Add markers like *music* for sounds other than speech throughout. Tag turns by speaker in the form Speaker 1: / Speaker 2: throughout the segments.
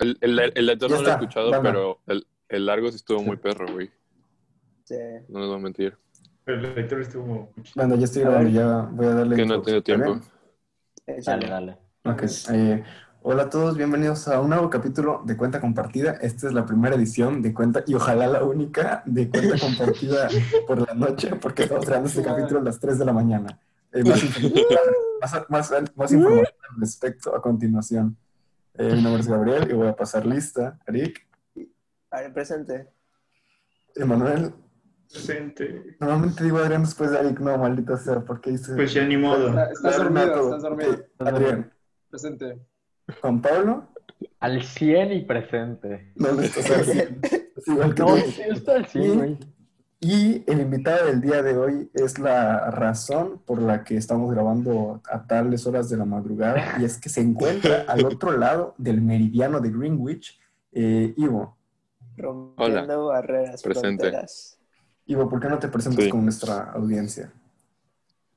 Speaker 1: El, el, el lector
Speaker 2: Ya
Speaker 1: no lo he
Speaker 2: está,
Speaker 1: escuchado, pero el, el largo sí estuvo muy perro, güey.
Speaker 3: Sí.
Speaker 1: No les voy a mentir.
Speaker 4: Pero el lector estuvo.
Speaker 2: Bueno, ya estoy grabando, ya voy a darle
Speaker 1: Que no he tenido
Speaker 2: ¿está
Speaker 1: tiempo.
Speaker 3: Échale.
Speaker 5: Dale, dale.
Speaker 2: Ok, eh, hola a todos, bienvenidos a un nuevo capítulo de Cuenta Compartida. Esta es la primera edición de Cuenta y ojalá la única de Cuenta Compartida *laughs* por la noche, porque estamos grabando este capítulo a las 3 de la mañana. Eh, más, *laughs* más, más- más información al respecto a continuación. Eh, mi nombre es Gabriel y voy a pasar lista. Eric,
Speaker 3: A ver, presente.
Speaker 2: Emanuel.
Speaker 4: Presente.
Speaker 2: Normalmente digo Adrián después de Eric, no, maldita sea, porque dice...
Speaker 4: Pues ya ni modo.
Speaker 6: Está- Estás dormido, estás dormido.
Speaker 2: Ok, Adrián.
Speaker 6: Presente.
Speaker 2: Juan Pablo,
Speaker 5: Al 100 y presente.
Speaker 2: no le estás haciendo. Es igual que
Speaker 5: No,
Speaker 2: yo.
Speaker 5: sí, está al 100, güey.
Speaker 2: Y el invitado del día de hoy es la razón por la que estamos grabando a tales horas de la madrugada y es que se encuentra *laughs* al otro lado del meridiano de Greenwich, eh, Ivo.
Speaker 3: Rompiendo barreras,
Speaker 1: Presente.
Speaker 3: fronteras.
Speaker 2: Ivo, ¿por qué no te presentas
Speaker 1: Sí.
Speaker 2: con nuestra audiencia?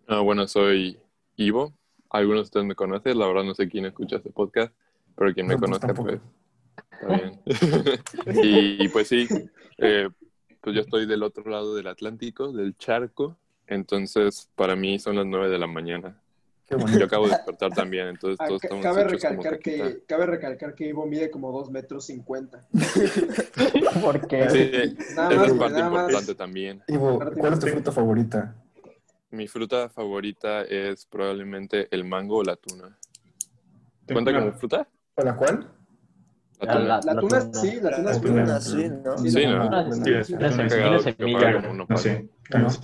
Speaker 1: Ah, bueno, soy Ivo. Algunos de ustedes me conocen, la verdad no sé quién escucha este podcast, pero quien me
Speaker 2: No, pues,
Speaker 1: conozca,
Speaker 2: tampoco.
Speaker 1: pues, está bien. *laughs* y, pues sí, eh, pues yo estoy del otro lado del Atlántico, del charco, entonces para mí son las nueve de la mañana.
Speaker 2: Qué bonito.
Speaker 1: Yo acabo de despertar también, entonces
Speaker 6: Ah,
Speaker 1: todos estamos
Speaker 6: cabe, recalcar que, cabe recalcar que Ivo mide como 2 metros 50. *laughs*
Speaker 5: ¿Por qué?
Speaker 1: Sí,
Speaker 6: Nada más,
Speaker 1: es
Speaker 6: güey,
Speaker 1: parte
Speaker 6: nada más.
Speaker 1: importante también.
Speaker 2: Ivo, ¿cuál es tu fruta favorita?
Speaker 1: Mi fruta favorita es probablemente el mango o la tuna. ¿Cuenta
Speaker 4: una-
Speaker 1: como fruta?
Speaker 2: ¿Para cuál?
Speaker 1: La
Speaker 5: La-
Speaker 1: tuna.
Speaker 5: la-
Speaker 6: La tuna sí, la tuna
Speaker 3: La
Speaker 6: es
Speaker 2: tuna.
Speaker 3: tuna, sí, ¿no?
Speaker 6: Sí,
Speaker 1: como
Speaker 4: No
Speaker 3: Sí,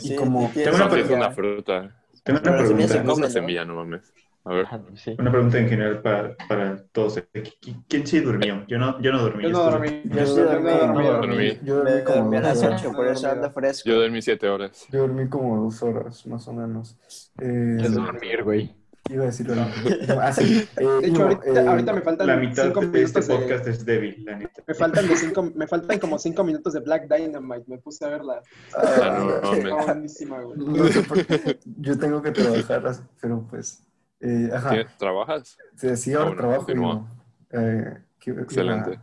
Speaker 2: y
Speaker 4: Tengo una
Speaker 1: una fruta.
Speaker 4: Tengo una pregunta.
Speaker 1: No es una semilla, no mames. A ver.
Speaker 5: Ah.
Speaker 4: Una pregunta en general para, para todos. ¿Qui- ¿Quién sí durmió? Yo no, yo no dormí.
Speaker 6: Yo no dormí.
Speaker 3: Yo sí dormí.
Speaker 2: Yo como
Speaker 3: a las
Speaker 2: horas.
Speaker 3: 8, por eso anda fresco.
Speaker 1: Yo dormí siete horas.
Speaker 2: Yo dormí como dos horas, más o menos. Eh,
Speaker 5: Es dormir, güey.
Speaker 2: Iba a decir algo. No, ah, sí. *laughs* Eh,
Speaker 6: De hecho, ahorita,
Speaker 2: eh,
Speaker 6: ahorita me faltan
Speaker 4: La mitad
Speaker 6: 5
Speaker 4: de este
Speaker 6: minutos de,
Speaker 4: podcast es débil, la neta.
Speaker 6: me faltan de cinco, me faltan como 5 minutos de Black Dynamite. Me puse a verla.
Speaker 1: Ah, no,
Speaker 2: ah,
Speaker 6: buenísima, güey.
Speaker 2: No sé por qué. Yo tengo que trabajar, pero pues. eh, ajá.
Speaker 1: ¿Qué? ¿Trabajas?
Speaker 2: Sí, sí, ahora
Speaker 1: Ah, bueno,
Speaker 2: trabajo.
Speaker 1: continúa.
Speaker 2: Ivo. Eh, ¿qué- qué
Speaker 1: Excelente.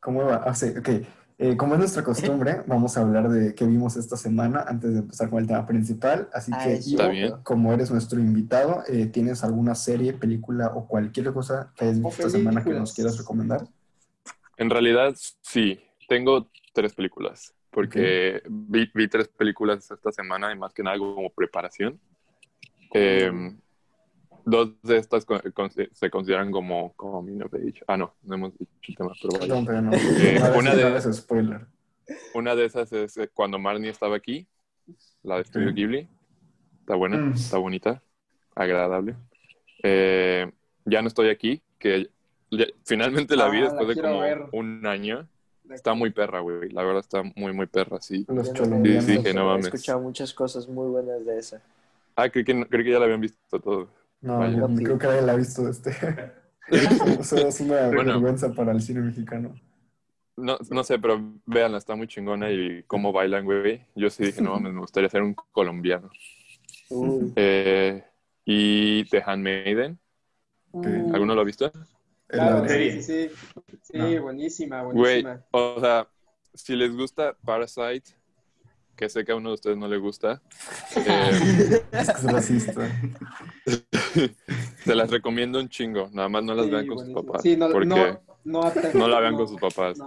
Speaker 2: ¿Cómo va? Ah, sí, ok. Eh, como es nuestra costumbre, vamos a hablar de qué vimos esta semana antes de empezar con el tema principal. Así
Speaker 3: Ah,
Speaker 2: que. Ivo, como eres nuestro invitado, eh, ¿tienes alguna serie, película o cualquier cosa que hayas visto esta semana que nos quieras recomendar?
Speaker 1: En realidad, sí. Tengo tres películas. Porque vi, vi tres películas esta semana y más que nada como preparación. Eh, dos de estas con- con- se consideran como coming of age. Ah, no, no hemos dicho el tema, pero vaya.
Speaker 2: Perdón, pero no.
Speaker 1: Eh, una de-
Speaker 2: no es spoiler.
Speaker 1: Una de esas es eh, cuando Marnie estaba aquí, la de Studio
Speaker 2: Sí.
Speaker 1: Ghibli. Está buena,
Speaker 4: Mm.
Speaker 1: está bonita, agradable. Eh, ya no estoy aquí, que ya- finalmente la vi
Speaker 6: Ah, la
Speaker 1: después de como
Speaker 6: ver.
Speaker 1: un año. Está muy perra, güey. La verdad está muy, muy perra, sí.
Speaker 2: Los.
Speaker 1: Sí, sí, que no
Speaker 3: He
Speaker 1: mames.
Speaker 3: escuchado muchas cosas muy buenas de esa.
Speaker 1: Ah, creí que, creí que ya la habían visto todo.
Speaker 2: No,
Speaker 1: Vaya.
Speaker 2: yo creo que nadie la ha visto este. *laughs* *laughs* Eso es una
Speaker 1: Bueno.
Speaker 2: vergüenza para el cine mexicano.
Speaker 1: No, no sé, pero véanla, está muy chingona y cómo bailan, güey. Yo sí dije, no mames, me gustaría ser un colombiano. Eh, y The Handmaiden,
Speaker 6: Uh,
Speaker 1: ¿alguno lo ha visto?
Speaker 6: Claro, sí, sí, sí. Sí,
Speaker 2: No.
Speaker 6: buenísima,
Speaker 1: Güey,
Speaker 6: buenísima.
Speaker 1: o sea, si les gusta Parasite, que sé que a uno de ustedes no le gusta, *laughs* eh,
Speaker 2: Es racista. *laughs*
Speaker 1: se las recomiendo un chingo. Nada más no las
Speaker 6: Sí,
Speaker 1: vean con sus
Speaker 6: buenísima.
Speaker 1: papás.
Speaker 6: Sí, no,
Speaker 1: porque
Speaker 6: no, no,
Speaker 1: no la vean
Speaker 6: no,
Speaker 1: con sus papás.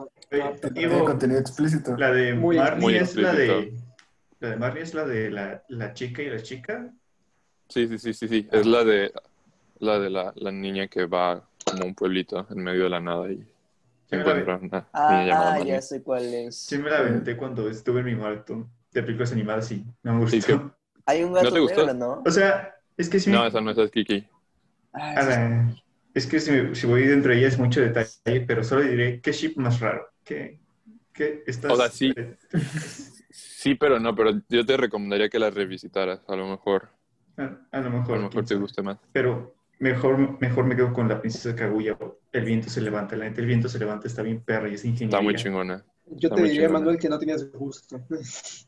Speaker 4: Ivo,
Speaker 2: contenido explícito.
Speaker 4: la de
Speaker 6: Muy-
Speaker 4: Marnie
Speaker 1: muy
Speaker 4: es la de.
Speaker 1: explícito.
Speaker 4: La de Marnie es la de la, la chica y la chica.
Speaker 1: Sí, sí, sí, sí, sí. Es la de la de la, la niña que va como a un pueblito en medio de la nada y
Speaker 4: la
Speaker 1: encuentra una niña llamada
Speaker 3: Ah, ya sé cuál es.
Speaker 4: Sí, me la aventé cuando estuve en mi maratón de películas animadas y no me gustó.
Speaker 1: ¿Y qué?
Speaker 3: Hay un
Speaker 1: ¿No
Speaker 3: gato
Speaker 1: te gustó?
Speaker 3: negro, ¿no?
Speaker 4: O sea, es que sí.
Speaker 1: No, esa no es Kiki.
Speaker 6: Ah,
Speaker 4: a la- es que si, me- si voy dentro de ella es mucho detalle, pero solo diré qué ship más raro. ¿Qué, qué estás,
Speaker 1: O sea, sí. Sí, pero no, pero yo te recomendaría que la revisitaras. A lo mejor,
Speaker 4: A, a lo
Speaker 1: a
Speaker 4: mejor.
Speaker 1: lo mejor te guste más.
Speaker 4: Pero mejor, mejor me quedo con la princesa Kaguya. El viento se levanta. La neta, el viento se levanta, está bien perra y es ingeniería.
Speaker 1: Está muy chingona.
Speaker 6: Yo
Speaker 1: Está
Speaker 6: te diría,
Speaker 1: chingona.
Speaker 6: Manuel, que no tenías gusto.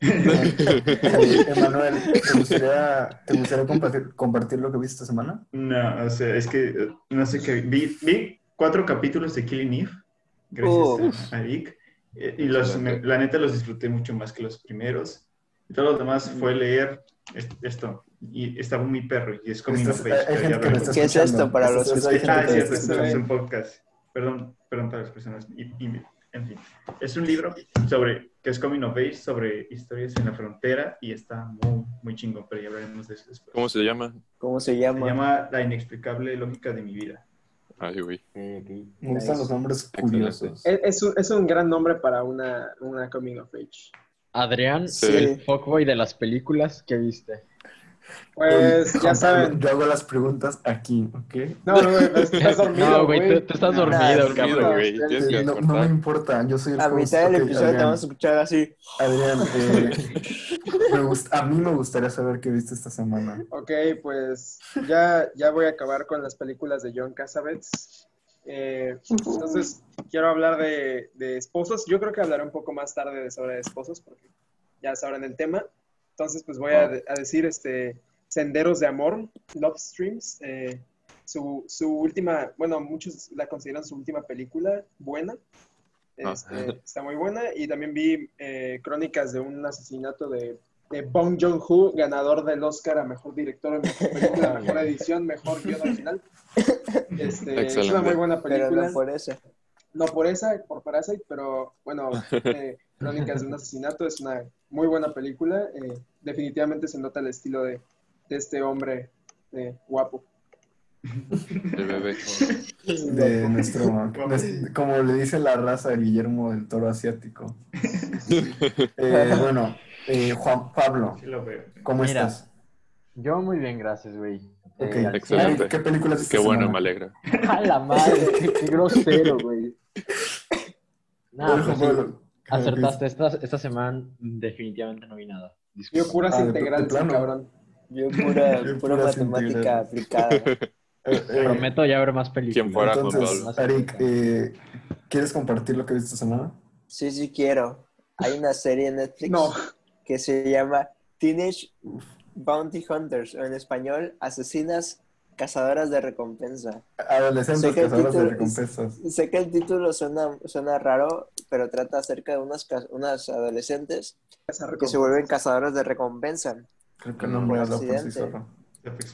Speaker 2: Eh, *laughs* *laughs* Emanuel, ¿te gustaría, te gustaría compartir, compartir lo que viste esta semana?
Speaker 4: No, o sea, es que eh, no sé qué. Vi, vi cuatro capítulos de Killing Eve gracias a Vic. Eh, Y los, me- la neta los disfruté mucho más que los primeros. Y todo lo demás fue leer es- esto. Y estaba muy perro. Y es veremos.
Speaker 2: está
Speaker 3: ¿Qué es esto para los que escuchan
Speaker 4: Ah,
Speaker 2: que
Speaker 4: cierto, es un podcast. Perdón, perdón para las personas. Y, y- en fin, es un libro sobre que es Coming of Age, sobre historias en la frontera y está muy, muy chingón, pero ya hablaremos de eso después.
Speaker 1: ¿Cómo se llama?
Speaker 3: ¿Cómo se
Speaker 4: Se
Speaker 3: llama?
Speaker 4: llama La inexplicable lógica de mi vida.
Speaker 1: Ay, güey.
Speaker 2: Me gustan los nombres curiosos.
Speaker 6: Es, es un, es un gran nombre para una, una coming of age.
Speaker 5: Adrián,
Speaker 1: Sí.
Speaker 5: el fuckboy de las películas, ¿qué viste?
Speaker 6: Pues ya saben.
Speaker 2: Yo hago las preguntas aquí, ¿ok?
Speaker 6: No, no, *laughs* güey, estás dormido,
Speaker 5: No, güey, tú, tú estás dormido,
Speaker 1: Dormido,
Speaker 5: cabrón.
Speaker 1: güey.
Speaker 2: No, no me importa, yo soy el
Speaker 3: A
Speaker 2: host.
Speaker 3: mitad del episodio te vamos a escuchar así.
Speaker 2: Adrián, eh, *laughs* me gust- a mí me gustaría saber qué viste esta semana.
Speaker 6: Ok, pues ya, ya voy a acabar con las películas de John Cassavetes. Eh, entonces, quiero hablar de, de esposos. Yo creo que hablaré un poco más tarde de sobre esposos, porque ya sabrán el tema. Entonces, pues voy a, de- a decir este, Senderos de Amor, Love Streams. eh, su, su última, bueno, muchos la consideran su última película buena. Este,
Speaker 1: Ah.
Speaker 6: Está muy buena. Y también vi eh, Crónicas de un asesinato de, de Bong Joon-ho, ganador del Oscar a Mejor Director, Mejor Película, *laughs* Mejor Edición, Mejor Guión Original. *laughs* Este, es una muy buena
Speaker 3: Pero
Speaker 6: película.
Speaker 3: no por eso.
Speaker 6: No por esa, por Parasite, pero bueno, eh, *laughs* Crónicas de un *laughs* asesinato es una muy buena película. eh, definitivamente se nota el estilo de, de este hombre eh, guapo.
Speaker 1: El bebé. *laughs*
Speaker 2: De nuestro, nues- como le dice la raza de Guillermo del Toro Asiático. *laughs* Eh, bueno, eh, Juan Pablo. ¿cómo
Speaker 5: Mira.
Speaker 2: estás?
Speaker 5: Yo muy bien, gracias, güey.
Speaker 2: Ok,
Speaker 5: Eh, al
Speaker 1: Excelente.
Speaker 2: ¿Qué películas
Speaker 1: Qué
Speaker 2: esta
Speaker 1: bueno,
Speaker 2: semana?
Speaker 1: me alegra.
Speaker 5: A la madre, qué, qué grosero, güey.
Speaker 2: Bueno,
Speaker 5: pues
Speaker 2: Pablo,
Speaker 5: acertaste. Esta, esta semana definitivamente no vi nada.
Speaker 6: Yo puras
Speaker 2: Ah,
Speaker 6: integrales, cabrón.
Speaker 3: Yo *laughs* pura,
Speaker 2: Yo
Speaker 3: pura
Speaker 2: puras
Speaker 3: matemática aplicada. *laughs*
Speaker 2: Eh, eh,
Speaker 5: Prometo ya ver más películas.
Speaker 1: ¿Quién fuera
Speaker 2: Entonces? Arik, eh, ¿quieres compartir lo que viste esta semana?
Speaker 3: Sí, sí quiero. Hay una serie en Netflix
Speaker 6: No,
Speaker 3: que se llama Teenage Bounty Hunters, o en español, Asesinas Cazadoras de Recompensa.
Speaker 2: Adolescentes
Speaker 3: Sé que el
Speaker 2: cazadores de
Speaker 3: título-
Speaker 2: recompensas.
Speaker 3: Sé que el título suena, suena raro, pero trata acerca de unas, unas adolescentes que se vuelven cazadoras de recompensa.
Speaker 2: Creo que no me
Speaker 3: por
Speaker 2: sí solo.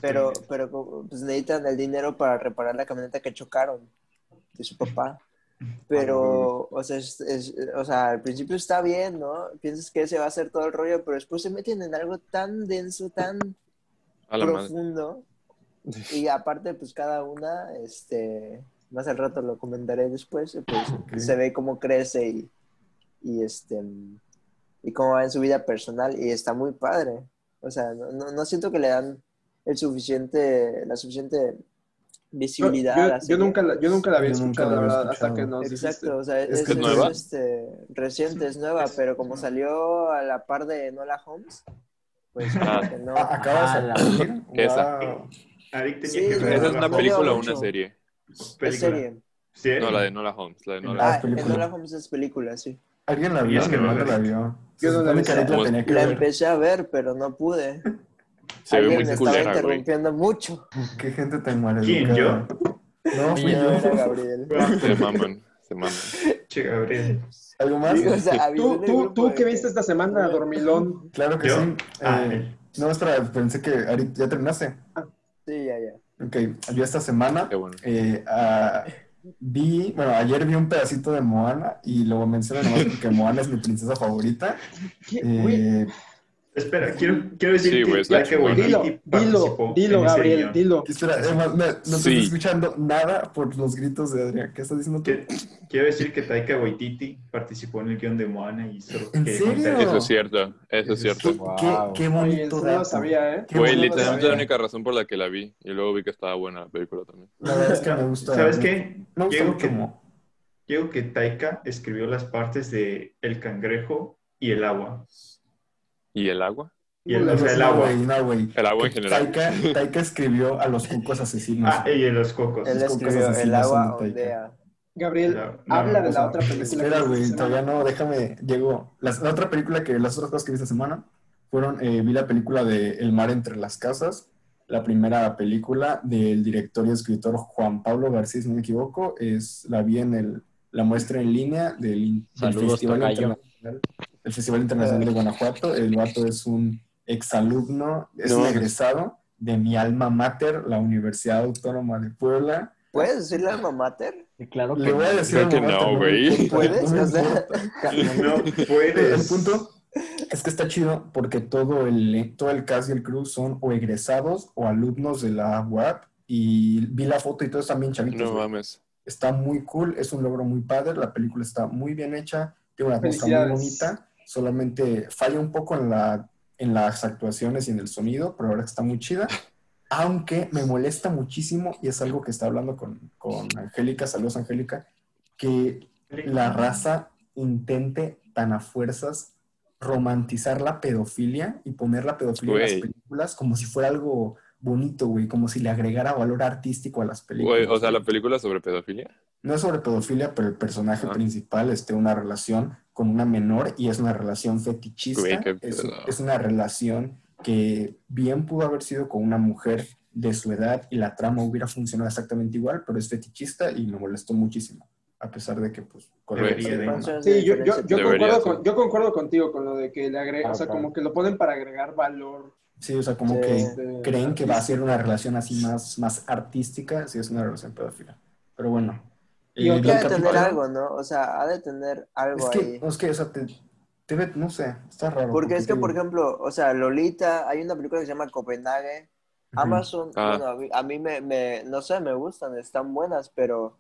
Speaker 3: Pero, pero pues, necesitan el dinero para reparar la camioneta que chocaron de su papá. Pero, o sea, es- es- o sea, al principio está bien, ¿no? Piensas que ese va a ser todo el rollo, pero después se meten en algo tan denso, tan
Speaker 1: la madre.
Speaker 3: profundo. Y aparte, pues cada una, este, más al rato lo comentaré después, pues
Speaker 2: Ok.
Speaker 3: se ve cómo crece y, y este, y cómo va en su vida personal y está muy padre. O sea, no, no, no siento que le dan el suficiente, la suficiente visibilidad.
Speaker 6: yo- nunca, la- yo nunca la había escuchado,
Speaker 2: la
Speaker 6: verdad, hasta que nos dijiste.
Speaker 3: Exacto, o sea,
Speaker 2: Es
Speaker 3: es,
Speaker 2: que
Speaker 1: es nueva.
Speaker 3: este, reciente, es nueva, pero como salió a la par de Nola Holmes, pues
Speaker 1: Ah.
Speaker 3: que no.
Speaker 2: Ah, ¿Acabas
Speaker 5: Ah,
Speaker 2: de
Speaker 5: la-
Speaker 2: salir?
Speaker 1: Esa.
Speaker 2: Wow.
Speaker 3: Sí,
Speaker 4: que
Speaker 1: ¿Esa es una
Speaker 3: no
Speaker 1: película o una serie?
Speaker 3: Serie.
Speaker 4: ¿Serie?
Speaker 1: No, la de Nola Holmes. La de Nola
Speaker 2: Ah,
Speaker 3: Ah,
Speaker 2: película.
Speaker 3: Nola Holmes es película, sí.
Speaker 2: ¿Alguien la vio?
Speaker 4: es que no la
Speaker 2: la
Speaker 4: vi.
Speaker 2: vio.
Speaker 6: Yo no la vi.
Speaker 2: la
Speaker 1: Como-
Speaker 2: tenía que
Speaker 3: La empecé a ver, pero no pude.
Speaker 1: Se ve
Speaker 3: Alguien
Speaker 1: muy
Speaker 3: me estaba
Speaker 1: culera, güey.
Speaker 3: interrumpiendo mucho.
Speaker 2: Qué gente tan maleducada.
Speaker 4: ¿Quién, yo?
Speaker 2: No, fui
Speaker 3: No, era
Speaker 2: yo.
Speaker 3: Gabriel. *laughs*
Speaker 1: Se maman, se maman.
Speaker 4: Che, Gabriel.
Speaker 2: ¿Algo más?
Speaker 3: O sea, avisé
Speaker 6: ¿Tú, tú, tú
Speaker 3: de
Speaker 6: qué viste esta semana, Dormilón?
Speaker 2: Claro que
Speaker 4: ¿Yo?
Speaker 2: sí.
Speaker 4: Ah,
Speaker 2: Eh, no, espera, pensé que Arik, ¿ya terminaste?
Speaker 3: Sí, ya, ya.
Speaker 2: Ok, yo esta semana
Speaker 1: Qué bueno.
Speaker 2: eh, ah, vi, bueno, ayer vi un pedacito de Moana y lo menciono nomás porque Moana es mi princesa favorita. Eh,
Speaker 4: Espera, quiero, quiero decir
Speaker 1: Sí,
Speaker 4: que
Speaker 1: güey,
Speaker 6: Dilo, dilo,
Speaker 4: participó
Speaker 6: dilo, Gabriel, dilo.
Speaker 2: espera, Emma, no, no
Speaker 1: Sí.
Speaker 2: estoy escuchando nada por los gritos de Adrián. ¿Qué estás diciendo tú?
Speaker 4: Que- Quiero decir que Taika Waititi participó en el guion de Moana y solo
Speaker 2: ¿En
Speaker 4: quería
Speaker 2: serio?
Speaker 1: Eso es cierto, eso es cierto.
Speaker 2: Qué,
Speaker 5: Wow.
Speaker 2: qué, qué
Speaker 6: Oye,
Speaker 2: bonito
Speaker 6: eso no lo sabía, ¿eh?
Speaker 1: Güey, literalmente la única razón por la que la vi. Y luego vi que estaba buena la película también.
Speaker 2: La verdad es que me gusta.
Speaker 4: ¿Sabes qué?
Speaker 2: Me gusta
Speaker 4: Digo
Speaker 2: mucho
Speaker 4: que,
Speaker 2: Mo.
Speaker 4: digo que Taika escribió las partes de El cangrejo y el agua.
Speaker 1: ¿Y el agua?
Speaker 4: Y el, o sea, el agua.
Speaker 2: güey, no, güey.
Speaker 1: El agua en
Speaker 2: Que
Speaker 1: general.
Speaker 2: Taika, Taika escribió a los cucos asesinos.
Speaker 4: Ah, y en los cocos.
Speaker 3: Él escribió
Speaker 2: así
Speaker 3: El agua ondea.
Speaker 6: Gabriel,
Speaker 4: No, no,
Speaker 6: habla de la otra película.
Speaker 2: Espera, güey, todavía no, déjame, llegó. Las- La, otra película que, las otras cosas que vi esta semana fueron, eh, vi la película de El mar entre las casas, la primera película del director y escritor Juan Pablo García, si no me equivoco, es, la vi en el la muestra en línea del, del
Speaker 5: Saludos,
Speaker 2: Festival
Speaker 5: tocayo.
Speaker 2: Internacional, el Festival Internacional de Guanajuato. El vato es un exalumno, es
Speaker 1: No
Speaker 2: un egresado de mi alma mater, la Universidad Autónoma de Puebla.
Speaker 3: ¿Puedes decirle alma mater?
Speaker 5: Claro que
Speaker 2: Le voy a
Speaker 5: no.
Speaker 2: decir
Speaker 1: Creo que no, güey.
Speaker 2: importa,
Speaker 3: ¿Puedes?
Speaker 2: no
Speaker 3: O sea. *laughs*
Speaker 4: No
Speaker 2: El
Speaker 4: puedes.
Speaker 2: punto es que está chido porque todo el, todo el cast y el crew son o egresados o alumnos de la UAP y vi la foto y todos están bien chavitos.
Speaker 1: No mames.
Speaker 2: Está muy cool, es un logro muy padre, la película está muy bien hecha, tiene una atmósfera muy bonita, solamente falla un poco en, la, en las actuaciones y en el sonido, pero ahora está muy chida. Aunque me molesta muchísimo, y es algo que está hablando con, con Angélica, saludos Angélica, que la raza intente tan a fuerzas romantizar la pedofilia y poner la pedofilia en las películas como si fuera algo bonito, güey, como si le agregara valor artístico a las películas.
Speaker 1: Güey, o sea, la película sobre pedofilia.
Speaker 2: No es sobre pedofilia, pero el personaje
Speaker 1: Ah.
Speaker 2: principal este, una relación con una menor y es una relación fetichista.
Speaker 1: Güey, qué
Speaker 2: es, es una relación que bien pudo haber sido con una mujer de su edad y la trama hubiera funcionado exactamente igual, pero es fetichista y me molestó muchísimo. A pesar de que, pues, con
Speaker 4: Debería de.
Speaker 3: Entonces,
Speaker 6: Sí, yo, yo, yo, concuerdo con, yo concuerdo contigo con lo de que le agrega,
Speaker 5: Ah,
Speaker 6: o sea,
Speaker 5: claro.
Speaker 6: como que lo ponen para agregar valor.
Speaker 2: Sí, o sea, como
Speaker 3: Sí.
Speaker 2: que
Speaker 6: este,
Speaker 2: creen que va a ser una relación así más, más artística, si es una relación pedófila. Pero bueno.
Speaker 6: Y
Speaker 2: eh, el
Speaker 3: ha de tener algo, ¿no? O sea, ha de tener algo
Speaker 2: Es que,
Speaker 3: ahí.
Speaker 2: es que, o sea, te, te ve- no sé, está raro.
Speaker 3: Porque es que,
Speaker 2: te
Speaker 3: por ejemplo, o sea, Lolita, hay una película que se llama Copenhague. son,
Speaker 1: Ah.
Speaker 3: bueno, a mí, a mí me, me- no sé, me gustan, están buenas, pero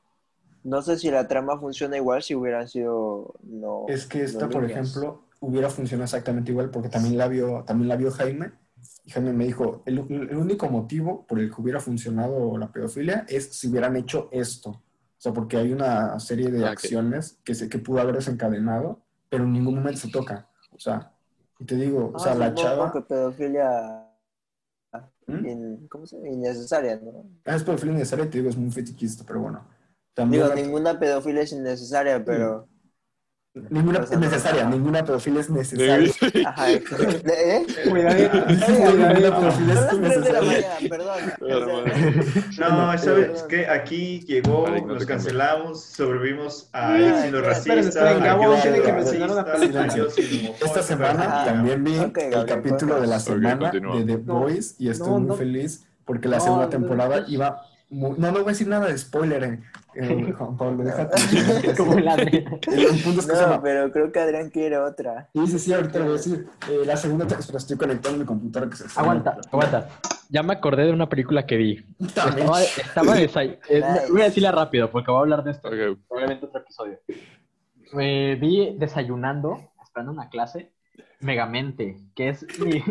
Speaker 3: no sé si la trama funciona igual si hubieran sido, no.
Speaker 2: Es que
Speaker 3: no
Speaker 2: esta, por
Speaker 3: niñas.
Speaker 2: ejemplo, hubiera funcionado exactamente igual porque también la vio, también la vio Jaime. Y Jaime me dijo, el, el único motivo por el que hubiera funcionado la pedofilia es si hubieran hecho esto. O sea, porque hay una serie de
Speaker 1: Ah,
Speaker 2: acciones que, se, que pudo haber desencadenado, pero en ningún momento se toca. O sea, y te digo, o
Speaker 3: Ah,
Speaker 2: sea, la chava...
Speaker 3: que pedofilia
Speaker 2: ¿Mm?
Speaker 3: in- ¿cómo se llama? innecesaria, ¿no?
Speaker 2: Ah, es pedofilia necesaria, te digo, es muy fetichista, pero bueno. También
Speaker 3: Digo,
Speaker 2: la-
Speaker 3: ninguna pedofilia es innecesaria, pero...
Speaker 2: ninguna es necesaria, ninguna pedofilia es necesaria.
Speaker 3: Ajá, ¿eh?
Speaker 2: Ninguna pedofilia es
Speaker 3: Son las 3 de la
Speaker 2: necesaria.
Speaker 3: mañana, perdón. *laughs*
Speaker 4: No, ¿sabes qué? Aquí llegó, nos cancelamos, sobrevivimos a siendo
Speaker 3: espera,
Speaker 4: racista.
Speaker 2: Esta semana también vi el capítulo de la semana de The
Speaker 6: No,
Speaker 2: Boys y estoy
Speaker 6: no,
Speaker 2: muy
Speaker 6: no.
Speaker 2: feliz porque la
Speaker 6: No,
Speaker 2: segunda temporada
Speaker 6: no.
Speaker 2: iba muy- No, no voy a decir nada de spoiler, eh, eh, Juan Pablo, déjate.
Speaker 5: Como la de...
Speaker 2: El, el punto es que se
Speaker 3: No,
Speaker 2: llama...
Speaker 3: pero creo que Adrián quiere otra.
Speaker 2: Sí, sí, sí, ahorita lo voy a decir. Eh, la segunda... te- Espera, estoy conectando mi computadora que se
Speaker 5: Aguanta, aguanta. Ya me acordé de una película que vi.
Speaker 2: También.
Speaker 5: Estaba, estaba desay- eh. *laughs* Voy a decirla rápido porque voy a hablar de esto.
Speaker 1: Ok.
Speaker 5: Probablemente otro episodio. Me vi desayunando, esperando una clase, Megamente, que es mi...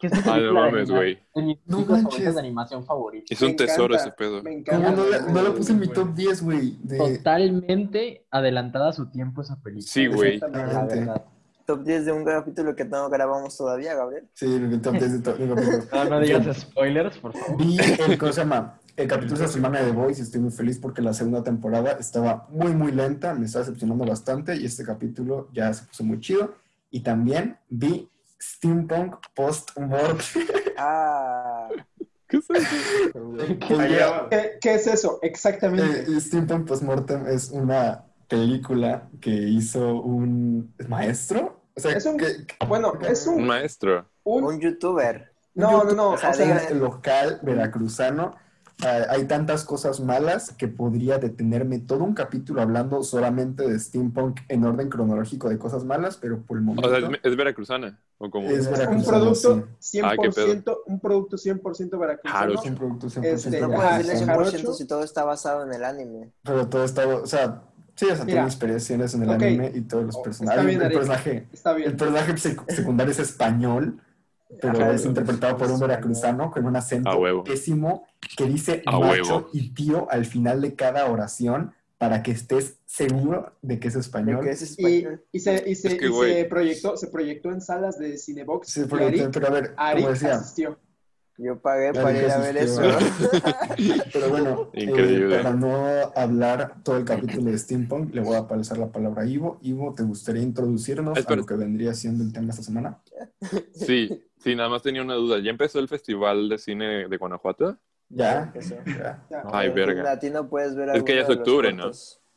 Speaker 5: Que es
Speaker 1: Ah, no mames, güey.
Speaker 5: de mis
Speaker 2: No manches.
Speaker 5: de animación favorita.
Speaker 1: Es un
Speaker 6: Me
Speaker 1: tesoro
Speaker 6: encanta,
Speaker 1: ese pedo.
Speaker 6: Me
Speaker 2: ¿Cómo
Speaker 6: encanta.
Speaker 2: no, la- no la puse en mi top 10, güey? De...
Speaker 5: Totalmente adelantada a su tiempo esa película.
Speaker 1: Sí, güey.
Speaker 5: La.
Speaker 3: Top 10 de un capítulo que no grabamos todavía, Gabriel.
Speaker 2: Sí, el top 10 de to- de capítulo.
Speaker 5: No, no digas spoilers, por favor.
Speaker 2: Vi el, ¿cómo se llama? El capítulo de esta semana de The Voice y estoy muy feliz porque la segunda temporada estaba muy, muy lenta, me estaba decepcionando bastante y este capítulo ya se puso muy chido. Y también vi Steampunk Post-Mortem. *laughs*
Speaker 3: Ah,
Speaker 1: ¿Qué es eso?
Speaker 4: Va.
Speaker 6: ¿Qué, qué es eso? Exactamente.
Speaker 2: Eh, Steampunk Post-Mortem es una película que hizo un maestro. O sea,
Speaker 6: Es un-
Speaker 2: que,
Speaker 6: Bueno, es
Speaker 1: Un
Speaker 6: un...
Speaker 1: maestro.
Speaker 6: un-
Speaker 3: un youtuber.
Speaker 6: No, no, no.
Speaker 2: o sea,
Speaker 3: o sea,
Speaker 2: es local veracruzano. Ah, hay tantas cosas malas que podría detenerme todo un capítulo hablando solamente de steampunk en orden cronológico de cosas malas, pero por el momento
Speaker 1: O sea, es, es veracruzana. ¿O como?
Speaker 2: Es
Speaker 6: un producto
Speaker 2: sí.
Speaker 1: Ah, qué
Speaker 6: 100%, un producto 100% veracruzano.
Speaker 1: Claro,
Speaker 2: es un producto 100%
Speaker 6: Este,
Speaker 3: No
Speaker 6: Ah,
Speaker 3: puedes
Speaker 6: sí,
Speaker 3: decirle
Speaker 2: veracruzano,
Speaker 3: 100% si todo está basado en el anime.
Speaker 2: pero todo está, o sea, sí, o sea, tiene inspiraciones en el anime y todos los
Speaker 6: Oh,
Speaker 2: personajes.
Speaker 6: está bien,
Speaker 2: el, personaje,
Speaker 6: Está
Speaker 2: el
Speaker 6: bien.
Speaker 2: personaje sec- secundario es español, pero
Speaker 3: Ajá,
Speaker 2: es interpretado por un veracruzano con un acento pésimo que dice
Speaker 1: A
Speaker 2: macho
Speaker 1: huevo.
Speaker 2: y tío al final de cada oración para que estés seguro de que es español.
Speaker 3: que es
Speaker 6: Y,
Speaker 3: español.
Speaker 6: y se, y se,
Speaker 1: Es que,
Speaker 6: y
Speaker 1: güey.
Speaker 6: se proyectó, se proyectó en salas de Cinebox.
Speaker 2: Pero,
Speaker 6: Ari,
Speaker 2: pero a ver,
Speaker 6: Ari
Speaker 2: como decía,
Speaker 6: asistió.
Speaker 3: Yo pagué para ir a ver eso. *laughs*
Speaker 2: pero bueno, eh, para no hablar todo el capítulo de Steampunk, le voy a pasar la palabra a Ivo. Ivo, ¿te gustaría introducirnos a
Speaker 1: Espera.
Speaker 2: lo que vendría siendo el tema esta semana?
Speaker 1: Sí, sí, nada más tenía una duda. ¿Ya empezó el Festival de Cine de Guanajuato?
Speaker 2: ¿Ya?
Speaker 3: Eso.
Speaker 2: ya.
Speaker 6: Ya.
Speaker 1: Ay, verga.
Speaker 3: latino puedes ver
Speaker 1: Es que ya es octubre, ¿no?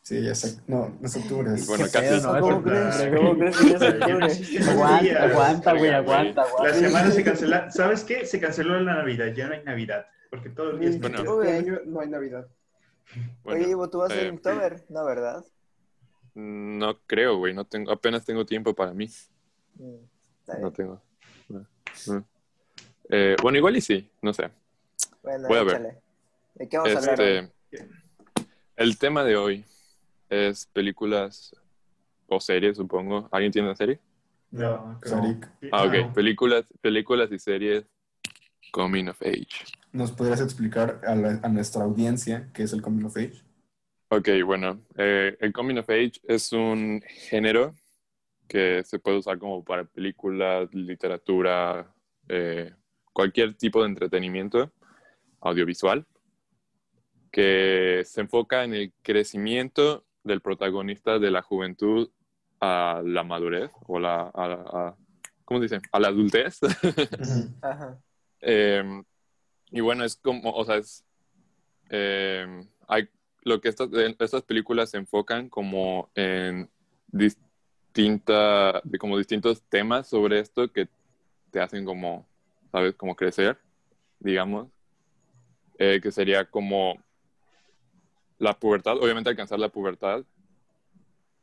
Speaker 2: Sí, ya sé. No, no es octubre. es-
Speaker 1: Bueno,
Speaker 5: Qué
Speaker 1: casi.
Speaker 5: pedo, ¿no?
Speaker 3: ¿Cómo
Speaker 5: Es
Speaker 3: crees?
Speaker 5: octubre. *laughs*
Speaker 3: ¿Cómo crees que ya es *laughs*
Speaker 5: Aguanta, aguanta, güey, aguanta,
Speaker 4: La semana se cancela. ¿Sabes qué? Se canceló la Navidad. Ya no hay Navidad. Porque todo el día es
Speaker 1: Bueno.
Speaker 6: Este año no hay Navidad.
Speaker 1: Bueno,
Speaker 3: Oye, Ivo, tú vas a
Speaker 1: eh,
Speaker 3: Inktober, ¿no, verdad?
Speaker 1: no creo, güey. No tengo, apenas tengo tiempo para mí.
Speaker 3: Mm.
Speaker 1: No tengo. no, no. Eh, bueno, igual y sí, no sé.
Speaker 3: Bueno,
Speaker 1: voy a ver.
Speaker 3: échale. ¿De qué vamos a hablar? hoy?
Speaker 1: Este, el tema de hoy es películas o series, supongo. ¿Alguien tiene una serie?
Speaker 4: No, creo.
Speaker 2: Sarik,
Speaker 1: Ah, ok.
Speaker 4: No.
Speaker 1: Películas, películas y series coming of age.
Speaker 2: ¿nos podrías explicar a, la- a nuestra audiencia qué es el Coming of Age?
Speaker 1: Ok, bueno, eh, el coming of age es un género que se puede usar como para películas, literatura, eh, cualquier tipo de entretenimiento audiovisual que se enfoca en el crecimiento del protagonista de la juventud a la madurez o la, a, a- ¿cómo se dice? A la adultez. *laughs*
Speaker 3: Ajá.
Speaker 1: Eh, y bueno, es como, o sea, es, eh, hay, lo que estas, estas películas se enfocan como en distinta, como distintos temas sobre esto que te hacen como, ¿sabes? Como crecer, digamos, Eh, que sería como la pubertad, obviamente alcanzar la pubertad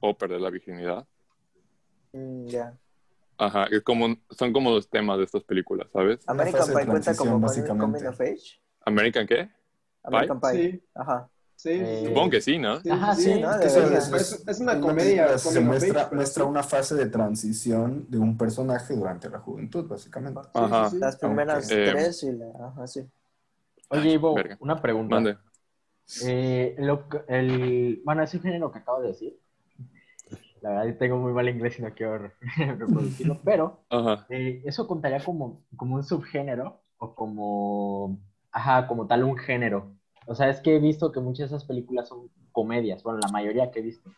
Speaker 1: o perder la virginidad.
Speaker 3: Mm, ya.
Speaker 1: Ajá, es como, son como los temas de estas películas, ¿sabes?
Speaker 3: American Pie cuenta como
Speaker 2: básicamente.
Speaker 3: coming of age.
Speaker 1: ¿American qué?
Speaker 3: American Pie.
Speaker 6: Sí,
Speaker 3: Ajá.
Speaker 6: sí.
Speaker 5: Eh.
Speaker 1: Supongo que sí, ¿no?
Speaker 6: Sí,
Speaker 5: Ajá, sí,
Speaker 3: ¿no?
Speaker 2: Es,
Speaker 6: Es- es una comedia
Speaker 2: película Se muestra,
Speaker 6: age, pero
Speaker 2: muestra
Speaker 6: sí.
Speaker 2: una fase de transición de un personaje durante la juventud, básicamente.
Speaker 1: Ajá.
Speaker 6: sí, sí.
Speaker 3: Las primeras
Speaker 1: Eh,
Speaker 3: tres y la... Ajá, sí.
Speaker 5: Oye, Ivo, una pregunta.
Speaker 1: Mande.
Speaker 5: Eh, lo el, bueno, ese género que acabo de decir. La verdad, tengo muy mal inglés y no quiero re- *laughs* reproducirlo, *laughs* pero eh, ¿eso contaría como, como un subgénero o como, ajá, como tal un género? O sea, es que he visto que muchas de esas películas son comedias, bueno, la mayoría que he visto.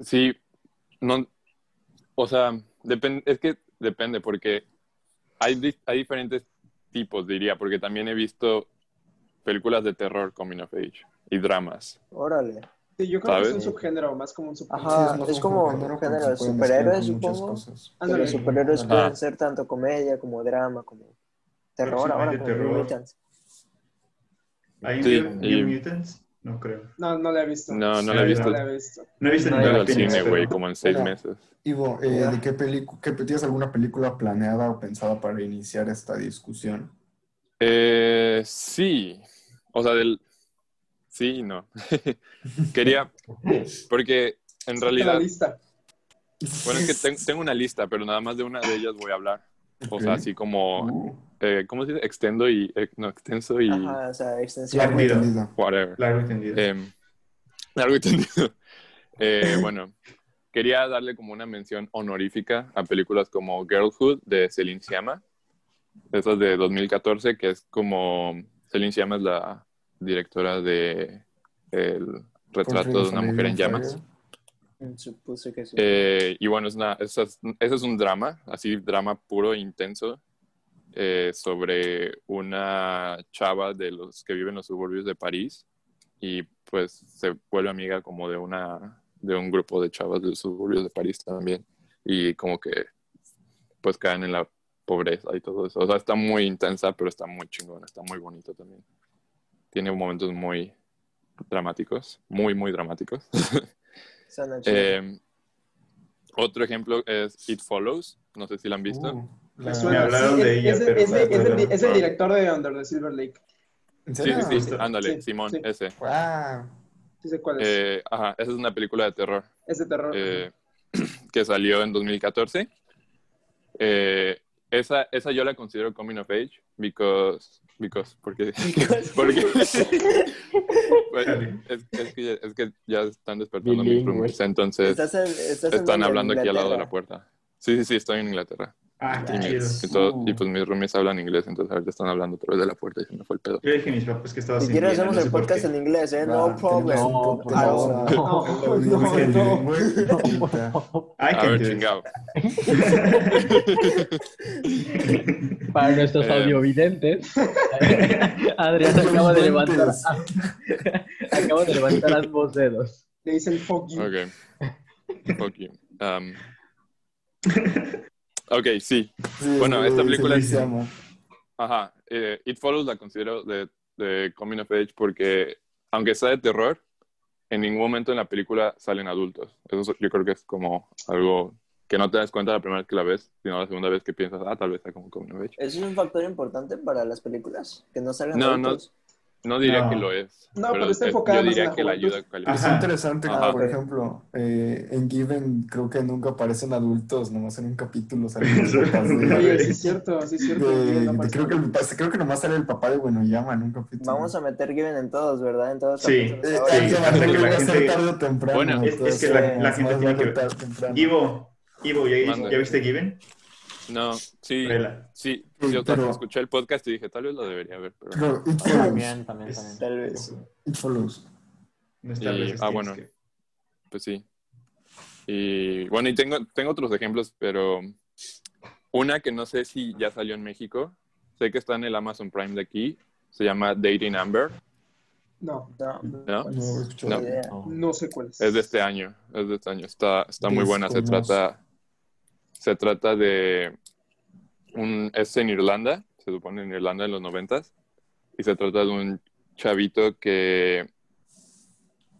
Speaker 1: Sí, no, o sea, depende, es que depende porque hay, hay diferentes tipos, diría, porque también he visto películas de terror coming of age y dramas.
Speaker 3: Órale.
Speaker 6: Sí, yo creo que es un
Speaker 1: ¿Sabes?
Speaker 6: subgénero, más como un subgénero.
Speaker 3: Ajá, es como
Speaker 2: género
Speaker 3: un género de superhéroes, supongo. los superhéroes
Speaker 2: Ajá.
Speaker 3: pueden ser tanto comedia como drama, como terror, ahora como
Speaker 4: terror.
Speaker 3: Mutants.
Speaker 4: ¿Hay
Speaker 1: Sí,
Speaker 4: New,
Speaker 1: y-
Speaker 4: New Mutants? No creo.
Speaker 6: No, no la he visto.
Speaker 1: No, no
Speaker 4: la he
Speaker 1: visto.
Speaker 6: No la he visto.
Speaker 4: No he visto
Speaker 5: No,
Speaker 1: No he ido
Speaker 4: ninguna
Speaker 1: al cine, güey, como en seis meses.
Speaker 2: Ivo, eh. ¿de qué película, tienes alguna película planeada o pensada para iniciar esta discusión?
Speaker 1: Eh, sí, o sea, del... Sí y no. *laughs* Quería, porque en realidad,
Speaker 6: lista.
Speaker 1: bueno, es que ten- *laughs* tengo una lista, pero nada más de una de ellas voy a hablar. O sea, así como,
Speaker 2: Uh,
Speaker 1: eh, ¿cómo se dice? Extendo y, eh, no, extenso y
Speaker 3: Ajá, o sea, extensión.
Speaker 2: largo
Speaker 4: Entendido.
Speaker 2: entendido.
Speaker 1: whatever.
Speaker 4: Largo entendido.
Speaker 1: Eh, largo entendido. *laughs* Eh, bueno, quería darle como una mención honorífica a películas como Girlhood de Celine Sciamma, esas de 2014, que es como Celine es la directora de El retrato de una mujer en llamas.
Speaker 3: Mm, Supuse que sí.
Speaker 1: Eh, y bueno, es una, esa es, ese es un drama, así drama puro, intenso, eh, sobre una chava de los que viven en los suburbios de París y pues se vuelve amiga como de una de un grupo de chavas de los suburbios de París también y como que pues caen en la pobreza y todo eso. O sea, está muy intensa, pero está muy chingona, está muy bonito también. Tiene momentos muy dramáticos, muy, muy dramáticos. *laughs* Eh, otro ejemplo es It Follows. No sé si la han visto.
Speaker 2: Uh,
Speaker 6: Me
Speaker 2: la-
Speaker 6: suena.
Speaker 4: Me hablaron
Speaker 6: Sí,
Speaker 4: de ella,
Speaker 6: es,
Speaker 4: pero
Speaker 6: es-
Speaker 4: no
Speaker 6: es- es el,
Speaker 4: recuerdo.
Speaker 6: es el director de Under the Silver Lake.
Speaker 2: ¿En
Speaker 1: sí, sí, sí. Ándale,
Speaker 6: Sí,
Speaker 1: Simón,
Speaker 6: sí.
Speaker 1: ese.
Speaker 2: Wow.
Speaker 6: Sé cuál es.
Speaker 1: Eh, ajá, esa es una película de terror
Speaker 6: es de terror.
Speaker 1: eh, *clears throat* que salió en 2014. Eh, esa, esa yo la considero coming of age because, because porque, *laughs* porque *laughs* es, es que, es que ya están despertando mis entonces
Speaker 3: Estás en- estás en
Speaker 1: están hablando aquí al lado de la puerta. Sí, sí, sí, estoy en Inglaterra.
Speaker 4: Ah, qué
Speaker 1: Y,
Speaker 4: chido.
Speaker 1: y
Speaker 2: Uh.
Speaker 1: y pues mis roomies hablan inglés, entonces ahorita están hablando a través de la puerta y se me fue el pedo.
Speaker 4: Yo dije a mis papás que estaba
Speaker 3: Si quieres hacemos
Speaker 4: no
Speaker 3: el podcast en inglés, ¿eh? No problem.
Speaker 5: No,
Speaker 2: po-
Speaker 5: por favor.
Speaker 2: a-
Speaker 1: ver, chingado. *laughs*
Speaker 5: Para nuestros
Speaker 1: Eh.
Speaker 5: audiovidentes, *laughs* Adrián acaba de levantar, *laughs* acaba de levantar ambos dedos.
Speaker 6: Le dicen fuck you.
Speaker 1: Ok. Fuck you. Um, ok, sí.
Speaker 2: Sí,
Speaker 1: Bueno,
Speaker 2: sí,
Speaker 1: esta película
Speaker 2: sí,
Speaker 1: es-. Ajá. eh, It Follows la considero de, de Coming of Age porque, aunque sea de terror, en ningún momento en la película salen adultos. Eso yo creo que es como algo que no te das cuenta la primera vez que la ves, sino la segunda vez que piensas, ah, tal vez sea como Coming of Age.
Speaker 3: ¿Eso es un factor importante para las películas? Que no salgan
Speaker 1: no.
Speaker 3: adultos.
Speaker 1: No diría
Speaker 4: No.
Speaker 1: que lo es.
Speaker 6: No, pero está
Speaker 1: eh,
Speaker 6: enfocada
Speaker 1: Yo
Speaker 6: en
Speaker 1: diría
Speaker 6: la
Speaker 1: que la ayuda a
Speaker 2: Es
Speaker 1: calificar.
Speaker 2: Interesante
Speaker 1: Ajá.
Speaker 2: por ejemplo, eh, en Given creo que nunca aparecen adultos, nomás en un capítulo salen
Speaker 6: Oye, sí es cierto, sí es cierto.
Speaker 2: de-
Speaker 6: no
Speaker 2: de- creo, que el creo que nomás sale el papá de Buenoyama en un capítulo.
Speaker 3: Vamos a meter Given en todos, ¿verdad? En todos
Speaker 4: Sí.
Speaker 3: capítulos
Speaker 2: Eh,
Speaker 4: Sí, que la gente-
Speaker 2: tarde o temprano.
Speaker 1: Bueno,
Speaker 4: es- es que la- la
Speaker 2: es
Speaker 4: gente tiene que-
Speaker 2: tarde o temprano.
Speaker 4: Ivo, Ivo, ¿ya. ¿ya viste Given?
Speaker 1: No, sí,
Speaker 4: Vela.
Speaker 1: sí,
Speaker 2: Sí,
Speaker 1: sí, o sea,
Speaker 2: pero-
Speaker 1: escuché el podcast y dije, tal vez lo debería ver, pero...
Speaker 2: Pero It Follows.
Speaker 5: También, también, también.
Speaker 3: Tal vez.
Speaker 2: It Follows.
Speaker 4: No está
Speaker 1: Y- ah, bueno. Pues sí. Y bueno, y tengo, tengo otros ejemplos, pero una que no sé si ya salió en México, sé que está en el Amazon Prime de aquí, se llama Dating Amber,
Speaker 6: No,
Speaker 3: No,
Speaker 1: ¿no?
Speaker 2: No, he escuchado.
Speaker 1: No.
Speaker 5: No.
Speaker 6: no sé cuál es.
Speaker 1: Es de este año, es de este año, está, está muy buena, se trata, se trata de un, es en Irlanda, se supone en Irlanda en los noventas, y se trata de un chavito que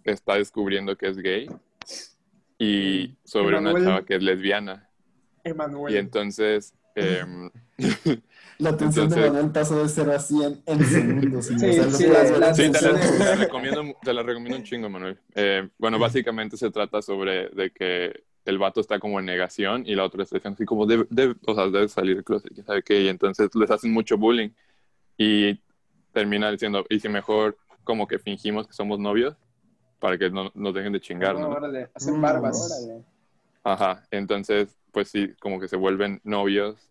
Speaker 1: está descubriendo que es gay y sobre una
Speaker 6: Emanuel.
Speaker 1: chava que es lesbiana.
Speaker 6: Emanuel.
Speaker 1: Y entonces, em, *laughs*
Speaker 2: La atención de
Speaker 1: Entonces-
Speaker 2: Manuel pasó de 0 a 100 en *laughs* segundos.
Speaker 6: Sí, sí, la-
Speaker 1: sí, te la,
Speaker 6: atención
Speaker 1: te la
Speaker 6: de-
Speaker 1: recomiendo, te la recomiendo un chingo, Manuel. Eh, bueno, básicamente se trata sobre de que el vato está como en negación y la otra está diciendo así como, debe, debe- o sea, debe salir del closet, quién sabe qué, y entonces les hacen mucho bullying y termina diciendo, y si mejor como que fingimos que somos novios para que no nos dejen de chingar,
Speaker 6: No,
Speaker 1: ¿no?
Speaker 6: órale, hacen
Speaker 2: Mm,
Speaker 6: barbas.
Speaker 3: Órale.
Speaker 1: Ajá, entonces, pues sí, como que se vuelven novios.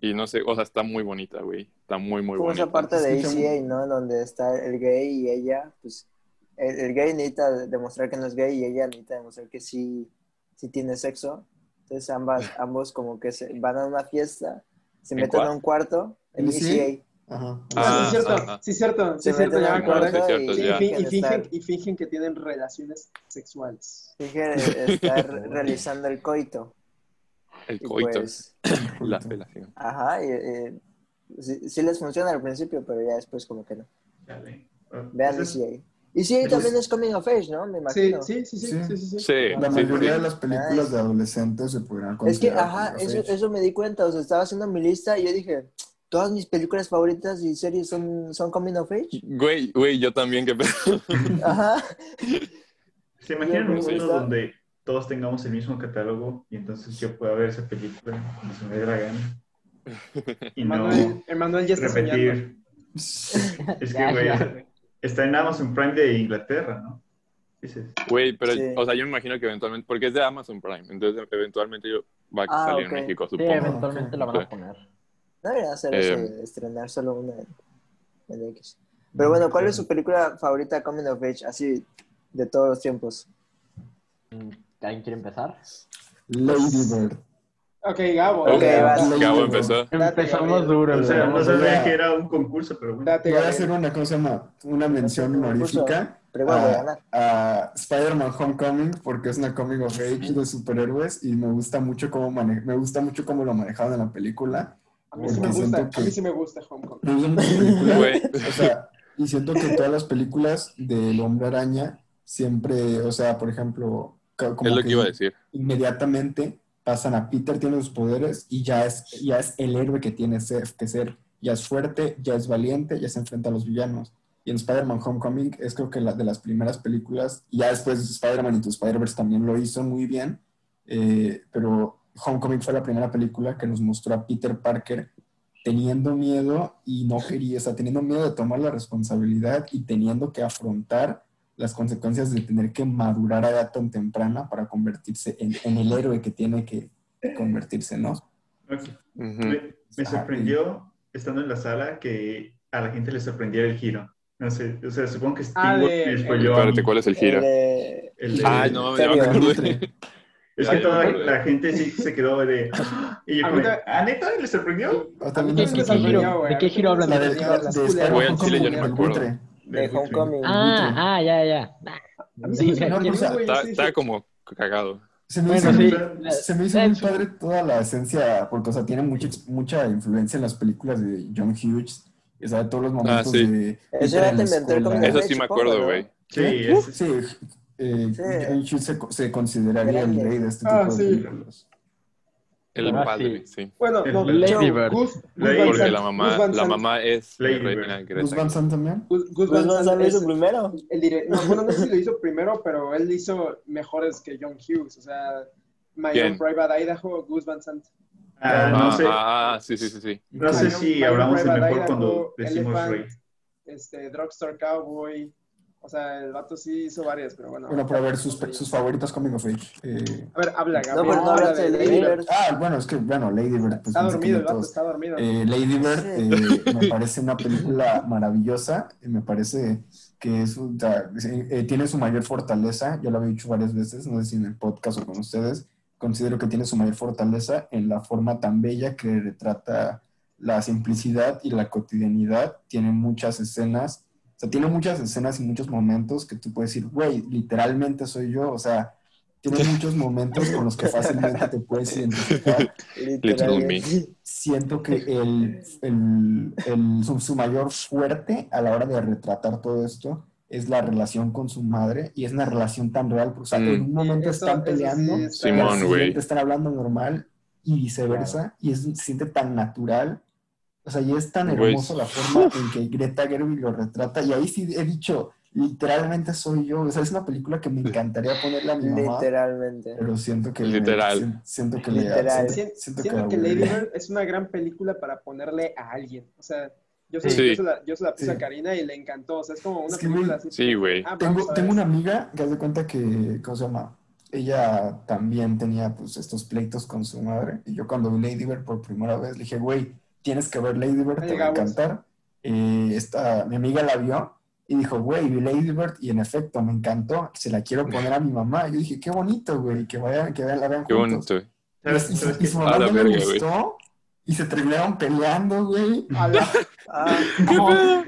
Speaker 1: Y no sé, o sea, está muy bonita, güey. Está muy, muy
Speaker 3: Como
Speaker 1: bonita.
Speaker 3: esa parte de ACA, ¿no? Donde está el gay y ella, pues, el, el gay necesita demostrar que no es gay y ella necesita demostrar que sí, sí tiene sexo. Entonces ambas, *laughs* ambos como que se van a una fiesta, se
Speaker 1: ¿En
Speaker 3: meten
Speaker 1: cuál?
Speaker 3: a un cuarto, en
Speaker 2: ¿En sí? Ajá.
Speaker 6: Ah, sí, es cierto, sí, es cierto, sí, cierto, ya me
Speaker 1: cierto,
Speaker 3: y, fingen
Speaker 6: que tienen relaciones sexuales.
Speaker 3: fingen *laughs* estar realizando el coito.
Speaker 1: El
Speaker 3: Y
Speaker 1: coito,
Speaker 3: pues, *coughs*
Speaker 1: la felación.
Speaker 3: ajá, y, eh, sí, sí les funciona al principio, pero ya después como que no.
Speaker 4: Dale.
Speaker 3: Vean
Speaker 4: ese es-
Speaker 3: ECA. ECA también es coming of age, ¿no? Me
Speaker 6: Sí,
Speaker 3: imagino.
Speaker 6: sí, sí, sí,
Speaker 2: Sí.
Speaker 6: sí, sí, sí.
Speaker 1: Sí,
Speaker 2: La
Speaker 1: sí,
Speaker 2: mayoría
Speaker 1: sí.
Speaker 2: de las películas de adolescentes se podrían
Speaker 3: Es que,
Speaker 2: considerar
Speaker 3: ajá, eso,
Speaker 2: age.
Speaker 3: eso me di cuenta. O sea, estaba haciendo mi lista y yo dije, todas mis películas favoritas y series son, son coming of age.
Speaker 1: Güey, güey, yo también, que *laughs*
Speaker 3: Ajá.
Speaker 4: ¿Se imaginan un
Speaker 3: Sí,
Speaker 4: mundo donde todos tengamos el mismo catálogo y entonces yo pueda ver esa película cuando se me dé la gana? *laughs* Y no
Speaker 6: Emanuel, Emanuel ya está soñando.
Speaker 4: repetir. Es que, *laughs* güey. Está en Amazon Prime de Inglaterra, ¿no? Dices,
Speaker 1: Güey, pero,
Speaker 3: Sí.
Speaker 1: o sea, yo me imagino que eventualmente, porque es de Amazon Prime, entonces eventualmente yo va a
Speaker 3: Ah,
Speaker 1: salir en México,
Speaker 5: Sí,
Speaker 1: supongo.
Speaker 5: eventualmente la van
Speaker 1: Sí.
Speaker 5: a poner.
Speaker 3: No debería hacer
Speaker 1: Eh,
Speaker 3: eso de estrenar solo una en, X. Pero bueno, ¿cuál es su película favorita coming of age? Así, de todos los tiempos.
Speaker 5: ¿Alguien quiere empezar?
Speaker 2: Lady Bird.
Speaker 6: Ok, Gabo.
Speaker 3: Ok,
Speaker 6: dale.
Speaker 3: vas.
Speaker 2: Lady
Speaker 1: Gabo empezó.
Speaker 5: Empezamos duro.
Speaker 4: o sea, no sabía que era un concurso, pero bueno.
Speaker 6: Date,
Speaker 2: Voy a hacer una cosa, ma- una mención honorífica
Speaker 3: a
Speaker 2: a, Spider-Man Homecoming porque es una coming of age de superhéroes y me gusta mucho cómo mane- me gusta mucho cómo lo manejaron en la película.
Speaker 6: A mí sí me gusta,
Speaker 2: siento
Speaker 6: a mí
Speaker 2: que-
Speaker 6: sí me gusta Homecoming.
Speaker 2: Me gusta mucho la película.
Speaker 1: Güey,
Speaker 2: O sea, y siento que todas las películas del Hombre Araña siempre, o sea, por ejemplo, como
Speaker 1: es lo que iba a decir.
Speaker 2: inmediatamente pasan a Peter, tiene los poderes y ya es, ya es el héroe que tiene que ser. Ya es fuerte, ya es valiente, ya se enfrenta a los villanos. Y en Spider-Man Homecoming es creo que la de las primeras películas, ya después Spider-Man Into Spider-Verse también lo hizo muy bien, eh, pero Homecoming fue la primera película que nos mostró a Peter Parker teniendo miedo y no quería, o sea, teniendo miedo de tomar la responsabilidad y teniendo que afrontar las consecuencias de tener que madurar a edad tan temprana para convertirse en, en el héroe que tiene que convertirse, ¿no?
Speaker 4: Me, me sorprendió, estando en la sala, que a la gente le sorprendiera el giro. No sé, o sea, supongo que
Speaker 6: Ah,
Speaker 4: Steve
Speaker 6: de-
Speaker 4: me.
Speaker 1: Espérate, ¿cuál es el giro?
Speaker 3: El de-
Speaker 4: El de-
Speaker 1: Ay, no, ya me acordé.
Speaker 4: Es que toda la gente sí se quedó de... "Ah", Y yo
Speaker 6: A
Speaker 4: como,
Speaker 6: mí ta-
Speaker 4: ¿a neta le sorprendió?
Speaker 5: ¿De qué
Speaker 2: sorprendió
Speaker 5: giro?
Speaker 6: güey.
Speaker 5: ¿De qué giro hablan?
Speaker 2: La
Speaker 6: de
Speaker 2: de,
Speaker 6: las
Speaker 2: de
Speaker 3: De Homecoming.
Speaker 5: Ah, ah, ya, ya.
Speaker 1: Está,
Speaker 6: sí,
Speaker 1: está
Speaker 6: sí.
Speaker 1: como cagado.
Speaker 2: Se me
Speaker 5: Bueno,
Speaker 2: hizo,
Speaker 5: sí.
Speaker 2: muy- se me hizo muy padre toda la esencia, porque, o sea, tiene mucha, mucha influencia en las películas de John Hughes, o sea, todos los momentos
Speaker 1: sí.
Speaker 2: de...
Speaker 3: Eso
Speaker 2: ir a
Speaker 3: ya
Speaker 2: la
Speaker 3: te inventó el
Speaker 2: escuela.
Speaker 3: comentario.
Speaker 1: Eso sí me acuerdo,
Speaker 3: ¿no?
Speaker 1: güey.
Speaker 4: Sí,
Speaker 2: ¿Qué?
Speaker 4: es-
Speaker 2: Sí, eh,
Speaker 3: Sí.
Speaker 2: John Hughes se, se consideraría el rey de este tipo
Speaker 6: Ah,
Speaker 2: de
Speaker 6: sí.
Speaker 2: películas.
Speaker 1: El
Speaker 5: Ah,
Speaker 1: padre, sí.
Speaker 6: Bueno, no,
Speaker 4: Lady
Speaker 5: Bird.
Speaker 6: Gus, Gus
Speaker 4: Lady
Speaker 6: Van
Speaker 1: Porque
Speaker 6: Sant-
Speaker 1: la mamá,
Speaker 6: Gus Van
Speaker 1: la mamá es
Speaker 4: Lady
Speaker 1: reina.
Speaker 2: ¿Gus. Van Sant también?
Speaker 6: Gus, Gus Van Sant es
Speaker 3: eso primero.
Speaker 6: el dire- no, bueno, no sé si lo hizo primero, pero él hizo mejores que John Hughes. O sea, My
Speaker 1: ¿Quién?
Speaker 6: Own Private Idaho, Gus Van Sant.
Speaker 4: Ah, no
Speaker 1: Ah,
Speaker 4: sé,
Speaker 1: ah, sí, sí, sí, sí.
Speaker 4: no sé si hablamos de mejor cuando
Speaker 6: Idaho,
Speaker 4: decimos
Speaker 6: Elephant,
Speaker 4: rey.
Speaker 6: Este, Drugstore Cowboy. O sea, el vato sí hizo varias, pero bueno.
Speaker 2: Bueno, para ver sus, sus favoritos Comic of Age. Eh,
Speaker 6: A ver, habla,
Speaker 3: No,
Speaker 6: Gabriel.
Speaker 3: pero no
Speaker 6: habla
Speaker 3: hablaste de Lady Bird.
Speaker 2: ah, bueno, es que, bueno, Lady Bird. Pues,
Speaker 6: Está dormido, el vato
Speaker 2: todos-
Speaker 6: está dormido.
Speaker 2: Eh, Lady Bird eh, me parece una película maravillosa. y Me parece que es, o sea, eh, tiene su mayor fortaleza. Ya lo había dicho varias veces, no sé si en el podcast o con ustedes. Considero que tiene su mayor fortaleza en la forma tan bella que retrata la simplicidad y la cotidianidad. Tiene muchas escenas, sea, tiene muchas escenas y muchos momentos que tú puedes decir, güey, literalmente soy yo. O sea, tiene *laughs* muchos momentos con los que fácilmente te puedes *laughs* identificar
Speaker 3: Literalmente.
Speaker 2: siento que el, el- el- su, su mayor fuerte a la hora de retratar todo esto es la relación con su madre y es una relación tan real, porque o sea,
Speaker 1: Mm.
Speaker 2: en un momento
Speaker 6: Eso-
Speaker 2: están
Speaker 6: eso sí
Speaker 2: peleando
Speaker 6: está-
Speaker 1: Simón,
Speaker 2: están hablando normal y viceversa y es, se siente tan natural. O sea, y es tan hermoso la forma en que Greta Gerwig lo retrata y ahí sí he dicho, literalmente soy yo. O sea, es una película que me encantaría ponerle a mi mamá.
Speaker 3: Literalmente.
Speaker 2: Pero siento que
Speaker 1: Literal.
Speaker 2: si- siento que le
Speaker 3: Literal.
Speaker 2: siento,
Speaker 6: Sien-
Speaker 2: siento
Speaker 6: Siento
Speaker 2: la
Speaker 6: que Lady. Bird es una gran película para ponerle a alguien. O sea, yo se,
Speaker 1: Sí.
Speaker 6: yo se la, yo se la puse
Speaker 2: Sí.
Speaker 6: a Karina y le encantó. O sea, es como una
Speaker 2: Es que,
Speaker 6: película así.
Speaker 1: Sí, güey.
Speaker 6: Ah,
Speaker 2: Tengo, tengo una amiga que hace cuenta que, ¿cómo se llama? Ella también tenía pues estos pleitos con su madre. Y yo cuando vi Lady Bird por primera vez le dije, güey, tienes que ver Lady Bird, te va a encantar. Eh, esta, mi amiga la vio y dijo, güey, vi Lady Bird y en efecto me encantó. Se la quiero poner a mi mamá. Y yo dije, qué bonito, güey, que vayan, que vean, la vean
Speaker 1: Qué
Speaker 2: juntos.
Speaker 1: bonito.
Speaker 2: Y,
Speaker 4: ¿Sabes,
Speaker 2: y su,
Speaker 4: sabes
Speaker 2: y su mamá no
Speaker 1: güey.
Speaker 2: gustó y se terminaron peleando, güey.
Speaker 6: A la-
Speaker 3: Ah, *laughs*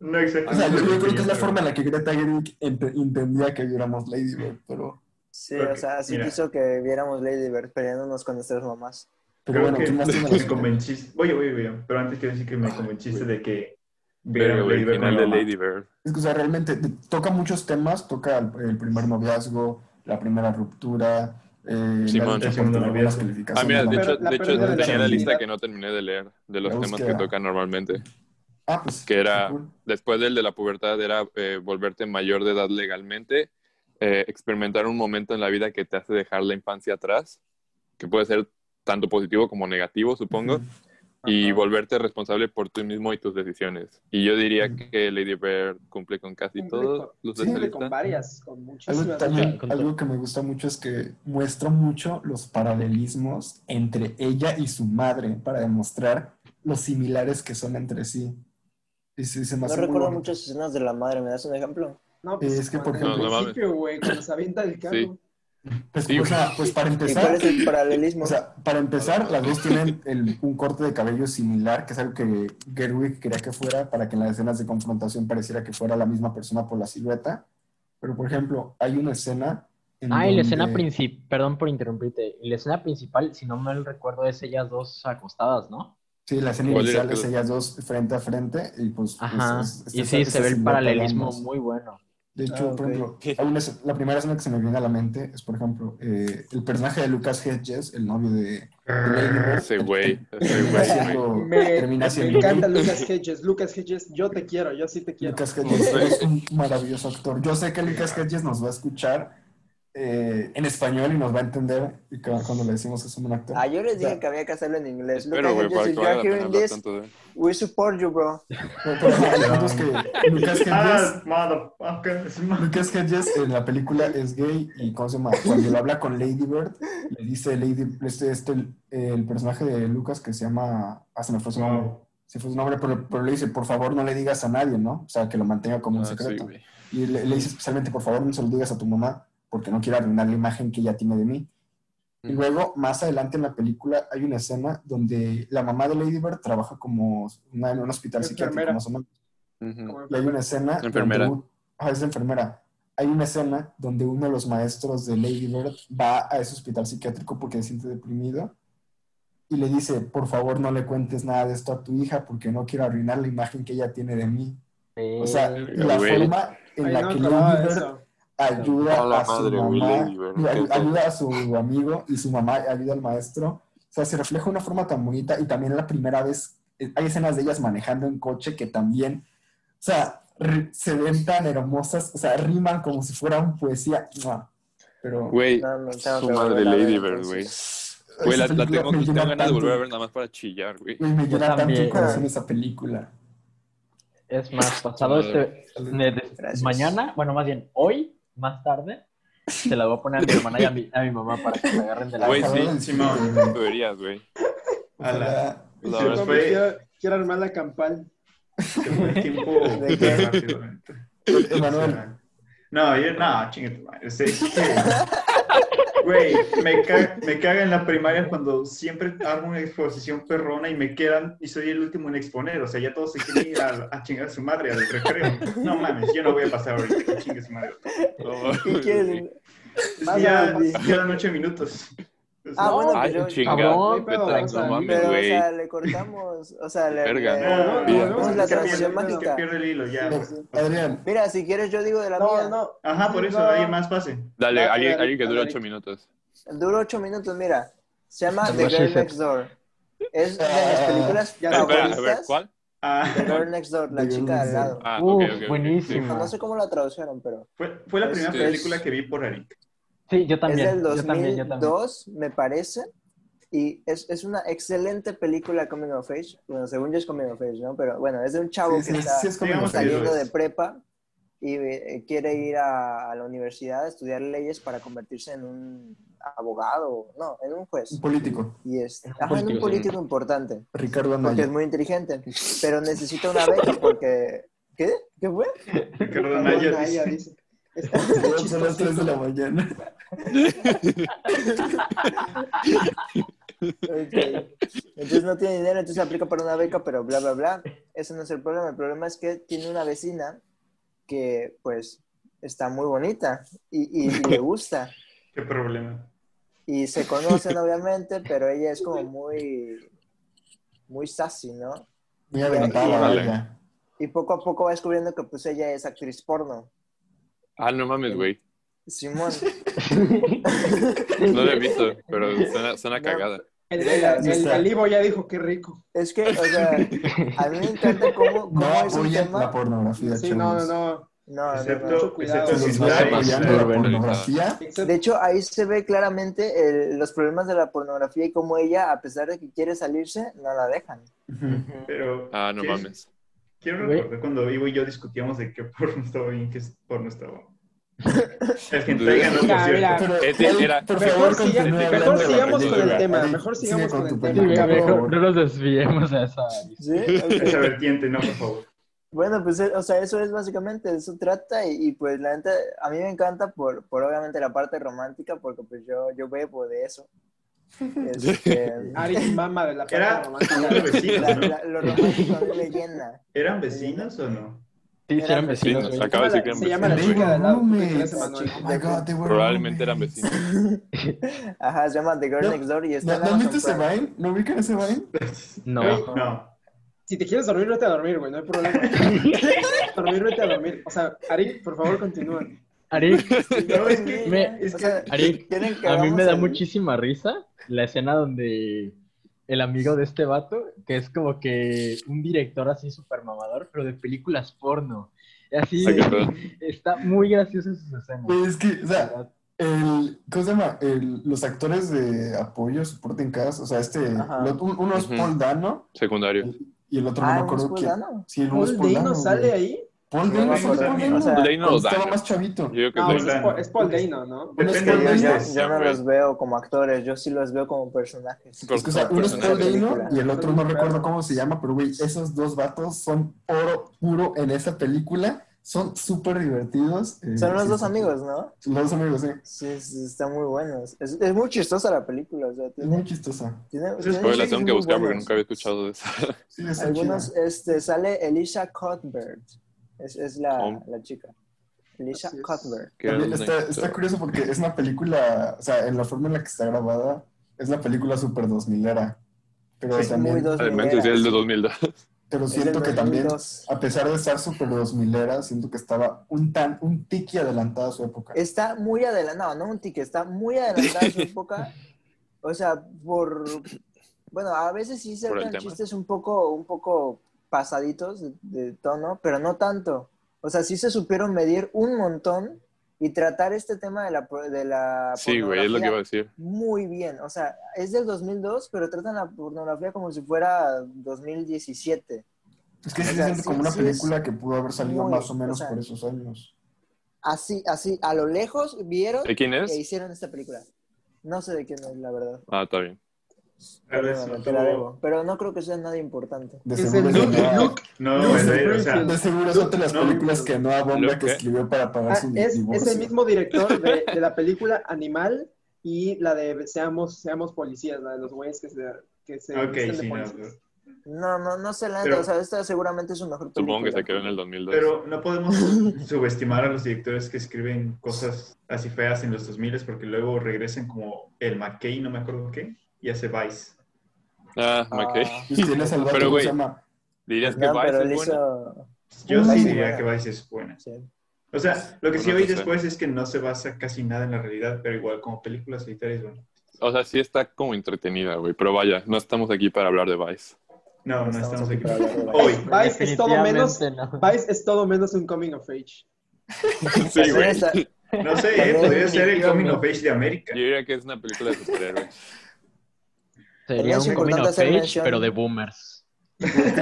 Speaker 4: No
Speaker 2: O
Speaker 4: exactamente.
Speaker 2: sea, yo, yo creo que es la forma en la que Greta Gerwig ent- entendía que viéramos Lady Bird, pero...
Speaker 3: sí,
Speaker 4: Porque,
Speaker 3: o sea, sí
Speaker 4: mira.
Speaker 3: quiso que viéramos Lady Bird peleándonos con nuestras mamás.
Speaker 2: Pero
Speaker 4: Creo
Speaker 2: bueno,
Speaker 4: que
Speaker 2: ¿quién más tiene
Speaker 4: me
Speaker 2: las
Speaker 4: convenciste. Oye, oye, oye, pero antes quiero decir que me convenciste de que Bird
Speaker 1: final de. Lady Bird.
Speaker 2: Es que, o sea, realmente te- toca muchos temas, toca el, el primer noviazgo, la primera ruptura, eh,
Speaker 1: Simón.
Speaker 2: la buenas calificaciones,
Speaker 1: Ah, mira, de hecho,
Speaker 6: la
Speaker 1: de hecho
Speaker 6: de la
Speaker 1: tenía la lista que no terminé de leer de los temas que tocan normalmente.
Speaker 2: Ah, pues,
Speaker 1: que era-
Speaker 2: cool.
Speaker 1: Después del de la pubertad era eh, volverte mayor de edad legalmente, eh, experimentar un momento en la vida que te hace dejar la infancia atrás, que puede ser tanto positivo como negativo, supongo,
Speaker 2: Ujú.
Speaker 1: y
Speaker 6: Ajá.
Speaker 1: volverte responsable por tú mismo y tus decisiones. Y yo diría
Speaker 2: Ujú.
Speaker 1: que Lady Bird cumple con casi
Speaker 6: Cumple
Speaker 1: todos
Speaker 6: con-
Speaker 1: los de
Speaker 2: sí,
Speaker 6: Cumple con varias, con
Speaker 2: Algo,
Speaker 6: muchísimas.
Speaker 2: también,
Speaker 5: con
Speaker 2: algo que me gusta mucho es que muestra mucho los paralelismos entre ella y su madre para demostrar los similares que son entre sí. Y sí, se me
Speaker 3: No recuerdo muchas escenas de la madre, ¿me das un ejemplo?
Speaker 6: No, pues
Speaker 2: Es que, por
Speaker 1: ejemplo-
Speaker 6: al principio, güey, cuando se avienta el carro.
Speaker 1: Sí.
Speaker 2: Pues,
Speaker 1: Sí,
Speaker 2: o sea, pues para
Speaker 3: ¿Y
Speaker 2: empezar,
Speaker 3: cuál es el paralelismo?
Speaker 2: O sea, para empezar, las dos tienen el- un corte de cabello similar, que es algo que Gerwig quería que fuera para que en las escenas de confrontación pareciera que fuera la misma persona por la silueta. Pero, por ejemplo, hay una escena en
Speaker 5: Ah, y la escena
Speaker 2: donde-
Speaker 5: principal, perdón por interrumpirte, la escena principal, si no mal recuerdo, es ellas dos acostadas, ¿no?
Speaker 2: Sí, la escena
Speaker 1: ¿Cuál
Speaker 2: inicial es ellas dos frente a frente y pues...
Speaker 5: Ajá,
Speaker 2: es- es-
Speaker 5: y sí, se ve el paralelismo muy bueno.
Speaker 2: De hecho,
Speaker 3: Ah,
Speaker 2: por
Speaker 3: ok.
Speaker 2: ejemplo, hay una la primera escena que se me viene a la mente es, por ejemplo, eh, el personaje de Lucas Hedges, el novio de, Bird,
Speaker 1: Ese güey, ese
Speaker 2: termina
Speaker 1: güey,
Speaker 2: siendo-
Speaker 6: Me, me encanta. Lucas Hedges. Lucas Hedges, yo te quiero, yo sí te quiero.
Speaker 2: Lucas Hedges es un maravilloso actor. Yo sé que Lucas Hedges nos va a escuchar eh, en español y nos va a entender y cu- cuando le decimos que es un actor.
Speaker 3: Ah, yo les
Speaker 2: O sea,
Speaker 3: dije que había que hacerlo en inglés.
Speaker 1: Pero, güey,
Speaker 3: you,
Speaker 1: para que valga
Speaker 3: hearing this,
Speaker 1: tanto de...
Speaker 3: we support you, bro.
Speaker 2: que Lucas Hedges,
Speaker 4: Ah,
Speaker 2: Hedges en la película es gay y ¿cómo se llama? Cuando lo habla con Lady Bird, le dice Lady, este, este, el personaje de Lucas que se llama, ah, se me fue su nombre.
Speaker 4: Wow.
Speaker 2: Se fue su nombre, pero, pero le dice, por favor no le digas a nadie, ¿no? O sea, que lo mantenga como un
Speaker 1: Ah,
Speaker 2: secreto. Y le, le dice especialmente, por favor, no se lo digas a tu mamá, porque no quiero arruinar la imagen que ella tiene de mí. Y luego, más adelante en la película, hay una escena donde la mamá de Lady Bird trabaja como una, en un hospital psiquiátrico,
Speaker 6: Enfermera.
Speaker 2: más o menos.
Speaker 1: Ujú.
Speaker 6: Como
Speaker 2: Y hay una escena...
Speaker 1: Enfermera.
Speaker 2: donde- ah, es enfermera. hay una escena donde uno de los maestros de Lady Bird va a ese hospital psiquiátrico porque se siente deprimido y le dice, por favor no le cuentes nada de esto a tu hija porque no quiero arruinar la imagen que ella tiene de mí. O sea, la
Speaker 1: Güey.
Speaker 2: forma en
Speaker 6: Ay,
Speaker 2: la
Speaker 6: no
Speaker 2: que Lady
Speaker 6: de
Speaker 2: Bird
Speaker 6: eso.
Speaker 2: Ayuda
Speaker 1: A la
Speaker 2: a su
Speaker 1: madre,
Speaker 2: mamá,
Speaker 1: Lady
Speaker 2: ayuda a su amigo y su mamá ayuda al maestro. O sea, se refleja de una forma tan bonita y también la primera vez eh, hay escenas de ellas manejando en coche que también, o sea, se ven tan hermosas, o sea, riman como si fueran poesía. Pero
Speaker 1: Güey,
Speaker 3: No,
Speaker 1: su madre Lady Bird, güey. Güey, la, tengo, tengo ganas de volver a ver nada más para chillar, güey.
Speaker 2: me llena tanto el
Speaker 5: también.
Speaker 2: corazón esa película.
Speaker 5: Es más, pasado este. de- de-
Speaker 3: Gracias.
Speaker 5: mañana, bueno, más bien, hoy, más tarde, se la voy a poner a mi *laughs* hermana y a mi, a mi mamá para que se agarren de la
Speaker 1: Güey, sí,
Speaker 2: güey.
Speaker 1: Deberías, güey.
Speaker 4: A la-
Speaker 1: La verdad
Speaker 4: fue-
Speaker 6: quiero, quiero armar la campal.
Speaker 4: Fue el *laughs* tiempo
Speaker 3: ¿De
Speaker 4: rápidamente.
Speaker 2: Emanuel,
Speaker 4: No, yo no, chingue tu madre. *laughs* Güey, me, ca- me caga en la primaria cuando siempre hago una exposición perrona y me quedan y soy el último en exponer. O sea, ya todos se quieren ir a, a chingar a su madre al recreo. No mames, yo no voy a pasar ahorita que chingue su madre.
Speaker 1: No,
Speaker 3: ¿Qué quieres?
Speaker 4: Ya quedan ocho minutos.
Speaker 3: Ah, bueno,
Speaker 1: Ay,
Speaker 3: pero-
Speaker 6: o
Speaker 1: no
Speaker 6: sea,
Speaker 1: mames,
Speaker 3: Pero, o
Speaker 1: güey.
Speaker 3: sea, le cortamos, o sea, le,
Speaker 1: Verga,
Speaker 3: le-
Speaker 4: No, no,
Speaker 6: no,
Speaker 3: la transición mágica.
Speaker 4: pierde el hilo ya.
Speaker 2: Adrián,
Speaker 3: Mira, si quieres yo digo de la
Speaker 6: No,
Speaker 3: mía.
Speaker 6: no.
Speaker 4: Ajá, por eso,
Speaker 6: No.
Speaker 4: alguien más pase.
Speaker 1: Dale, alguien, alguien que dure ocho minutos.
Speaker 3: Dura ocho minutos, mira. Se llama The Girl. Next Door. Es de mis películas
Speaker 6: Ya,
Speaker 1: espera, a ver,
Speaker 3: favoritas.
Speaker 1: ¿cuál?
Speaker 4: Ah,
Speaker 3: The Girl Next Door, la chica de al lado.
Speaker 1: Ah,
Speaker 5: Uh,
Speaker 1: ok, ok, ok.
Speaker 5: buenísimo.
Speaker 3: No sé cómo la tradujeron, pero
Speaker 4: fue, fue la primera
Speaker 3: Es-
Speaker 4: película que vi por Arik.
Speaker 5: Sí, yo también.
Speaker 3: es del
Speaker 5: yo también, yo también.
Speaker 3: 2002, me parece. Y es, es una excelente película Coming of Age. Bueno, según yo es Coming of Age, ¿no? Pero bueno, es de un chavo
Speaker 2: sí,
Speaker 3: que
Speaker 2: sí,
Speaker 3: está
Speaker 2: sí
Speaker 4: digamos
Speaker 3: saliendo de prepa y eh, quiere ir a, a la universidad a estudiar leyes para convertirse en un abogado, no, en un juez.
Speaker 2: un político,
Speaker 3: Y es
Speaker 5: En un
Speaker 3: ajá, en un
Speaker 5: político,
Speaker 3: político importante,
Speaker 2: Ricardo
Speaker 3: porque es
Speaker 2: Anaya.
Speaker 3: muy inteligente, pero necesita una beca porque... ¿Qué? ¿Qué fue?
Speaker 4: Ricardo Anaya
Speaker 6: Naya
Speaker 4: dice.
Speaker 6: dice. Está
Speaker 2: Son las 3 de la mañana.
Speaker 3: Entonces no tiene dinero, entonces aplica para una beca, pero bla, bla, bla. Ese no es el problema. El problema es que tiene una vecina que, pues, está muy bonita y, y- y le gusta.
Speaker 4: ¿Qué problema?
Speaker 3: Y se conocen, obviamente, pero ella es como muy, muy sassy, ¿no?
Speaker 2: Muy aventada, vaya.
Speaker 3: Y poco a poco va descubriendo que, pues, ella es actriz porno.
Speaker 1: Ah, no mames, güey.
Speaker 3: Simón. *laughs*
Speaker 1: No lo he visto, pero suena, suena
Speaker 3: No.
Speaker 1: cagada.
Speaker 6: El, el, el, el Ivo ya dijo qué rico.
Speaker 3: Es que, o sea, a mí me encanta cómo, cómo
Speaker 2: No
Speaker 3: es un
Speaker 2: apoyen
Speaker 3: tema.
Speaker 2: la pornografía,
Speaker 6: Sí, no, no, no.
Speaker 3: No.
Speaker 4: Excepto,
Speaker 6: mucho cuidado.
Speaker 4: excepto
Speaker 2: Si apoyando la pornografía,
Speaker 3: De hecho, ahí se ve claramente el- los problemas de la pornografía y cómo ella, a pesar de que quiere salirse, no la dejan.
Speaker 4: Pero.
Speaker 1: Ah, no
Speaker 4: ¿qué?
Speaker 1: mames.
Speaker 4: Quiero recordar cuando Ivo y yo discutíamos de qué porno *laughs* estaba bien, qué porno estaba. *laughs* El que entrega no, por
Speaker 6: Mira,
Speaker 4: cierto.
Speaker 6: mira.
Speaker 2: Pero,
Speaker 1: Este
Speaker 2: Eric,
Speaker 1: era-
Speaker 2: por
Speaker 6: Mejor,
Speaker 2: favor,
Speaker 6: mejor sigamos con el tema. Mejor sigamos con el
Speaker 2: tu
Speaker 6: tema.
Speaker 5: Mejor no nos desviemos a esa.
Speaker 3: ¿Sí?
Speaker 4: Esa vertiente, no, por favor.
Speaker 3: bueno, pues, eh, o sea, eso es básicamente, eso trata y, y, pues la neta, a mí me encanta por, por obviamente la parte romántica, porque pues yo, yo bebo de eso. Este, *laughs*
Speaker 6: Ari mama de la
Speaker 4: Era
Speaker 6: romántica.
Speaker 4: unos *laughs* vecinos,
Speaker 3: la-
Speaker 4: ¿no?
Speaker 3: la- lo romántico a mí me llena.
Speaker 4: ¿Eran vecinos o no?
Speaker 5: Sí, sí, eran
Speaker 1: vecinos,
Speaker 5: vecinos,
Speaker 1: acaba de decir que eran
Speaker 6: Se llama la
Speaker 1: vecinos.
Speaker 6: chica de
Speaker 2: were
Speaker 1: Probablemente eran vecinos. *laughs*
Speaker 3: Ajá, se llama The Girl
Speaker 2: No,
Speaker 3: Next Door y está
Speaker 2: ¿No,
Speaker 3: en
Speaker 2: ¿no han
Speaker 3: Amazon
Speaker 2: visto ese. Vine? ¿No ubican ese Vine?
Speaker 5: No.
Speaker 4: No.
Speaker 6: Si te quieres dormir, vete a dormir, güey, no hay problema. dormir, vete a dormir. O sea, Ari, por favor, continúa.
Speaker 5: Arik,
Speaker 4: No, *laughs* es que.
Speaker 5: Me-
Speaker 4: es
Speaker 3: O
Speaker 4: que
Speaker 3: sea,
Speaker 5: Arik,
Speaker 3: ¿quieren que
Speaker 5: a mí me da muchísima risa la escena donde el amigo de este vato, que es como que un director así súper mamador, pero de películas porno. Y Así, está muy gracioso sus escenas.
Speaker 2: Pues es que, o sea, ¿cómo se llama? El- los actores de apoyo, supporting cast, o sea, este,
Speaker 3: Ajá.
Speaker 2: lo- un- uno es
Speaker 1: Ujú.
Speaker 2: Paul Dano
Speaker 1: Secundario.
Speaker 2: y el otro
Speaker 3: Ah,
Speaker 2: no me
Speaker 3: ¿no es
Speaker 2: acuerdo quién. Sí, el uno es
Speaker 6: ¿Paul
Speaker 2: Paul
Speaker 6: Dano
Speaker 2: Dano,
Speaker 6: sale
Speaker 2: güey.
Speaker 6: ahí?
Speaker 2: Paul
Speaker 3: No
Speaker 2: Dano. Paul
Speaker 3: O
Speaker 2: Dano.
Speaker 3: sea,
Speaker 1: Dano
Speaker 2: estaba más chavito.
Speaker 1: Yo creo que
Speaker 6: No,
Speaker 1: es
Speaker 6: es,
Speaker 4: Paul
Speaker 6: es Paul Dano, ¿no?
Speaker 2: Uno es
Speaker 4: Depende
Speaker 2: Paul
Speaker 3: Yo, no los veo como actores, yo sí los veo como personajes.
Speaker 1: Por-
Speaker 2: Es que, o sea, uno es Paul. Dano y el otro no recuerdo cómo se llama, pero güey, esos dos vatos son oro puro en esa película. Son súper divertidos. eh,
Speaker 3: Son los
Speaker 2: sí,
Speaker 3: dos amigos, ¿no?
Speaker 2: Son los dos amigos, sí.
Speaker 3: Sí, sí, están muy buenos. Es, es muy chistosa la película, o sea,
Speaker 2: Es muy chistosa.
Speaker 3: tiene,
Speaker 4: Pues
Speaker 3: tiene
Speaker 1: Güey, la tengo que buscar porque nunca había escuchado de esa.
Speaker 2: Sí,
Speaker 3: Algunos, este, sale Elisha Cuthbert, es, es la,
Speaker 1: Oh.
Speaker 3: la chica. Lisa
Speaker 6: es.
Speaker 3: Cuthbert.
Speaker 2: También está, está curioso porque es una película, o sea, en la forma en la que está grabada, es la película super 2000 era. Pero
Speaker 3: Es
Speaker 2: también,
Speaker 3: muy 2000
Speaker 1: Además, es el de 2002.
Speaker 2: pero siento que también,
Speaker 3: 2002.
Speaker 2: a pesar de estar super 2000 era, siento que estaba un tan, un tiki adelantada a su época.
Speaker 3: Está muy adelantado, no un tique, está muy adelantada a su *laughs* época. O sea, por. Bueno, a veces sí se chistes un poco, un poco pasaditos de, de tono, pero no tanto. O sea, sí se supieron medir un montón y tratar este tema de la, de la
Speaker 1: Sí, güey, es lo que iba a
Speaker 3: pornografía
Speaker 1: decir.
Speaker 3: muy bien. O sea, es del 2002, pero tratan la pornografía como si fuera 2017.
Speaker 2: Es que
Speaker 3: o sea, sí-
Speaker 2: como una
Speaker 3: sí es
Speaker 2: película que pudo haber salido
Speaker 3: muy,
Speaker 2: más o menos
Speaker 3: o sea,
Speaker 2: por esos años.
Speaker 3: Así, así, a lo lejos vieron
Speaker 1: ¿De quién
Speaker 3: que
Speaker 1: es?
Speaker 3: hicieron esta película. No sé de quién es, la verdad.
Speaker 1: Ah, está bien.
Speaker 4: Tal vez
Speaker 3: Perdóname,
Speaker 4: no
Speaker 3: te la
Speaker 4: tuvo-
Speaker 3: debo. Pero no creo que sea nada importante.
Speaker 2: De seguro
Speaker 6: el
Speaker 2: es
Speaker 6: Luke,
Speaker 2: Noah-
Speaker 6: Luke.
Speaker 4: No,
Speaker 6: Luke
Speaker 4: es de- o sea,
Speaker 6: Springfield.
Speaker 2: de seguro es otra de las
Speaker 4: No,
Speaker 2: películas que Noah Bomba
Speaker 1: ¿Lo
Speaker 2: que escribió para pagar
Speaker 6: Ah,
Speaker 2: su
Speaker 6: es,
Speaker 2: divorcio.
Speaker 6: es el mismo director de, *laughs* de la película Animal y la de Seamos, Seamos Policías, la de los güeyes que se, que se
Speaker 4: Ok,
Speaker 6: visten de
Speaker 4: sí, no,
Speaker 6: policías.
Speaker 3: No, no, no sé la
Speaker 4: Pero-.
Speaker 3: O sea, esta seguramente es su mejor película.
Speaker 1: Supongo que se quedó en el 2002.
Speaker 4: Pero no podemos subestimar a los directores que escriben cosas así feas en los 2000 porque luego regresan como el McKay, no me acuerdo qué, y hace Vice.
Speaker 1: Ah,
Speaker 3: Ah,
Speaker 1: McKay.
Speaker 2: Pues tienes al vato
Speaker 1: Pero,
Speaker 2: que
Speaker 1: güey,
Speaker 2: se llama.
Speaker 1: ¿Dirías que
Speaker 3: No,
Speaker 1: Vice
Speaker 3: pero él
Speaker 1: es buena?
Speaker 3: hizo...
Speaker 4: Yo sí diría que Vice es buena.
Speaker 3: sí.
Speaker 4: O sea, lo que sí oí
Speaker 1: no sé.
Speaker 4: después es que no se basa casi nada en la realidad, pero igual como película solitaria es bueno.
Speaker 1: O sea, sí está como entretenida, güey. Pero vaya, no estamos aquí para hablar de Vice.
Speaker 4: No, no,
Speaker 3: No
Speaker 4: estamos,
Speaker 3: estamos
Speaker 4: aquí.
Speaker 3: para hablar de Vice.
Speaker 4: Hoy.
Speaker 6: Vice es todo menos. Vice es todo menos un coming of age. *laughs*
Speaker 1: Sí,
Speaker 3: También
Speaker 1: güey.
Speaker 4: No sé, eh, podría ser el coming of age de América.
Speaker 1: Yo diría que es una película de superhéroes.
Speaker 5: Sería un coming
Speaker 3: importante
Speaker 5: of age, pero de boomers.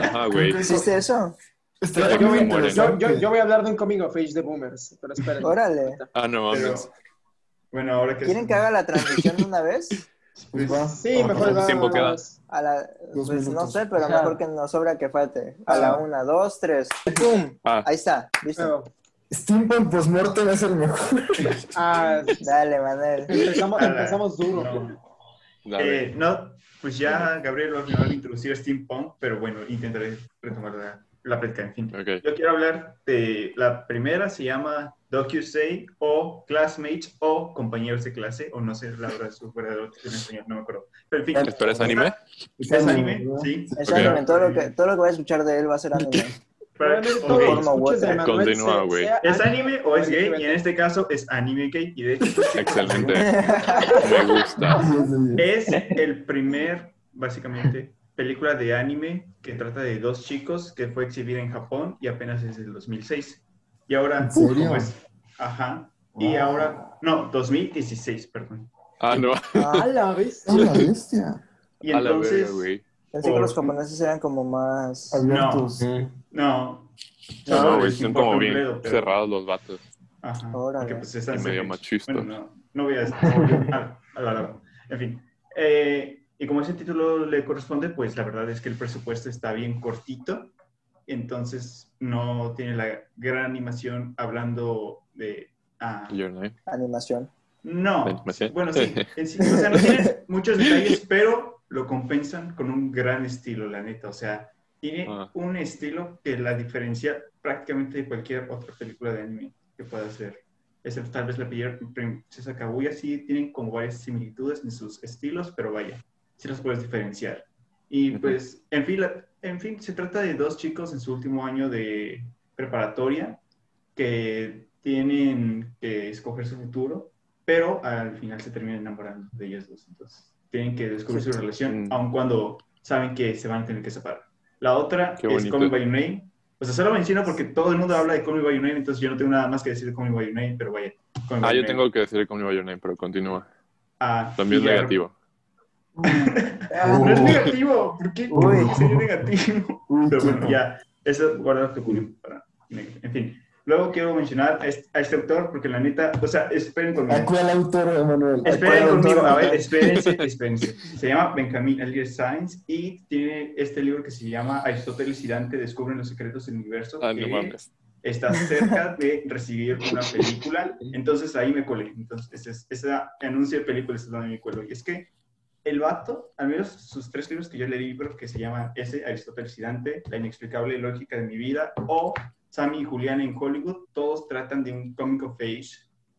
Speaker 1: Ajá, güey.
Speaker 3: ¿Existe eso?
Speaker 1: Yo voy-
Speaker 2: interesante.
Speaker 6: Yo, yo, yo voy a hablar de un coming of age de boomers, pero esperen.
Speaker 3: Órale.
Speaker 1: Ah, no
Speaker 4: Pero, bueno, ahora que...
Speaker 3: ¿Quieren que haga la transición de una vez? *laughs*
Speaker 2: Pues.
Speaker 6: Sí, mejor
Speaker 1: ¿Cuánto
Speaker 6: va-
Speaker 1: tiempo queda?
Speaker 3: A la, pues no sé, pero
Speaker 5: Ajá.
Speaker 3: mejor que nos sobra que falte. A la una, dos, tres. ¡Pum!
Speaker 1: Ah,
Speaker 3: Ahí está, listo.
Speaker 6: Pero,
Speaker 2: Steampunk Postmortem es el mejor.
Speaker 6: ah,
Speaker 3: Dale, Manel.
Speaker 6: empezamos, duro.
Speaker 4: No. Eh, no, pues ya Gabriel va a final introducir Steampunk, pero bueno, intentaré retomar la, la plática, en fin. Yo quiero hablar de la primera, se llama DocuSay o Classmates o Compañeros de Clase, o no sé la verdad su verdadero en español, no me acuerdo. Pero en fin,
Speaker 1: ¿Espera, es anime?
Speaker 4: ¿es anime? Sí.
Speaker 3: Es
Speaker 1: Ok.
Speaker 3: anime, todo lo, que, todo lo que voy a escuchar de él va a ser anime. *laughs*
Speaker 1: Continúa, güey.
Speaker 4: ¿Es anime o es gay? Y en este caso es anime gay, y de hecho
Speaker 1: Excelente. *laughs* Me gusta.
Speaker 4: Es el primer, básicamente, película de anime que trata de dos chicos que fue exhibida en Japón y apenas es del 2006. Y ahora,
Speaker 2: ¿En serio?
Speaker 4: pues, ajá. Y ahora, no, 2016, perdón.
Speaker 1: Ah, no.
Speaker 6: A la *laughs* vez.
Speaker 2: ¡A la bestia!
Speaker 4: Y
Speaker 1: A la
Speaker 4: entonces,
Speaker 1: güey.
Speaker 3: Pensé que los japoneses eran como más...
Speaker 2: Abiertos.
Speaker 4: no.
Speaker 1: No,
Speaker 4: Solo
Speaker 1: güey,
Speaker 4: el
Speaker 1: son
Speaker 4: tipo
Speaker 1: como bien
Speaker 4: pero-
Speaker 1: cerrados los vatos.
Speaker 4: Ajá.
Speaker 3: Órale.
Speaker 4: Porque pues están
Speaker 1: Y medio machistas.
Speaker 4: Bueno, no, no voy a... no voy a- a la larga. En fin. Eh, y como ese título le corresponde, pues la verdad es que el presupuesto está bien cortito. Entonces no tiene la gran animación hablando de... ah,
Speaker 1: Your Name.
Speaker 3: Animación.
Speaker 4: no,
Speaker 1: ¿De animación?
Speaker 4: bueno, sí, en sí, o sea, no *laughs* tiene muchos detalles, pero lo compensan con un gran estilo, la neta. O sea, tiene
Speaker 1: Ah.
Speaker 4: un estilo que la diferencia prácticamente de cualquier otra película de anime que pueda hacer. Excepto tal vez la Princesa Kaguya, sí tienen como varias similitudes en sus estilos, pero vaya, sí los puedes diferenciar. Y
Speaker 1: Ujú.
Speaker 4: pues, en fin, la- en fin, se trata de dos chicos en su último año de preparatoria que tienen que escoger su futuro, pero al final se terminan enamorando de ellos dos. Entonces, tienen que descubrir su relación,
Speaker 1: Mm.
Speaker 4: aun cuando saben que se van a tener que separar. La otra
Speaker 1: Qué
Speaker 4: es. Call Me By Your Name. O sea, solo menciono porque todo el mundo habla de Call Me By Your Name, entonces yo no tengo nada más que decir de Call Me By Your Name, pero vaya. Call Me
Speaker 1: Ah,
Speaker 4: By
Speaker 1: yo
Speaker 4: Your
Speaker 1: tengo
Speaker 4: Name.
Speaker 1: que decir con Your Name, pero continúa.
Speaker 4: Ah,
Speaker 1: También es negativo.
Speaker 4: Ah, *laughs* no es negativo, ¿por qué?
Speaker 3: Uy.
Speaker 4: ¿Por qué sería negativo? Pero bueno, ya, eso guarda tu opinión para... En fin, luego quiero mencionar a este, a este autor porque la neta, o sea, esperen conmigo.
Speaker 2: ¿A cuál autor, Emanuel? ¿A
Speaker 4: Esperen
Speaker 2: cuál
Speaker 4: conmigo,
Speaker 2: autor?
Speaker 4: a ver, espérense, espérense. Se llama Benjamin Elliot Science y tiene este libro que se llama Aristóteles y Dante descubren los secretos del universo.
Speaker 1: Ah, no
Speaker 4: que
Speaker 1: mames.
Speaker 4: está cerca de recibir una película, entonces ahí me colé. Entonces, ese, es- ese anuncio de películas es donde me cuelo. Y es que el vato, al menos sus tres libros que yo leí, pero que se llaman ese, Aristóteles y Dante, La inexplicable lógica de mi vida, o Sammy y Julián en Hollywood, todos tratan de un comic of age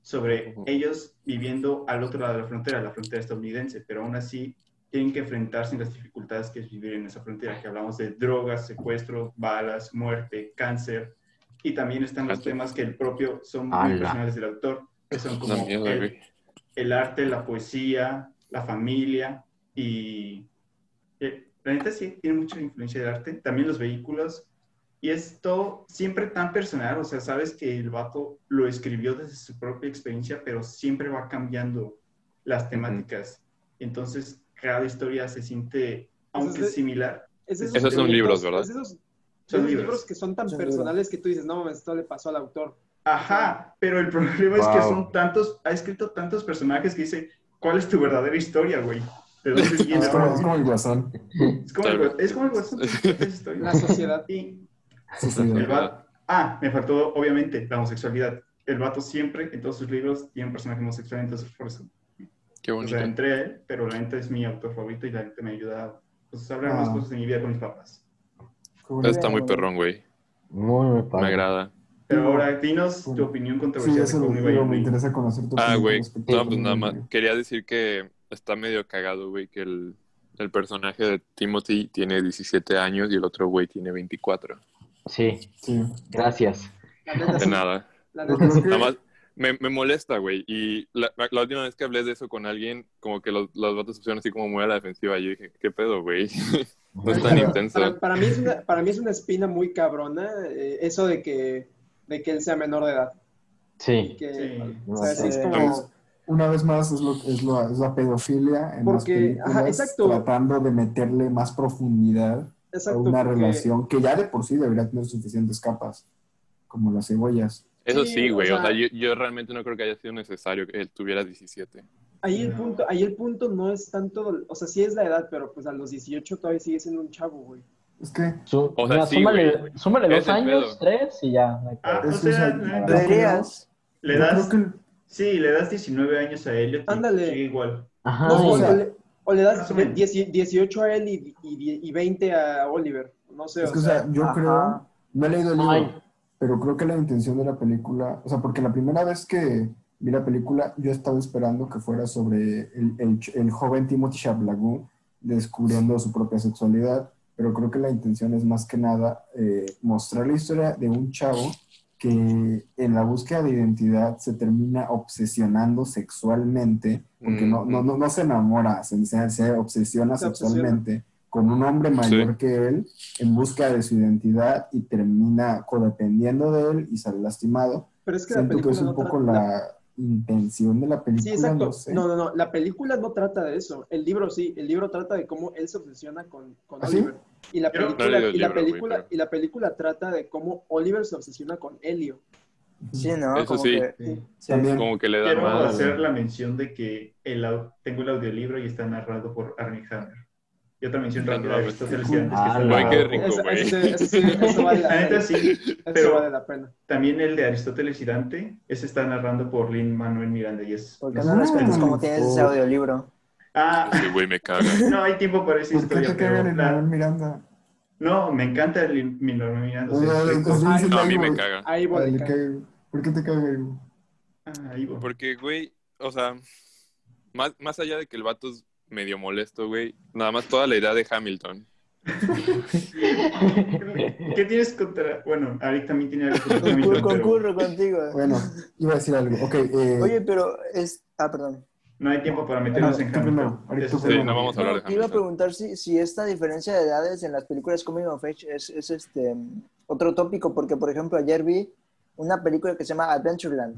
Speaker 4: sobre ellos viviendo al otro lado de la frontera, la frontera estadounidense, pero aún así tienen que enfrentarse en las dificultades que es vivir en esa frontera, que hablamos de drogas, secuestro, balas, muerte, cáncer, y también están los temas que el propio son muy
Speaker 5: Ala.
Speaker 4: personales del autor, que son como el arte, la poesía, la familia y eh, la neta sí tiene mucha influencia del arte, también los vehículos y es todo siempre tan personal, o sea, sabes que el vato lo escribió desde su propia experiencia, pero siempre va cambiando las temáticas. Entonces, cada historia se siente, aunque
Speaker 6: de-
Speaker 4: similar,
Speaker 6: Es esos
Speaker 1: Esos son libros, ¿verdad?
Speaker 6: es esos,
Speaker 4: Son
Speaker 6: esos
Speaker 4: libros.
Speaker 6: libros que son tan
Speaker 3: Son
Speaker 6: personales que tú dices, no mames, esto le pasó al autor.
Speaker 4: Ajá, pero el problema es que
Speaker 5: Wow.
Speaker 4: son tantos, ha escrito tantos personajes que dice, ¿cuál es tu verdadera historia, güey? ¿De dónde *laughs*
Speaker 2: Es como, es como el guasón.
Speaker 4: Es como el, es como el *laughs* es historia.
Speaker 6: La sociedad.
Speaker 4: Y
Speaker 2: Sí, sí,
Speaker 4: vato, ah, me faltó obviamente la homosexualidad. El vato siempre, en todos sus libros, tiene un personaje homosexual, entonces por eso.
Speaker 1: Qué
Speaker 4: O
Speaker 1: bonito.
Speaker 4: sea, entré a él, pero la neta es mi autor favorito y la neta me ayuda pues, a hablar más
Speaker 2: Ah.
Speaker 4: cosas de mi vida con mis papás.
Speaker 1: Está muy perrón, güey.
Speaker 5: Muy, muy
Speaker 1: Me
Speaker 5: padre.
Speaker 1: agrada.
Speaker 4: Pero
Speaker 2: Sí.
Speaker 4: ahora, dinos tu opinión
Speaker 2: Sí,
Speaker 4: controversial Call Me
Speaker 2: me interesa conocer tu
Speaker 1: Ah,
Speaker 2: opinión
Speaker 1: güey. No, pues
Speaker 2: Me
Speaker 1: nada más. Quería decir que está medio cagado, güey, que el, el personaje de Timothy tiene 17 años y el otro güey tiene 24.
Speaker 5: Sí,
Speaker 2: Sí.
Speaker 5: gracias.
Speaker 6: Neta,
Speaker 1: De nada.
Speaker 6: Neta, sí.
Speaker 1: Nada más me, me molesta, güey. Y la, la última vez que hablé de eso con alguien, como que los, los vatos se pusieron así como muy a la defensiva. Y yo dije, ¿qué pedo, güey? *laughs* No es tan intenso.
Speaker 6: Para, para mí es una, para mí es una espina muy cabrona eh, eso de que, de que él sea menor de edad.
Speaker 5: Sí.
Speaker 6: Que,
Speaker 4: Sí.
Speaker 6: o sea, sí es
Speaker 3: Sí.
Speaker 6: como...
Speaker 2: Una vez más es, lo, es, lo, es la pedofilia en las
Speaker 6: Porque,
Speaker 2: películas,
Speaker 6: ajá, exacto.
Speaker 2: tratando de meterle más profundidad
Speaker 6: Exacto,
Speaker 2: a una
Speaker 6: porque-
Speaker 2: relación que ya de por sí debería tener suficientes capas, como las cebollas.
Speaker 1: Eso
Speaker 6: Sí,
Speaker 1: güey.
Speaker 6: o
Speaker 1: O
Speaker 6: sea-
Speaker 1: sea, yo, yo realmente no creo que haya sido necesario que él tuviera 17.
Speaker 6: Ahí el, punto, ahí el punto no es tanto, o sea, sí es la edad, pero pues a los 18 todavía sigue siendo un chavo, güey.
Speaker 2: Es que
Speaker 5: Su-
Speaker 1: O sea,
Speaker 5: mira,
Speaker 1: sí,
Speaker 5: súmale,
Speaker 1: güey.
Speaker 5: súmale
Speaker 1: Es
Speaker 5: dos años,
Speaker 1: pedo.
Speaker 5: tres y ya. no hay
Speaker 4: Ah, o
Speaker 2: es
Speaker 4: sea,
Speaker 3: Deberías.
Speaker 4: le das,
Speaker 2: que
Speaker 4: sí, le das 19 años a Elliot y
Speaker 6: Ándale.
Speaker 4: sigue igual.
Speaker 5: Ajá,
Speaker 6: No, o,
Speaker 5: y-
Speaker 2: sea,
Speaker 6: o le, o le das
Speaker 4: más o menos.
Speaker 6: 10 18 a él y, y, y 20 a Oliver. No sé,
Speaker 2: Es
Speaker 6: o
Speaker 2: que, o
Speaker 6: sea,
Speaker 2: sea, yo
Speaker 3: Ajá.
Speaker 2: creo, no he leído el libro,
Speaker 5: Ay.
Speaker 2: pero creo que la intención de la película, o sea, porque la primera vez que vi la película, yo estaba esperando que fuera sobre el, el, el joven Timothy Chalamet descubriendo su propia sexualidad, pero creo que la intención es más que nada eh, mostrar la historia de un chavo que en la búsqueda de identidad se termina obsesionando sexualmente, porque no, no, no, no se enamora, se, se, se obsesiona
Speaker 6: Se obsesiona.
Speaker 2: sexualmente con un hombre mayor
Speaker 1: Sí.
Speaker 2: que él en busca de su identidad y termina codependiendo de él y sale lastimado.
Speaker 6: pero es que la
Speaker 2: Siento que es un
Speaker 6: no
Speaker 2: poco la intención de la película,
Speaker 6: Sí, exacto.
Speaker 2: no sé.
Speaker 6: No, no, no. La película no trata de eso. El libro sí. El libro trata de cómo él se obsesiona con, con
Speaker 2: ¿Ah, sí?
Speaker 6: Oliver. Y la
Speaker 4: no
Speaker 6: película, y la
Speaker 1: libro,
Speaker 6: película,
Speaker 1: pero-
Speaker 6: y la película trata de cómo Oliver se obsesiona con Helio.
Speaker 3: Sí, ¿no?
Speaker 1: Eso
Speaker 3: Como
Speaker 1: sí.
Speaker 3: que-
Speaker 6: Sí.
Speaker 3: sí.
Speaker 2: También.
Speaker 1: Como que le da
Speaker 4: Quiero
Speaker 1: más.
Speaker 4: hacer la mención de que el, tengo el audiolibro y está narrado por Armie Hammer. Y otra mención
Speaker 1: No
Speaker 4: rápida de
Speaker 1: mames.
Speaker 4: Aristóteles
Speaker 2: Qué
Speaker 4: y antes que está
Speaker 5: cool.
Speaker 1: Güey, qué rico,
Speaker 6: Eso,
Speaker 1: güey.
Speaker 6: eso, eso sí, eso vale la
Speaker 4: neta
Speaker 6: pena.
Speaker 4: sí,
Speaker 6: Eso
Speaker 4: pero
Speaker 6: vale la pena.
Speaker 4: también el de Aristóteles y Dante, ese está narrando por Lin Manuel Miranda y es...
Speaker 3: ¿Por qué
Speaker 2: Es
Speaker 3: no respetas
Speaker 2: un-
Speaker 3: como tienes ese audiolibro?
Speaker 4: Ah,
Speaker 1: Ese güey me caga. *laughs*
Speaker 4: no hay tiempo para esa
Speaker 2: ¿Por qué
Speaker 4: historia,
Speaker 2: te
Speaker 4: la-
Speaker 2: Manuel Miranda?
Speaker 4: No, me encanta el Lin Manuel Miranda.
Speaker 6: Ay,
Speaker 1: No, a mí me caga.
Speaker 6: Ahí voy.
Speaker 2: ¿Por qué te caga? Ivo?
Speaker 4: Ah, ahí voy.
Speaker 1: Porque, güey, o sea, más, más allá de que el vato es medio molesto, güey, nada más toda la idea de Hamilton.
Speaker 4: ¿Qué tienes contra...? Bueno, Arik también tiene algo contra Hamilton,
Speaker 3: Concurro,
Speaker 4: pero
Speaker 3: contigo.
Speaker 2: Bueno, iba a decir algo. Ok, eh,
Speaker 3: Oye, pero es... Ah, perdón.
Speaker 4: no hay tiempo para meternos
Speaker 2: No,
Speaker 4: en
Speaker 2: primero,
Speaker 4: Hamilton. Eso
Speaker 1: Sí,
Speaker 2: primero.
Speaker 1: no vamos a hablar de
Speaker 3: Te iba a
Speaker 1: Hamilton.
Speaker 3: preguntar si, si esta diferencia de edades en las películas Coming of Age es, es este otro tópico, porque por ejemplo ayer vi una película que se llama Adventureland,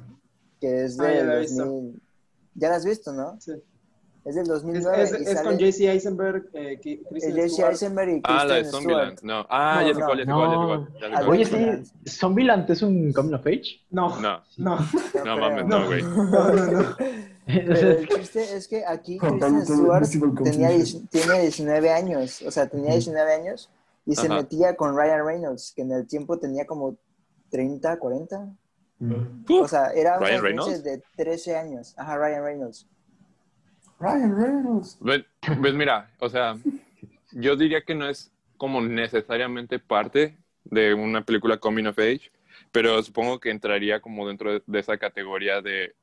Speaker 3: que es
Speaker 6: Ah, ya la he visto.
Speaker 3: 2000. Ya la has visto, ¿no?
Speaker 6: Sí.
Speaker 3: Es del
Speaker 6: Es,
Speaker 3: 2009
Speaker 6: es-
Speaker 3: y
Speaker 6: es con JC Eisenberg, eh, Stewart.
Speaker 3: Eisenberg y
Speaker 1: Ah, la de Zombieland. No. Ah,
Speaker 3: No,
Speaker 1: ya sé
Speaker 3: no.
Speaker 1: cuál, ya sé cuál, ya sé cuál.
Speaker 5: Oye, sí, ¿Zombieland es un coming of age?
Speaker 6: No,
Speaker 1: No,
Speaker 6: no,
Speaker 1: no
Speaker 3: creo.
Speaker 1: mames, no, güey.
Speaker 6: no, no, no.
Speaker 3: Pero el chiste es que aquí Kristen Stewart tenía, tiene 19 años, o sea, tenía 19 años y se
Speaker 1: Ajá.
Speaker 3: metía con Ryan Reynolds, que en el tiempo tenía como 30, 40.
Speaker 2: Mm.
Speaker 3: O sea, era una
Speaker 1: ¿Ryan
Speaker 3: diferencia
Speaker 1: Reynolds?
Speaker 3: de 13 años. Ajá, Ryan Reynolds.
Speaker 2: Ryan Reynolds.
Speaker 1: Pues, pues mira, o sea, yo diría que no es como necesariamente parte de una película coming of age, pero supongo que entraría como dentro de, de esa categoría de,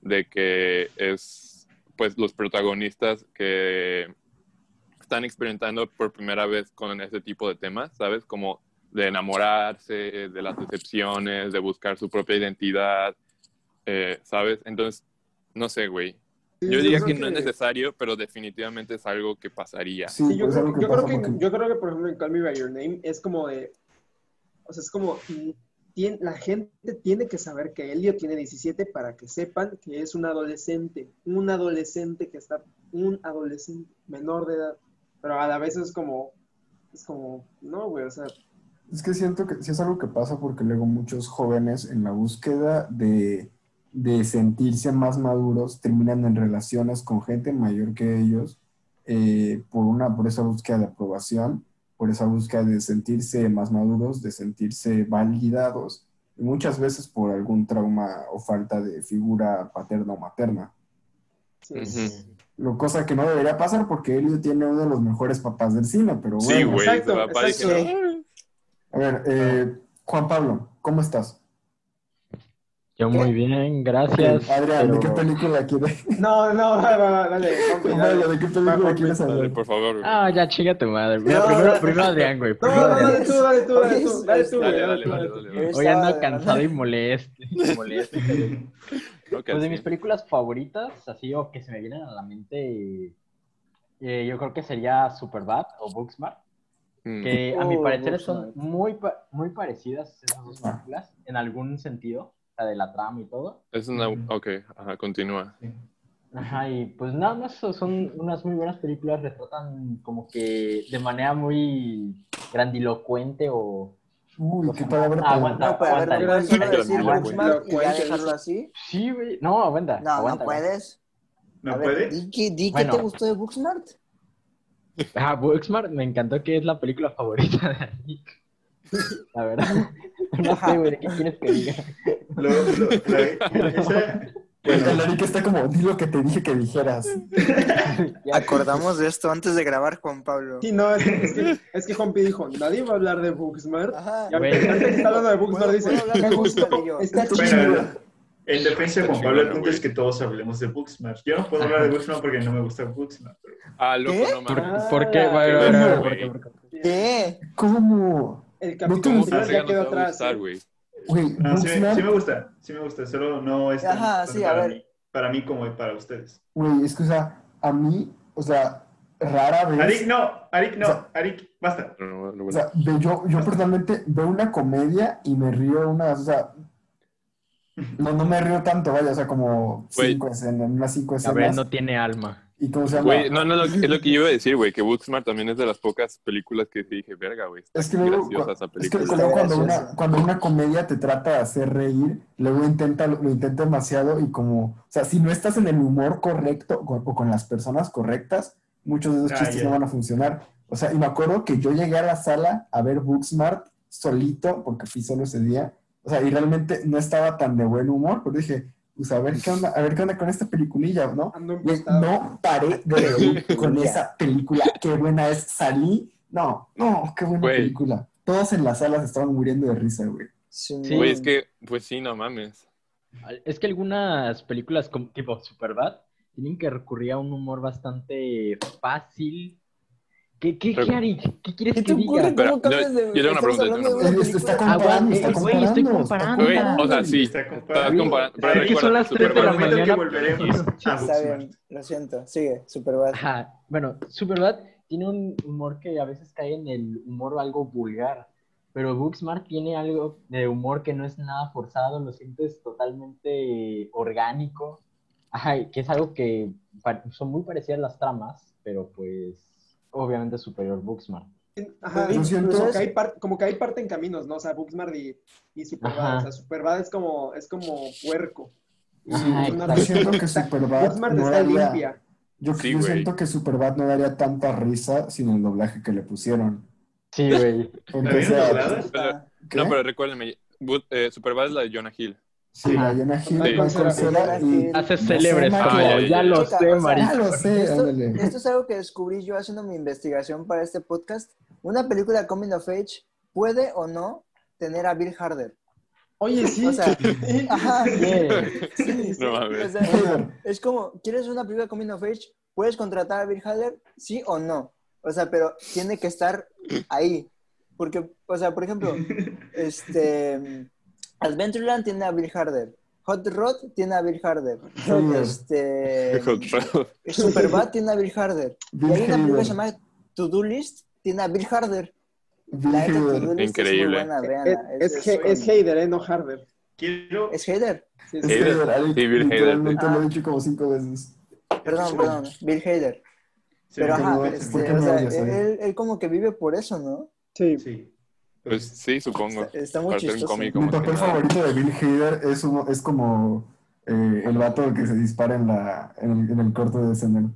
Speaker 1: de que es, pues, los protagonistas que están experimentando por primera vez con ese tipo de temas, ¿sabes? Como de enamorarse, de las decepciones, de buscar su propia identidad, eh, ¿sabes? Entonces, no sé, güey.
Speaker 6: Sí,
Speaker 1: Yo diría que
Speaker 6: creo
Speaker 1: no es necesario, pero definitivamente es algo que pasaría.
Speaker 2: Sí,
Speaker 6: yo,
Speaker 2: pues
Speaker 6: creo,
Speaker 2: que
Speaker 6: yo, creo que,
Speaker 2: porque-
Speaker 6: yo creo que, por ejemplo, en Call Me By Your Name es como de. O sea, es como. tien- la gente tiene que saber que Elliot tiene 17 para que sepan que es un adolescente. Un adolescente que está. Un adolescente menor de edad. Pero a la vez es como. Es como. No, güey, o sea.
Speaker 2: Es que siento que sí es algo que pasa porque luego muchos jóvenes en la búsqueda de, de sentirse más maduros terminan en relaciones con gente mayor que ellos eh, por, una, por esa búsqueda de aprobación, por esa búsqueda de sentirse más maduros, de sentirse validados y muchas veces por algún trauma o falta de figura paterna o materna.
Speaker 6: sí.
Speaker 2: Lo cosa que no debería pasar porque Elliot tiene uno de los mejores papás del cine, pero bueno.
Speaker 1: Sí, güey.
Speaker 6: exacto, exacto.
Speaker 1: diciendo,
Speaker 2: A ver, eh, Juan Pablo, ¿cómo estás?
Speaker 5: Yo muy bien, gracias.
Speaker 2: Adrián, ¿de qué película quieres?
Speaker 6: No, no, dale, *laughs* dale.
Speaker 2: ¿de qué película quieres hablar?
Speaker 1: por favor. güey.
Speaker 5: Ah, ya chinga tu madre. Mira,
Speaker 3: No,
Speaker 5: primero,
Speaker 3: no.
Speaker 5: primero Adrián, güey.
Speaker 6: No,
Speaker 5: Primero
Speaker 6: no,
Speaker 5: Adrián.
Speaker 6: dale tú, dale tú, dale tú, dale tú.
Speaker 1: Dale,
Speaker 6: dale.
Speaker 5: Hoy ando cansado y molesto. molesto. *laughs* Pues de mis películas favoritas, así o que se me vienen a la mente, eh, yo creo que sería Superbad o Booksmart,
Speaker 1: Mm.
Speaker 5: que a mi
Speaker 3: Oh,
Speaker 5: parecer son muy, muy parecidas esas dos películas, en algún sentido, de la trama y todo.
Speaker 1: Es una... Ok, ajá, continúa.
Speaker 5: Ajá, y pues nada más son unas muy buenas películas, retratan como que de manera muy grandilocuente o...
Speaker 2: Uy, qué
Speaker 5: Ah,
Speaker 2: palabra
Speaker 5: aguanta.
Speaker 3: No, pero a ver,
Speaker 5: Aguanta,
Speaker 3: ¿no puedes solo decir
Speaker 1: Aguanta.
Speaker 3: Booksmart y ya dejarlo así?
Speaker 5: Sí, güey. No, aguanta.
Speaker 3: No,
Speaker 5: aguanta,
Speaker 3: no puedes.
Speaker 4: ¿No
Speaker 3: a ver,
Speaker 4: puede?
Speaker 3: di, que- di
Speaker 5: Bueno.
Speaker 3: qué te gustó de Booksmart.
Speaker 5: Ah, Booksmart me encantó que es la película favorita de Nick. La verdad. *laughs* *laughs* No sé, güey, ¿qué quieres que diga? *laughs*
Speaker 4: Lo- lo- la- *laughs* esa- bueno,
Speaker 2: El está como, di lo que te dije que dijeras.
Speaker 3: Acordamos de esto antes de grabar, Juan Pablo.
Speaker 6: Sí, no, es que, es que, es que Juanpi dijo, nadie va a hablar de Booksmart.
Speaker 3: Ajá.
Speaker 6: Y ahorita que está hablando de Booksmart
Speaker 3: ¿Puedo-
Speaker 6: dice, me
Speaker 3: y yo?
Speaker 6: está
Speaker 2: Bueno,
Speaker 6: chido.
Speaker 4: en defensa de Juan Pablo, el punto es que todos hablemos de Booksmart. Yo no puedo hablar de Booksmart porque no me gusta Booksmart. pero-
Speaker 1: Ah, loco,
Speaker 3: ¿Qué?
Speaker 1: no
Speaker 5: ¿Por,
Speaker 1: mames.
Speaker 5: por qué?
Speaker 6: Ah,
Speaker 5: ¿por qué? ¿Por qué?
Speaker 3: ¿Qué?
Speaker 2: ¿Cómo?
Speaker 6: El
Speaker 2: ¿No te
Speaker 6: capítulo
Speaker 2: gusta?
Speaker 6: anterior ya quedó
Speaker 1: a
Speaker 6: atrás.
Speaker 1: gustar,
Speaker 6: ¿eh?
Speaker 1: güey.
Speaker 2: Güey,
Speaker 4: No, sí, me- sí me gusta, sí me gusta, solo no es
Speaker 3: Ajá, a
Speaker 4: para,
Speaker 3: ver.
Speaker 4: mí, para mí como para ustedes.
Speaker 2: güey, es que, o sea, a mí, o sea, rara vez...
Speaker 4: Arik, no, Arik,
Speaker 2: O sea-
Speaker 4: no, Arik, basta.
Speaker 1: No, no, no,
Speaker 2: O sea, de- yo, yo personalmente veo una comedia y me río unas, o sea, no, no me río tanto, vaya, o sea, como cinco escenas, unas cinco escenas.
Speaker 5: no tiene alma.
Speaker 2: ¿Y cómo se llama?
Speaker 1: Güey, no, no, no, es lo que yo iba a decir, güey, que Booksmart también es de las pocas películas que dije, verga, güey,
Speaker 2: Es que luego,
Speaker 1: esa
Speaker 2: es que
Speaker 1: película.
Speaker 2: luego cuando, una, cuando una comedia te trata de hacer reír, luego intenta, lo intenta demasiado y como, o sea, si no estás en el humor correcto o, o con las personas correctas, muchos de esos
Speaker 4: Ah,
Speaker 2: chistes no van a funcionar. O sea, y me acuerdo que yo llegué a la sala a ver Booksmart solito, porque fui solo ese día, o sea, y realmente no estaba tan de buen humor, pero dije, pues a ver qué onda, a ver qué onda con esta peliculilla, ¿no? No paré de reír *laughs* con esa película. Qué buena es. Salí. No, no, qué buena
Speaker 1: Güey.
Speaker 2: película. Todos en la sala se estaban muriendo de risa, güey.
Speaker 5: Sí.
Speaker 1: Güey, es que, pues sí, no mames.
Speaker 5: Es que algunas películas como tipo Superbad tienen que recurrir a un humor bastante fácil. ¿Qué, qué,
Speaker 1: Pero-
Speaker 5: qué, Ari? ¿Qué quieres
Speaker 3: ¿Qué
Speaker 5: que
Speaker 3: te ocurre?
Speaker 5: diga?
Speaker 3: ¿Cómo cambias
Speaker 1: yo-
Speaker 3: de.?
Speaker 1: yo tengo una pregunta, yo tengo
Speaker 2: una. Está comparando,
Speaker 5: Aguanta,
Speaker 2: está
Speaker 5: güey, estoy
Speaker 2: comparando,
Speaker 5: comparando.
Speaker 1: Güey,
Speaker 2: comparando.
Speaker 1: o sea, sí,
Speaker 4: Está
Speaker 1: estás
Speaker 4: comparando.
Speaker 1: comparando.
Speaker 4: Es
Speaker 1: Pero
Speaker 5: que son las tres de la
Speaker 4: que
Speaker 5: mañana.
Speaker 4: volveremos
Speaker 3: Está bien, lo siento. Sigue, Superbad.
Speaker 5: Ajá. Bueno, Superbad tiene un humor que a veces cae en el humor algo vulgar. Pero Booksmart tiene algo de humor que no es nada forzado, lo sientes totalmente orgánico. Ajá, que es algo que son muy parecidas las tramas, pero pues obviamente superior Booksmart.
Speaker 6: Ajá,
Speaker 2: siento-
Speaker 6: como, que hay par- como que hay parte en caminos, ¿no? O sea, Booksmart y, y Superbad.
Speaker 5: Ajá.
Speaker 6: O sea, Superbad es como, es como puerco.
Speaker 5: Ajá,
Speaker 2: Yo siento que
Speaker 6: está-
Speaker 2: Superbad
Speaker 6: Booksmart
Speaker 2: no
Speaker 6: está
Speaker 2: daría,
Speaker 6: limpia.
Speaker 2: yo,
Speaker 1: Sí,
Speaker 2: yo
Speaker 1: güey.
Speaker 2: siento que Superbad no daría tanta risa sin el doblaje que le pusieron.
Speaker 5: Sí, güey.
Speaker 1: No, pero recuérdenme, eh, Superbad es la de Jonah Hill.
Speaker 2: Sí, la
Speaker 5: Ajá.
Speaker 1: Sí.
Speaker 2: Michael
Speaker 6: Cera.
Speaker 2: Cera y...
Speaker 5: Hace
Speaker 2: No
Speaker 5: célebre
Speaker 2: sé,
Speaker 5: español,
Speaker 2: Michael.
Speaker 5: ya lo
Speaker 3: Chica,
Speaker 5: sé,
Speaker 3: sea,
Speaker 2: Ya lo sé,
Speaker 3: Esto, es algo que descubrí yo haciendo mi investigación para este podcast. Una película Coming of Age puede o no tener a Bill Harder.
Speaker 6: Oye, sí.
Speaker 3: O sea, *laughs* ajá. *laughs*
Speaker 5: Yeah.
Speaker 3: Sí, sí.
Speaker 1: No.
Speaker 3: O sea, es como, ¿quieres una película coming of age? ¿Puedes contratar a Bill Hader? ¿Sí o no? O sea, pero tiene que estar ahí. Porque, o sea, por ejemplo, este, Adventureland tiene a Bill Hader. Hot Rod tiene a Bill Hader.
Speaker 2: Hader.
Speaker 3: Este,
Speaker 1: Hot Rod.
Speaker 3: Superbad tiene a Bill Hader. Y
Speaker 2: Bill
Speaker 3: hay una película que
Speaker 2: Hader.
Speaker 3: se llama To Do List, tiene a Bill Hader.
Speaker 2: Bill
Speaker 3: La neta, To
Speaker 2: Hader.
Speaker 3: Do List
Speaker 1: Increíble.
Speaker 3: es muy buena,
Speaker 6: Es,
Speaker 3: véanla.
Speaker 6: es,
Speaker 3: Es,
Speaker 6: He- es Heider, ¿eh? No Harder.
Speaker 4: Quiero,
Speaker 3: es Hader.
Speaker 6: Sí,
Speaker 2: Es.
Speaker 1: Hader.
Speaker 2: Hader,
Speaker 1: Sí, Bill Hader,
Speaker 2: lo he dicho como cinco veces.
Speaker 3: Perdón, perdón. Bill Hader.
Speaker 4: sí,
Speaker 3: Pero
Speaker 2: ¿por
Speaker 3: ajá, este, o sea, él, él como que vive por eso, ¿no?
Speaker 6: Sí.
Speaker 4: sí.
Speaker 1: Pues sí, supongo.
Speaker 3: Está, está muy
Speaker 1: un
Speaker 3: chistoso.
Speaker 1: cómico.
Speaker 2: Mi papel
Speaker 1: nada.
Speaker 2: favorito de Bill Hader es, uno- es como eh, el vato que se dispara en, la, en, el, en el corto de SNL.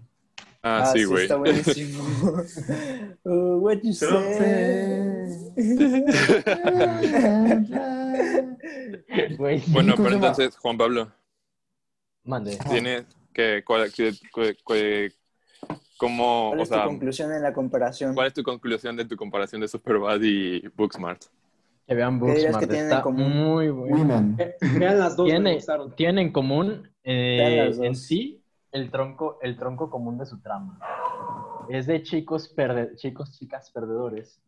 Speaker 1: Ah, sí, güey.
Speaker 3: Está buenísimo. *laughs* Uh, what you say? *laughs*
Speaker 1: Bueno,
Speaker 2: ¿Cómo
Speaker 1: pero entonces, Juan Pablo,
Speaker 5: mande.
Speaker 1: tiene que, cuál, que- que-
Speaker 3: ¿Cuál
Speaker 1: o
Speaker 3: es tu conclusión en la comparación?
Speaker 1: ¿cuál es tu conclusión de tu comparación de Superbad y Booksmart?
Speaker 5: Que vean
Speaker 3: ¿Qué dirías
Speaker 5: Booksmart.
Speaker 3: que tienen en
Speaker 5: Está
Speaker 3: común?
Speaker 5: muy bueno.
Speaker 6: Eh, Vean las dos, me
Speaker 5: Tiene,
Speaker 6: gustaron.
Speaker 5: tiene en común eh,
Speaker 3: dos.
Speaker 5: en sí el tronco, el tronco común de su trama. Es de chicos, perde- chicos chicas perdedores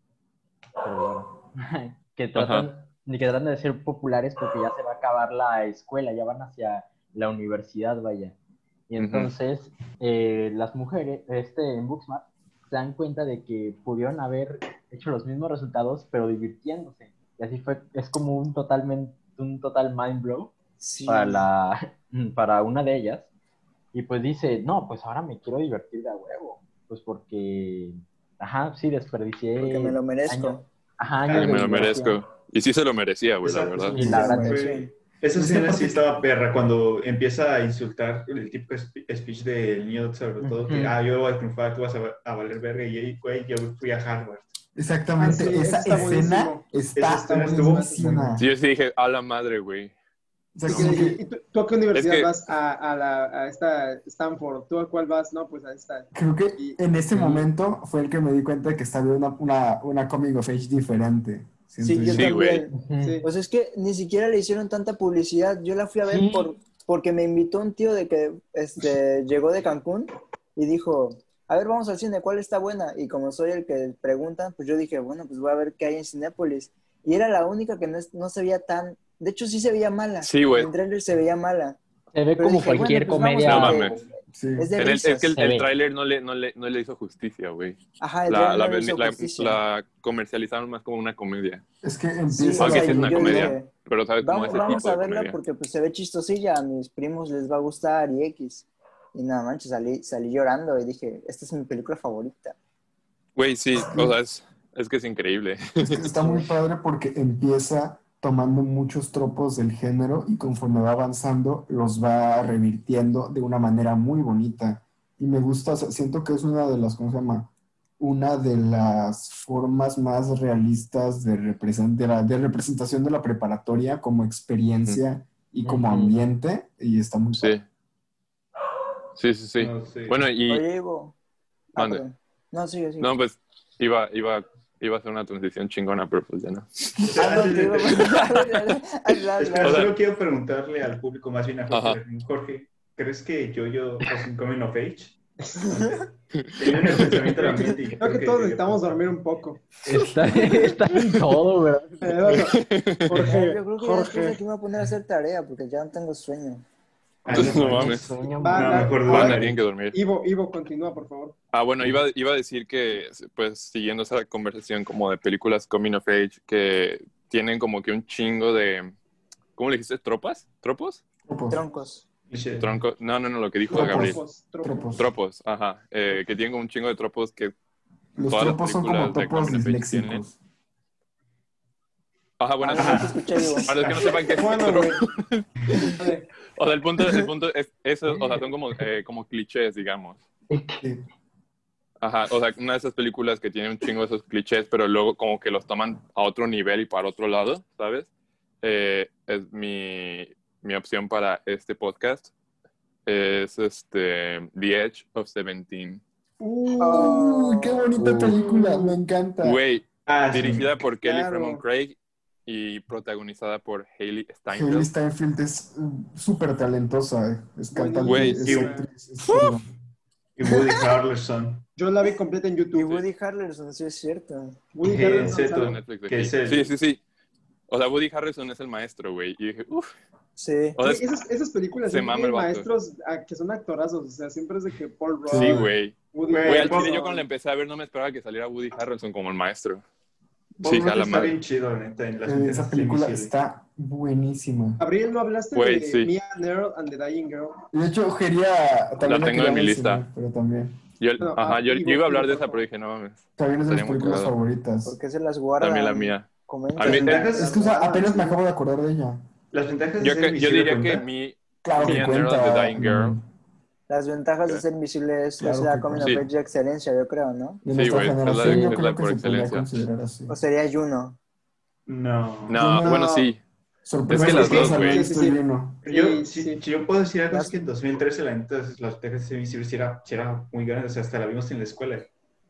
Speaker 5: perdedora, *laughs* que, tratan, que tratan de ser populares porque ya se va a acabar la escuela, ya van hacia la universidad, vaya. Y entonces eh, las mujeres este, en Booksmart se dan cuenta de que pudieron haber hecho los mismos resultados, pero divirtiéndose. Y así fue, es como un, totalmente, un total mind blow
Speaker 3: Sí.
Speaker 5: para, la, *laughs* para una de ellas. Y pues dice, no, pues ahora me quiero divertir de a huevo. Pues porque, ajá, sí, desperdicié.
Speaker 3: Porque me lo merezco.
Speaker 5: años- ajá, años
Speaker 1: me lo merezco. Y sí se lo merecía, güey, la verdad.
Speaker 5: Y la verdad,
Speaker 3: Sí,
Speaker 4: fue-
Speaker 3: sí.
Speaker 4: Esa
Speaker 2: Sí,
Speaker 4: escena sí estaba perra cuando empieza a insultar el típico spe- speech del niño, sobre todo, que,
Speaker 5: Ujú.
Speaker 4: ah, yo voy a triunfar, tú vas a, a valer verga, y güey, yo fui a Harvard.
Speaker 2: Exactamente,
Speaker 6: Ah, sí,
Speaker 2: esa
Speaker 6: está
Speaker 2: escena está
Speaker 4: Esa escena
Speaker 2: buenísima.
Speaker 1: Sí, yo sí dije, a la madre, güey.
Speaker 2: O sea,
Speaker 6: ¿Y,
Speaker 2: como que-
Speaker 6: y tú, tú a qué universidad
Speaker 1: Es que-
Speaker 6: vas? A, a, la, a esta Stanford. ¿Tú a cuál vas? No, pues a esta.
Speaker 2: Creo que
Speaker 6: Y-
Speaker 2: en ese momento fue el que me di cuenta de que estaba una, una, una coming of age diferente.
Speaker 3: Sí, yo
Speaker 1: Sí, güey.
Speaker 3: también.
Speaker 6: Sí.
Speaker 3: Sea, es que ni siquiera le hicieron tanta publicidad. Yo la fui a ver
Speaker 5: Sí.
Speaker 3: por, porque me invitó un tío de que este, llegó de Cancún y dijo, a ver, vamos al cine, ¿cuál está buena? Y como soy el que preguntan, pues yo dije, bueno, pues voy a ver qué hay en Cinépolis. Y era la única que no, es- no se veía tan... De hecho, sí se veía mala.
Speaker 1: Sí, güey.
Speaker 3: En trailer se veía mala.
Speaker 5: Se ve
Speaker 3: Pero
Speaker 5: como
Speaker 3: dije,
Speaker 5: cualquier
Speaker 3: bueno, pues
Speaker 5: comedia.
Speaker 1: No mames.
Speaker 2: Sí.
Speaker 3: Es de
Speaker 1: el- es que el, el tráiler no le, no, le, no le hizo justicia, güey.
Speaker 3: Ajá, el
Speaker 1: La,
Speaker 3: no le hizo
Speaker 1: la-
Speaker 3: justicia.
Speaker 1: la comercializaron más como una comedia.
Speaker 2: Es que
Speaker 3: Sí,
Speaker 2: empieza
Speaker 3: o
Speaker 1: Aunque
Speaker 3: sea,
Speaker 1: sí es una comedia.
Speaker 3: dije,
Speaker 1: Pero sabes cómo
Speaker 3: Vamos,
Speaker 1: es el
Speaker 3: vamos
Speaker 1: tipo
Speaker 3: a
Speaker 1: de
Speaker 3: verla
Speaker 1: comedia.
Speaker 3: porque pues, se ve chistosilla, a mis primos les va a gustar y X. Y nada manches, salí, salí llorando y dije, esta es mi película favorita.
Speaker 1: Güey, sí, o sea, es, es que es increíble.
Speaker 2: Es que está muy padre porque empieza tomando muchos tropos del género y conforme va avanzando los va revirtiendo de una manera muy bonita. Y me gusta, siento que es una de las, ¿cómo se llama? Una de las formas más realistas de, represent- de, la- de representación de la preparatoria como experiencia y como ambiente. Y está muy
Speaker 1: Sí. Sí, sí, sí.
Speaker 4: No.
Speaker 1: Bueno, y
Speaker 3: Oye, Ivo. Ah. No, sigue, sigue.
Speaker 1: no, pues iba, iba, iba a hacer una transición chingona, pero pues ya no.
Speaker 4: Solo quiero preguntarle al público, más bien a
Speaker 1: Ajá.
Speaker 4: Jorge. Jorge, ¿crees que Yo-Yo es un coming of age? *laughs* Un pensamiento y
Speaker 6: Creo que todos necesitamos dormir un poco.
Speaker 5: Está, está en todo, ¿verdad?
Speaker 6: Eh, *laughs* Jorge,
Speaker 3: Yo creo que ya después de
Speaker 6: Jorge.
Speaker 3: aquí me voy a poner a hacer tarea porque ya no tengo sueño.
Speaker 1: No mames.
Speaker 5: Sueño,
Speaker 6: Va,
Speaker 4: No,
Speaker 6: va,
Speaker 4: mejor
Speaker 6: va.
Speaker 4: duerme.
Speaker 1: Van a tienen que dormir.
Speaker 6: Ivo, Ivo, continúa, por favor.
Speaker 1: Ah, bueno, iba, iba a decir que, pues, siguiendo esa conversación como de películas coming of age que tienen como que un chingo de, ¿cómo le dijiste? ¿Tropas? ¿Tropos?
Speaker 2: Tropos.
Speaker 3: Troncos.
Speaker 4: Cliché.
Speaker 1: Tronco, no, no, no, lo que dijo
Speaker 2: Tropos.
Speaker 1: Gabriel.
Speaker 6: Tropos, tropos.
Speaker 2: Tropos.
Speaker 1: Tropos, ajá. Eh, que tienen como un chingo de tropos que,
Speaker 2: Los tropos son como
Speaker 1: age
Speaker 2: disléxicos.
Speaker 1: Ajá, bueno,
Speaker 3: Ah, no escuché,
Speaker 1: para los que no sepan qué es
Speaker 6: Bueno, *laughs*
Speaker 1: o sea, el punto, el punto es, eso, o sea, son como, eh, como clichés, digamos.
Speaker 2: Sí.
Speaker 1: Ajá, o sea, una de esas películas que tienen un chingo de esos clichés, pero luego como que los toman a otro nivel y para otro lado, ¿sabes? Eh, es mi, mi opción para este podcast. Es este The Edge of Seventeen.
Speaker 2: Uy, qué bonita
Speaker 5: Uh.
Speaker 2: película, me encanta.
Speaker 1: Güey,
Speaker 4: Ah, sí.
Speaker 1: dirigida por Kelly
Speaker 6: Claro.
Speaker 1: Fremont Craig y protagonizada por Hailey
Speaker 2: Hailey
Speaker 1: Steinfeld.
Speaker 2: Steinfeld es súper talentosa. eh. Es cantante,
Speaker 1: Güey,
Speaker 2: es
Speaker 4: sí.
Speaker 2: actriz, es *laughs* todo.
Speaker 4: Y Woody Harrelson.
Speaker 6: Yo la vi completa en
Speaker 3: Y
Speaker 6: YouTube.
Speaker 3: Woody Harrelson, sí es cierto.
Speaker 6: Woody
Speaker 4: Eh,
Speaker 6: Harrelson
Speaker 4: es
Speaker 1: Sí, sí, sí. O sea, Woody Harrelson es el maestro, güey. Y dije, uff.
Speaker 3: Sí.
Speaker 1: O sea,
Speaker 6: Güey, esas, esas películas
Speaker 1: se
Speaker 6: siempre tienen maestros que son actorazos, o sea, siempre es de que Paul Rudd,
Speaker 1: sí, güey.
Speaker 6: Woody
Speaker 4: Güey,
Speaker 1: al yo cuando la empecé a ver no me esperaba que saliera Woody Harrelson como el maestro. Sí, la
Speaker 4: está bien chido, neta, en las
Speaker 2: Eh,
Speaker 4: ventajas
Speaker 2: Esa
Speaker 4: de
Speaker 2: película
Speaker 4: Invisible.
Speaker 2: está buenísima.
Speaker 6: Gabriel, ¿no hablaste
Speaker 1: Güey,
Speaker 6: de
Speaker 1: sí.
Speaker 6: Mia Neral and the Dying Girl?
Speaker 2: De hecho, quería. También
Speaker 1: La tengo en mi lista.
Speaker 2: Pero también.
Speaker 1: Yo,
Speaker 6: No,
Speaker 1: ajá,
Speaker 6: ah,
Speaker 1: yo, yo iba a hablar de esa, pero dije, no mames.
Speaker 2: También es de mis películas favoritas.
Speaker 3: ¿Por qué se las guardan?
Speaker 1: También la mía. A mí-
Speaker 4: ventajas-
Speaker 2: Es que o sea, apenas me acabo de acordar de ella.
Speaker 4: Las ventajas de
Speaker 1: Yo,
Speaker 4: ser
Speaker 1: que- yo diría que mi.
Speaker 2: Claro que
Speaker 1: Mia
Speaker 2: cuenta.
Speaker 1: and the Dying Girl.
Speaker 3: Las ventajas de ser invisible es,
Speaker 2: Claro
Speaker 3: la coming
Speaker 1: sí.
Speaker 3: of age de excelencia, yo creo, ¿no?
Speaker 2: De
Speaker 1: Sí, güey, es la-
Speaker 2: yo
Speaker 1: es la por
Speaker 2: se
Speaker 1: excelencia.
Speaker 2: así.
Speaker 3: O sería Juno.
Speaker 4: No.
Speaker 1: No,
Speaker 6: No.
Speaker 1: bueno, sí.
Speaker 2: Sorpresa
Speaker 1: es que las dos, güey.
Speaker 2: esto
Speaker 6: Sí, sí, sí.
Speaker 4: Yo,
Speaker 6: Sí,
Speaker 4: si,
Speaker 6: sí.
Speaker 4: si yo puedo decir algo, es que en 2013 la neta, las ventajas de ser invisible sí era, sí era muy grande, o sea, hasta la vimos en la escuela.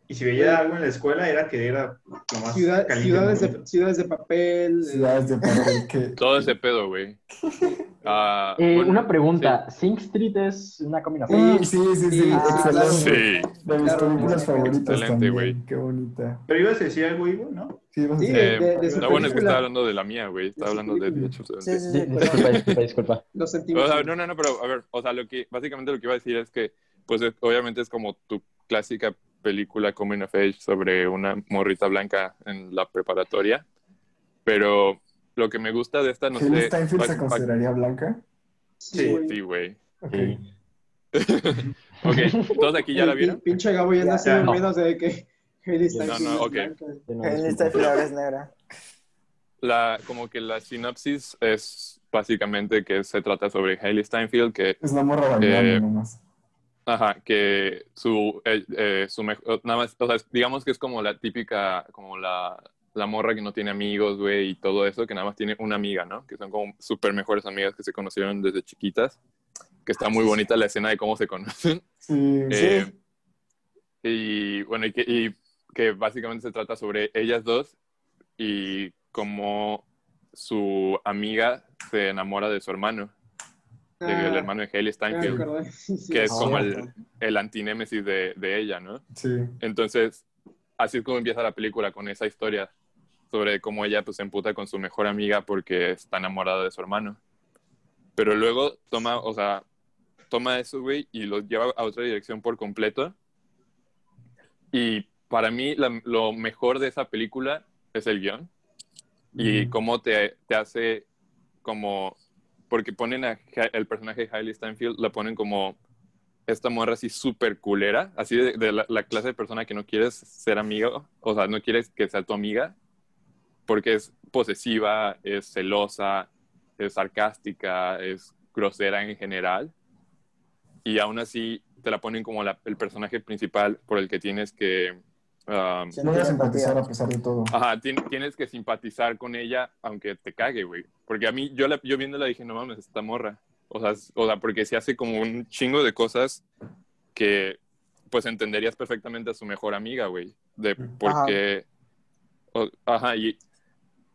Speaker 4: Y si veía algo en la escuela era que era lo más
Speaker 6: Ciudad-
Speaker 4: caliente
Speaker 6: ciudades, de, ciudades de papel. eh,
Speaker 2: Ciudades de papel que. *laughs*
Speaker 1: Todo ese pedo, güey. *laughs* Ah,
Speaker 5: Eh,
Speaker 1: bueno,
Speaker 5: una pregunta, ¿Sing Street es una of
Speaker 2: Sí, sí, sí, sí.
Speaker 6: Sí,
Speaker 3: ah,
Speaker 2: excelente.
Speaker 1: Sí.
Speaker 2: De mis
Speaker 6: Claro,
Speaker 2: películas
Speaker 6: sí,
Speaker 2: favoritas
Speaker 1: excelente,
Speaker 2: también.
Speaker 1: güey.
Speaker 2: Qué bonita.
Speaker 4: Pero ibas a decir algo, Ivo, ¿no?
Speaker 2: Sí, vas a
Speaker 6: Sí,
Speaker 2: decir-
Speaker 1: Eh,
Speaker 6: de-
Speaker 1: no, bueno, es que estaba hablando de la mía, güey. Estaba hablando de
Speaker 3: Sí, sí, sí.
Speaker 5: Disculpa, disculpa, disculpa.
Speaker 6: Lo
Speaker 1: O
Speaker 6: sentimos.
Speaker 1: sea, no, no, no, pero a ver, o sea, lo que, básicamente lo que iba a decir es que, pues, es- obviamente es como tu clásica película Coming of Age sobre una morrita blanca en la preparatoria, pero lo que me gusta de esta, no
Speaker 2: ¿Hailey
Speaker 1: sé...
Speaker 2: Steinfeld se consideraría blanca?
Speaker 6: Sí.
Speaker 1: Sí, güey.
Speaker 2: Ok. *laughs*
Speaker 1: Ok, ¿todos aquí ya la vieron?
Speaker 6: pin- Pinche Gabo ya nació
Speaker 5: No.
Speaker 6: menos de que Steinfeld
Speaker 1: no,
Speaker 5: no,
Speaker 3: En
Speaker 5: disculpa.
Speaker 3: esta fila ahora es negra.
Speaker 1: La, como que la sinopsis es básicamente que se trata sobre Hailey Steinfeld, que
Speaker 2: Es una morra bailando
Speaker 1: Eh,
Speaker 2: nomás.
Speaker 1: Ajá, que su, eh, eh, su mejor, nada más, o sea, digamos que es como la típica, como la, la morra que no tiene amigos, güey, y todo eso, que nada más tiene una amiga, ¿no? Que son como súper mejores amigas que se conocieron desde chiquitas, que está muy bonita la escena de cómo se conocen.
Speaker 2: Sí.
Speaker 1: Eh, y bueno, y que, y que básicamente se trata sobre ellas dos y cómo su amiga se enamora de su hermano, del
Speaker 6: Ah,
Speaker 1: hermano de
Speaker 6: me
Speaker 1: Steinfeld,
Speaker 6: acordé. *laughs* Sí, sí.
Speaker 1: que es como el, el antinémesis de, de ella, ¿no?
Speaker 2: Sí.
Speaker 1: Entonces, así es como empieza la película, con esa historia sobre cómo ella pues se emputa con su mejor amiga porque está enamorada de su hermano. Pero luego toma, o sea, toma eso, güey, y lo lleva a otra dirección por completo. Y para mí la- lo mejor de esa película es el guion y cómo te, te hace como... Porque ponen a el personaje de Hailey Steinfeld, la ponen como esta morra así súper culera, así de, de la, la clase de persona que no quieres ser amigo, o sea, no quieres que sea tu amiga, porque es posesiva, es celosa, es sarcástica, es grosera en general, y aún así te la ponen como la- el personaje principal por el que tienes que... um,
Speaker 3: Sí.
Speaker 2: No simpatizar a pesar de todo.
Speaker 1: Ajá, tien- tienes que simpatizar con ella aunque te cague, güey. Porque a mí, yo, la, yo viéndola dije, no mames, esta morra. O sea, o sea, porque se hace como un chingo de cosas que pues entenderías perfectamente a su mejor amiga, güey. De porque... o- Ajá, y,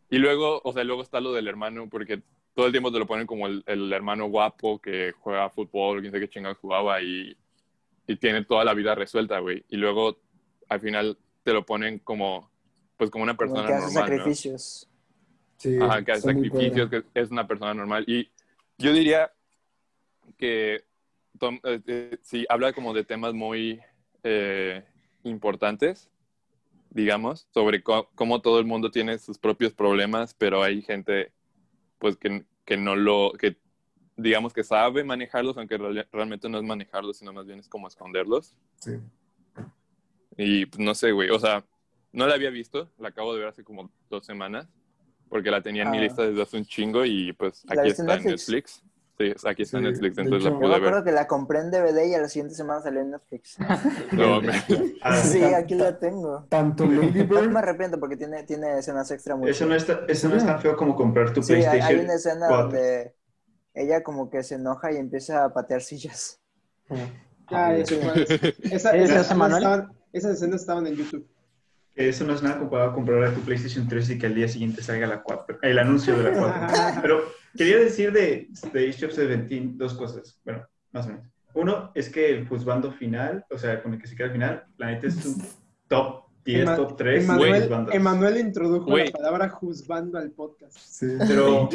Speaker 1: y luego, o sea, luego está lo del hermano, porque todo el tiempo te lo ponen como el, el hermano guapo que juega fútbol, quién sabe qué chingados jugaba y, y tiene toda la vida resuelta, güey. Y luego, al final, te lo ponen como, pues como una
Speaker 3: Como
Speaker 1: persona
Speaker 3: el que hace
Speaker 1: normal, ¿no?
Speaker 3: sacrificios.
Speaker 2: Sí,
Speaker 1: Ajá, que hace sacrificios, que es una persona normal. Y yo diría que tom- eh, eh, sí, habla como de temas muy eh, importantes, digamos, sobre cómo todo el mundo tiene sus propios problemas, pero hay gente, pues, que, que no lo, que digamos que sabe manejarlos, aunque real- realmente no es manejarlos, sino más bien es como esconderlos.
Speaker 2: Sí.
Speaker 1: Y pues, no sé, güey, o sea, no la había visto, la acabo de ver hace como dos semanas, porque la tenía en mi
Speaker 3: Ah.
Speaker 1: lista desde hace un chingo y pues
Speaker 3: ¿La
Speaker 1: aquí está en
Speaker 3: Netflix?
Speaker 1: Netflix. Sí, aquí está en
Speaker 2: Sí,
Speaker 1: Netflix, entonces la
Speaker 3: Yo me
Speaker 1: pude ver.
Speaker 3: acuerdo que la compré en DVD y a la siguiente semana salió en Netflix. *laughs*
Speaker 1: No, me- *laughs*
Speaker 4: Ah,
Speaker 3: Sí, aquí la tengo.
Speaker 2: Tanto Lady
Speaker 3: No
Speaker 2: Bird
Speaker 3: me arrepiento porque tiene, tiene escenas extra muy
Speaker 4: Eso no, está, eso no es tan feo como comprar tu
Speaker 3: Sí, hay, hay
Speaker 4: PlayStation
Speaker 3: una escena
Speaker 4: 4.
Speaker 3: donde ella como que se enoja y empieza a patear sillas.
Speaker 6: Ya, eso, igual. *laughs* Esa-
Speaker 5: ¿Es
Speaker 6: esas
Speaker 5: ese,
Speaker 6: escenas
Speaker 5: Manuel?
Speaker 6: Esas escenas estaban en YouTube.
Speaker 4: Eso no es nada comparado a comprar a tu PlayStation 3 y que al día siguiente salga la 4, el anuncio de la 4. Pero quería decir de, de Age of Seventeen dos cosas, bueno, más o menos. Uno es que el juzgando final, o sea, con el que se queda al final, la neta es un top 10,
Speaker 6: Ema-
Speaker 4: top 3
Speaker 6: Emanuel. Emanuel introdujo la palabra juzgando al podcast.
Speaker 2: Sí.
Speaker 4: Pero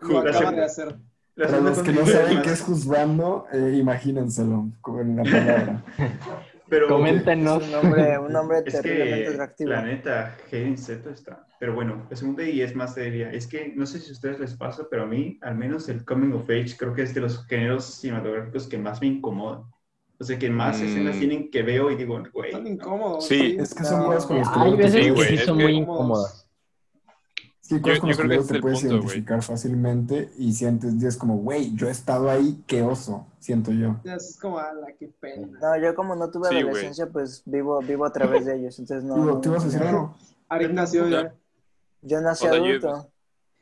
Speaker 6: Lo
Speaker 4: la
Speaker 6: acaba de hacer.
Speaker 2: Para los que no saben qué es juzgando, eh, imagínenselo con la palabra. *laughs*
Speaker 4: pero
Speaker 5: Coméntenos.
Speaker 3: Es un hombre, un hombre *laughs*
Speaker 4: Es
Speaker 3: terriblemente
Speaker 4: que,
Speaker 3: atractivo.
Speaker 4: la neta, Hayden Z está. Pero bueno, la segunda y es más seria. Es que no sé si a ustedes les pasa, pero a mí, al menos el Coming of Age, creo que es de los géneros cinematográficos que más me incomodan. O sea, que más
Speaker 1: Mm.
Speaker 4: escenas tienen que veo y digo, güey.
Speaker 6: Son incómodos.
Speaker 1: Sí.
Speaker 2: Es que son
Speaker 3: No.
Speaker 2: que
Speaker 5: Hay veces
Speaker 1: Sí,
Speaker 5: que sí
Speaker 1: es
Speaker 5: son muy incómodas.
Speaker 2: Sí, cosas
Speaker 1: Yo-
Speaker 2: con
Speaker 1: yo
Speaker 2: que
Speaker 1: creo
Speaker 2: te puedes
Speaker 1: punto,
Speaker 2: identificar fácilmente y sientes, y es como, güey, yo he estado ahí, qué oso, siento yo.
Speaker 6: Es como, ala, qué pena.
Speaker 3: No, yo como no tuve
Speaker 1: Sí,
Speaker 3: adolescencia, pues vivo, vivo a través de ellos. Entonces no. *laughs*
Speaker 2: ¿Te ibas a decir algo?
Speaker 6: Arik nació ya.
Speaker 3: Yo nací
Speaker 1: O sea, yo-
Speaker 3: adulto.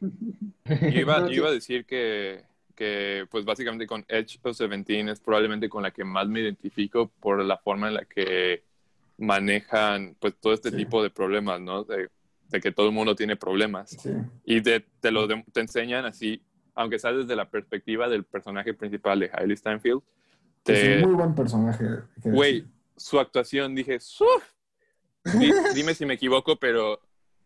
Speaker 1: Yo iba, *laughs* yo iba a decir que, que, pues básicamente con Edge of Seventeen es probablemente con la que más me identifico por la forma en la que manejan pues todo este
Speaker 2: Sí.
Speaker 1: tipo de problemas, ¿no? De, de que todo el mundo tiene problemas.
Speaker 2: Sí.
Speaker 1: Y te, te lo de- te enseñan así, aunque sea desde la perspectiva del personaje principal de Hailey Steinfeld,
Speaker 2: Es
Speaker 1: te,
Speaker 2: un muy buen personaje.
Speaker 1: güey, su actuación, dije, "Suf". Di- dime si me equivoco, pero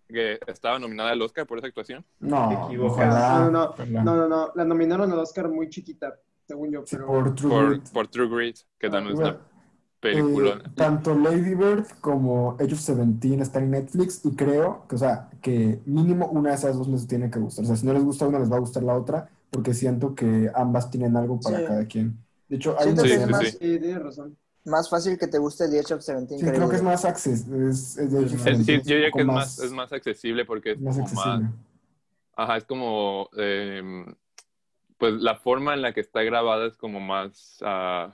Speaker 1: que estaba nominada al Oscar por esa actuación.
Speaker 2: No,
Speaker 4: Te equivocas.
Speaker 2: ojalá.
Speaker 6: No, no, no. No, no, no. La nominaron al Oscar muy chiquita, según yo.
Speaker 2: Sí,
Speaker 6: Pero
Speaker 2: por True
Speaker 1: Por,
Speaker 2: Grit.
Speaker 1: por True Grit, que también es
Speaker 2: Bueno,
Speaker 1: una película.
Speaker 2: Eh, tanto Lady Bird como Age of Seventeen están en Netflix y creo que, o sea, que mínimo una de esas dos les tiene que gustar. O sea, si no les gusta una, les va a gustar la otra, porque siento que ambas tienen algo para
Speaker 3: Sí.
Speaker 2: cada quien. De hecho, hay
Speaker 1: Sí, sí,
Speaker 3: más,
Speaker 1: sí.
Speaker 6: sí, tienes razón.
Speaker 3: más fácil que te guste The Edge of Seventeen.
Speaker 2: Sí, creo que es más accesible. Es, Age
Speaker 1: yo diría que es más, es más accesible porque es
Speaker 2: más
Speaker 1: como
Speaker 2: accesible.
Speaker 1: más, ajá, es como, eh, pues la forma en la que está grabada es como más, ah,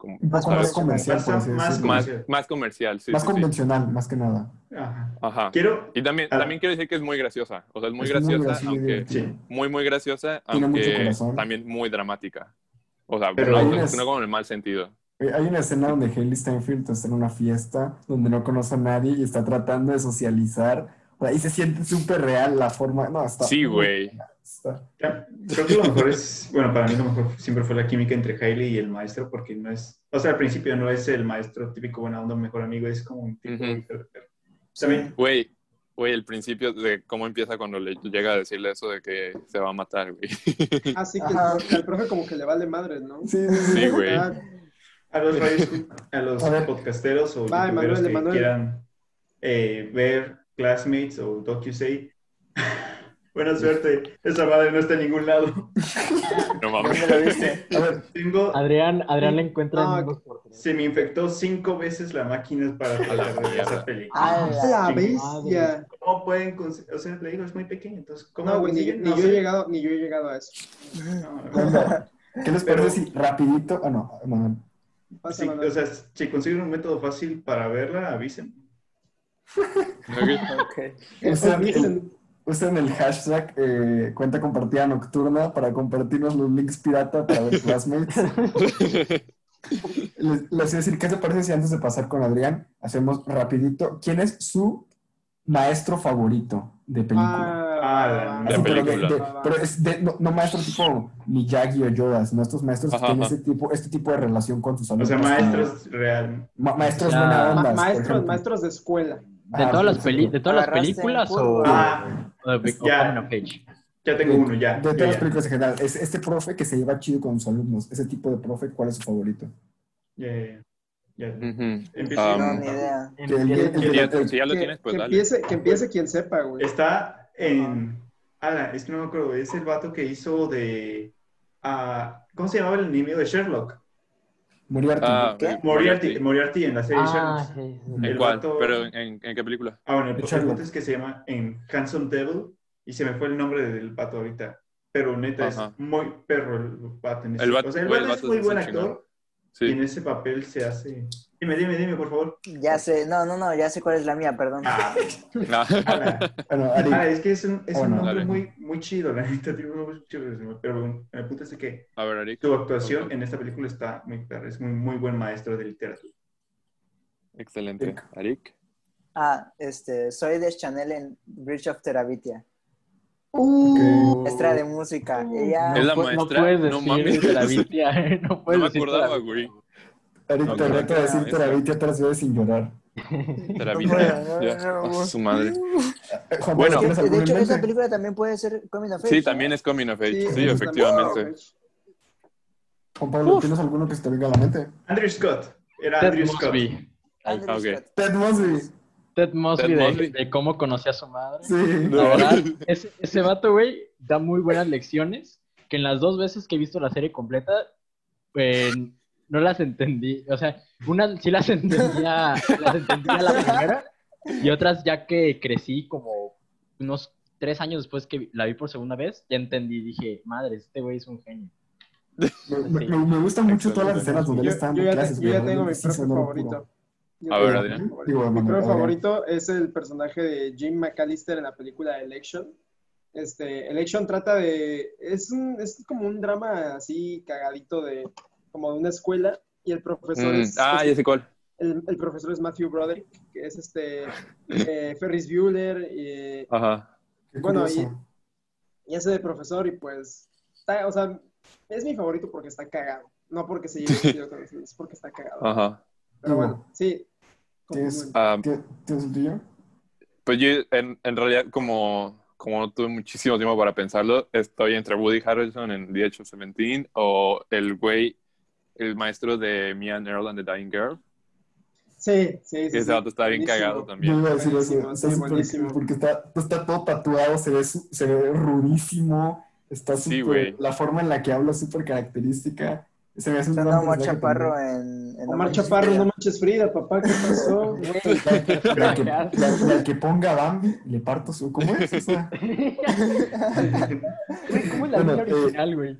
Speaker 1: como,
Speaker 2: Un poco
Speaker 3: Más
Speaker 2: más comercial, por así
Speaker 4: más
Speaker 2: decirlo.
Speaker 1: más,
Speaker 4: comercial.
Speaker 1: más comercial, sí,
Speaker 2: Más
Speaker 1: sí, sí.
Speaker 2: convencional, más que nada.
Speaker 4: Ajá.
Speaker 1: Ajá.
Speaker 4: Quiero,
Speaker 1: Y también,
Speaker 4: Ah.
Speaker 1: también quiero decir que es muy graciosa, o sea, es muy
Speaker 2: Es
Speaker 1: graciosa, aunque
Speaker 4: sí.
Speaker 1: muy, muy graciosa,
Speaker 2: Tiene mucho
Speaker 1: aunque
Speaker 2: corazón.
Speaker 1: también muy dramática. O sea,
Speaker 4: Pero
Speaker 1: no,
Speaker 2: hay
Speaker 1: no-
Speaker 2: unas-
Speaker 1: no como en el mal sentido.
Speaker 2: Eh, Hay una escena donde Hailey Steinfeld está en una fiesta donde no conoce a nadie y está tratando de socializar. Y se siente súper real la forma. No, está.
Speaker 1: Sí, güey.
Speaker 4: Creo que lo mejor es, bueno, para mí lo mejor siempre fue la química entre Hailey y el maestro, porque no es, o sea, al principio no es el maestro típico buena onda, mejor amigo, es como un tipo de perro. También,
Speaker 1: Güey, güey, el principio de cómo empieza cuando le llega a decirle eso de que se va a matar, güey. *laughs*
Speaker 6: Así que
Speaker 3: Ajá.
Speaker 6: el, profe- al profe como que le vale madre, ¿no?
Speaker 2: Sí, sí, sí.
Speaker 1: Sí, güey.
Speaker 6: Ah,
Speaker 4: a los a los podcasteros o youtuberos
Speaker 6: Emanuel,
Speaker 4: que quieran eh, ver Classmates o DocuSay, *laughs* buena suerte, esa madre no está en ningún lado.
Speaker 1: No mames.
Speaker 3: ¿Dónde lo viste?
Speaker 2: A ver,
Speaker 4: Tengo,
Speaker 5: Adrián, Adrián la encuentra
Speaker 6: No,
Speaker 5: en
Speaker 4: se me infectó cinco veces la máquina para
Speaker 1: A la
Speaker 4: tratar de ver esa película.
Speaker 3: Ah,
Speaker 6: la bestia.
Speaker 4: ¿Cómo pueden conseguir? O sea, le digo, es muy pequeño, entonces, ¿cómo
Speaker 6: No, güey, ni, ni
Speaker 4: No
Speaker 6: yo
Speaker 4: sé.
Speaker 6: he llegado, ni yo he llegado a eso.
Speaker 4: No, no.
Speaker 2: ¿qué les
Speaker 4: Pero-
Speaker 2: parece si rapidito? Ah, no, no.
Speaker 6: Pasa,
Speaker 4: Sí, o sea, si consiguen un método fácil para verla, avisen.
Speaker 1: Ok.
Speaker 3: Ok.
Speaker 2: Usen, el, usen el hashtag eh, cuenta compartida nocturna para compartirnos los links pirata para ver Classmates. *laughs* Les, les iba a decir, ¿qué te parece si antes de pasar con Adrián hacemos rapidito? ¿Quién es su maestro favorito de película?
Speaker 4: Ah,
Speaker 1: De
Speaker 2: Así, pero,
Speaker 1: película.
Speaker 2: de- pero es de- no, no maestro tipo Miyagi o Yoda, sino estos maestros que tienen
Speaker 1: ajá.
Speaker 2: este tipo, este tipo de relación con sus
Speaker 4: O
Speaker 2: alumnos.
Speaker 4: sea,
Speaker 2: como-
Speaker 4: maestros real.
Speaker 2: ma- maestros
Speaker 5: Ya.
Speaker 2: buena
Speaker 6: Ma-
Speaker 2: onda.
Speaker 6: maestros, maestros de escuela.
Speaker 5: ¿De todas las, peli ¿De todas las películas o.
Speaker 4: Ah,
Speaker 5: o de o
Speaker 4: Ya.
Speaker 5: Coming of Age?
Speaker 4: ya tengo uno, ya.
Speaker 2: De todas las
Speaker 4: ya.
Speaker 2: películas en general. Es este profe que se lleva chido con sus alumnos. Ese tipo de profe, ¿cuál es su favorito?
Speaker 4: Ya, ya, ya.
Speaker 1: Ujú.
Speaker 4: Empieza.
Speaker 1: Um,
Speaker 3: No, ni idea.
Speaker 2: Que el- el-
Speaker 1: Si
Speaker 2: el-
Speaker 1: ya, si ya lo
Speaker 6: que,
Speaker 1: tienes, pues
Speaker 6: que
Speaker 1: dale.
Speaker 6: empiece, que empiece quien sepa, güey.
Speaker 4: Está en. Ala, es que no me acuerdo. Es el vato que hizo de. ah, ¿Cómo se llamaba el enemigo de Sherlock?
Speaker 2: Moriarty.
Speaker 1: Ah,
Speaker 3: ¿Qué?
Speaker 4: Moriarty, Moriarty en la serie
Speaker 5: Ah,
Speaker 4: Sherlock.
Speaker 5: sí, sí.
Speaker 1: ¿En cuál?
Speaker 4: vato-
Speaker 1: ¿Pero en, en qué película?
Speaker 4: Ah, bueno, el, el punto es que se llama en Handsome Devil y se me fue el nombre del pato ahorita. Pero neta
Speaker 1: Ajá.
Speaker 4: es muy perro el vato en ese.
Speaker 1: El vato-
Speaker 4: o sea, el vato
Speaker 1: el
Speaker 4: es muy buen actor y en ese papel se hace. Dime, dime, dime, por favor.
Speaker 3: Ya sé, no, no, no, ya sé cuál es la mía, perdón.
Speaker 4: Ah, *laughs*
Speaker 1: Ah.
Speaker 2: Bueno, Ari,
Speaker 4: Ah, es que es un, es un
Speaker 2: Bueno,
Speaker 4: nombre
Speaker 1: dale.
Speaker 4: muy, muy chido, la neta, tiene un nombre muy chido. Pero bueno, el punto es que
Speaker 1: A ver, Eric.
Speaker 4: su actuación en esta película está muy perra, es muy, muy buen maestro de literatura.
Speaker 1: Excelente.
Speaker 2: Eric.
Speaker 3: Ah, este, soy de Chanel en Bridge of Terabitia. Maestra de música. Ella,
Speaker 1: Es la
Speaker 5: pu-
Speaker 1: maestra,
Speaker 5: No puedes
Speaker 1: no
Speaker 5: decir
Speaker 1: mames.
Speaker 5: Terabitia, *laughs* no
Speaker 1: No
Speaker 5: puedes
Speaker 1: me
Speaker 5: decir
Speaker 1: acordaba, güey.
Speaker 2: Eric,
Speaker 1: No,
Speaker 2: te
Speaker 1: no,
Speaker 2: reto a
Speaker 1: no,
Speaker 2: decir
Speaker 1: no,
Speaker 2: Terabitia tres veces sin llorar. *laughs* *laughs*
Speaker 1: A su madre. *laughs*
Speaker 2: Eh,
Speaker 1: Bueno.
Speaker 2: Pablo, ¿tienes
Speaker 3: de
Speaker 2: en
Speaker 3: hecho, esa película también puede ser Coming of Age.
Speaker 1: Sí, también es Coming of Age. Sí, efectivamente.
Speaker 2: Juan Pablo, ¿tienes alguno que se te venga a la mente?
Speaker 4: Andrew Scott. Era
Speaker 5: Ted
Speaker 4: Andrew Scott.
Speaker 5: Mosby.
Speaker 2: Ted Mosby.
Speaker 5: Ted Mosby,
Speaker 1: Ted
Speaker 5: de,
Speaker 1: Mosby.
Speaker 5: de cómo conocí a su madre.
Speaker 2: Sí.
Speaker 5: La verdad, ese, ese vato, güey, da muy buenas lecciones, que en las dos veces que he visto la serie completa, eh, no las entendí. O sea, unas sí las entendía, las entendía la primera, y otras ya que crecí como unos tres años después que la vi por segunda vez, ya entendí. Dije, madre, este güey es un genio.
Speaker 2: Me, me- me gustan mucho todas las escenas donde él
Speaker 6: Yo,
Speaker 2: está
Speaker 6: yo
Speaker 2: dando
Speaker 6: ya, te-
Speaker 2: clases.
Speaker 6: yo ya tengo mi profe favorito. Yo
Speaker 1: A ver,
Speaker 6: mi
Speaker 1: Adrián.
Speaker 6: Mi profe favorito es el personaje de Jim McAllister en la película Election. Este, Election trata de. Es, un, es como un drama así cagadito de. Como de una escuela. Y el profesor
Speaker 1: Mm,
Speaker 6: es.
Speaker 1: Ah,
Speaker 6: es-
Speaker 1: ya sé cuál.
Speaker 6: el, el profesor es Matthew Broderick, que es este. eh, Ferris Bueller. Y,
Speaker 1: Ajá.
Speaker 6: Bueno, y hace de profesor y pues, está, o sea, es mi favorito porque está cagado. No porque se lleve con los es porque está cagado.
Speaker 1: Ajá.
Speaker 6: Pero bueno, sí.
Speaker 2: ¿Tienes, ¿qué- ¿Tienes el tuyo?
Speaker 1: Pues yo, en, en realidad, como, como no tuve muchísimo tiempo para pensarlo, estoy entre Woody Harrelson en The Age of Seventeen o el güey, el maestro de Mia and Earl and the Dying Girl.
Speaker 6: Sí, sí, sí.
Speaker 1: Ese
Speaker 6: sí.
Speaker 1: vato está bien
Speaker 6: Buenísimo.
Speaker 1: cagado
Speaker 2: Yo
Speaker 1: también.
Speaker 2: iba a decir eso. Está
Speaker 6: sí, buenísimo.
Speaker 2: porque está, está todo tatuado, se ve, se ve rudísimo. Está
Speaker 1: Sí,
Speaker 2: súper.
Speaker 1: güey.
Speaker 2: la forma en la que habla es súper característica. Se me hace un
Speaker 3: Está
Speaker 2: gran
Speaker 3: Omar Chaparro en, en
Speaker 6: Omar Chaparro, no manches Frida, papá, ¿qué pasó? *laughs*
Speaker 2: La, que, la- la que ponga Bambi, le parto su. ¿Cómo es? *laughs*
Speaker 5: Güey, ¿Cómo es la
Speaker 2: Bueno, eh,
Speaker 5: original, güey?
Speaker 2: Eh,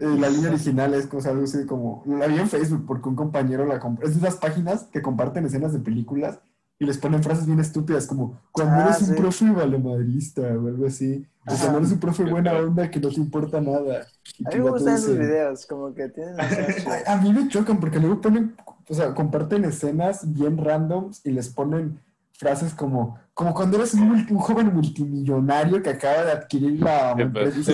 Speaker 2: la línea original es cosa algo así como. La vi en Facebook porque un compañero la compró. Es de esas páginas que comparten escenas de películas y les ponen frases bien estúpidas como: Cuando
Speaker 3: Ah,
Speaker 2: eres un profe valemadrista o algo así. O
Speaker 3: Ajá.
Speaker 2: no eres un profe buena onda que no te importa nada. Y
Speaker 3: A mí me gustan esos videos, como que tienen *laughs*
Speaker 2: a mí me chocan porque luego ponen, o sea, comparten escenas bien randoms y les ponen frases como, como cuando eres un, multi- un joven multimillonario que acaba de adquirir la *laughs* empresa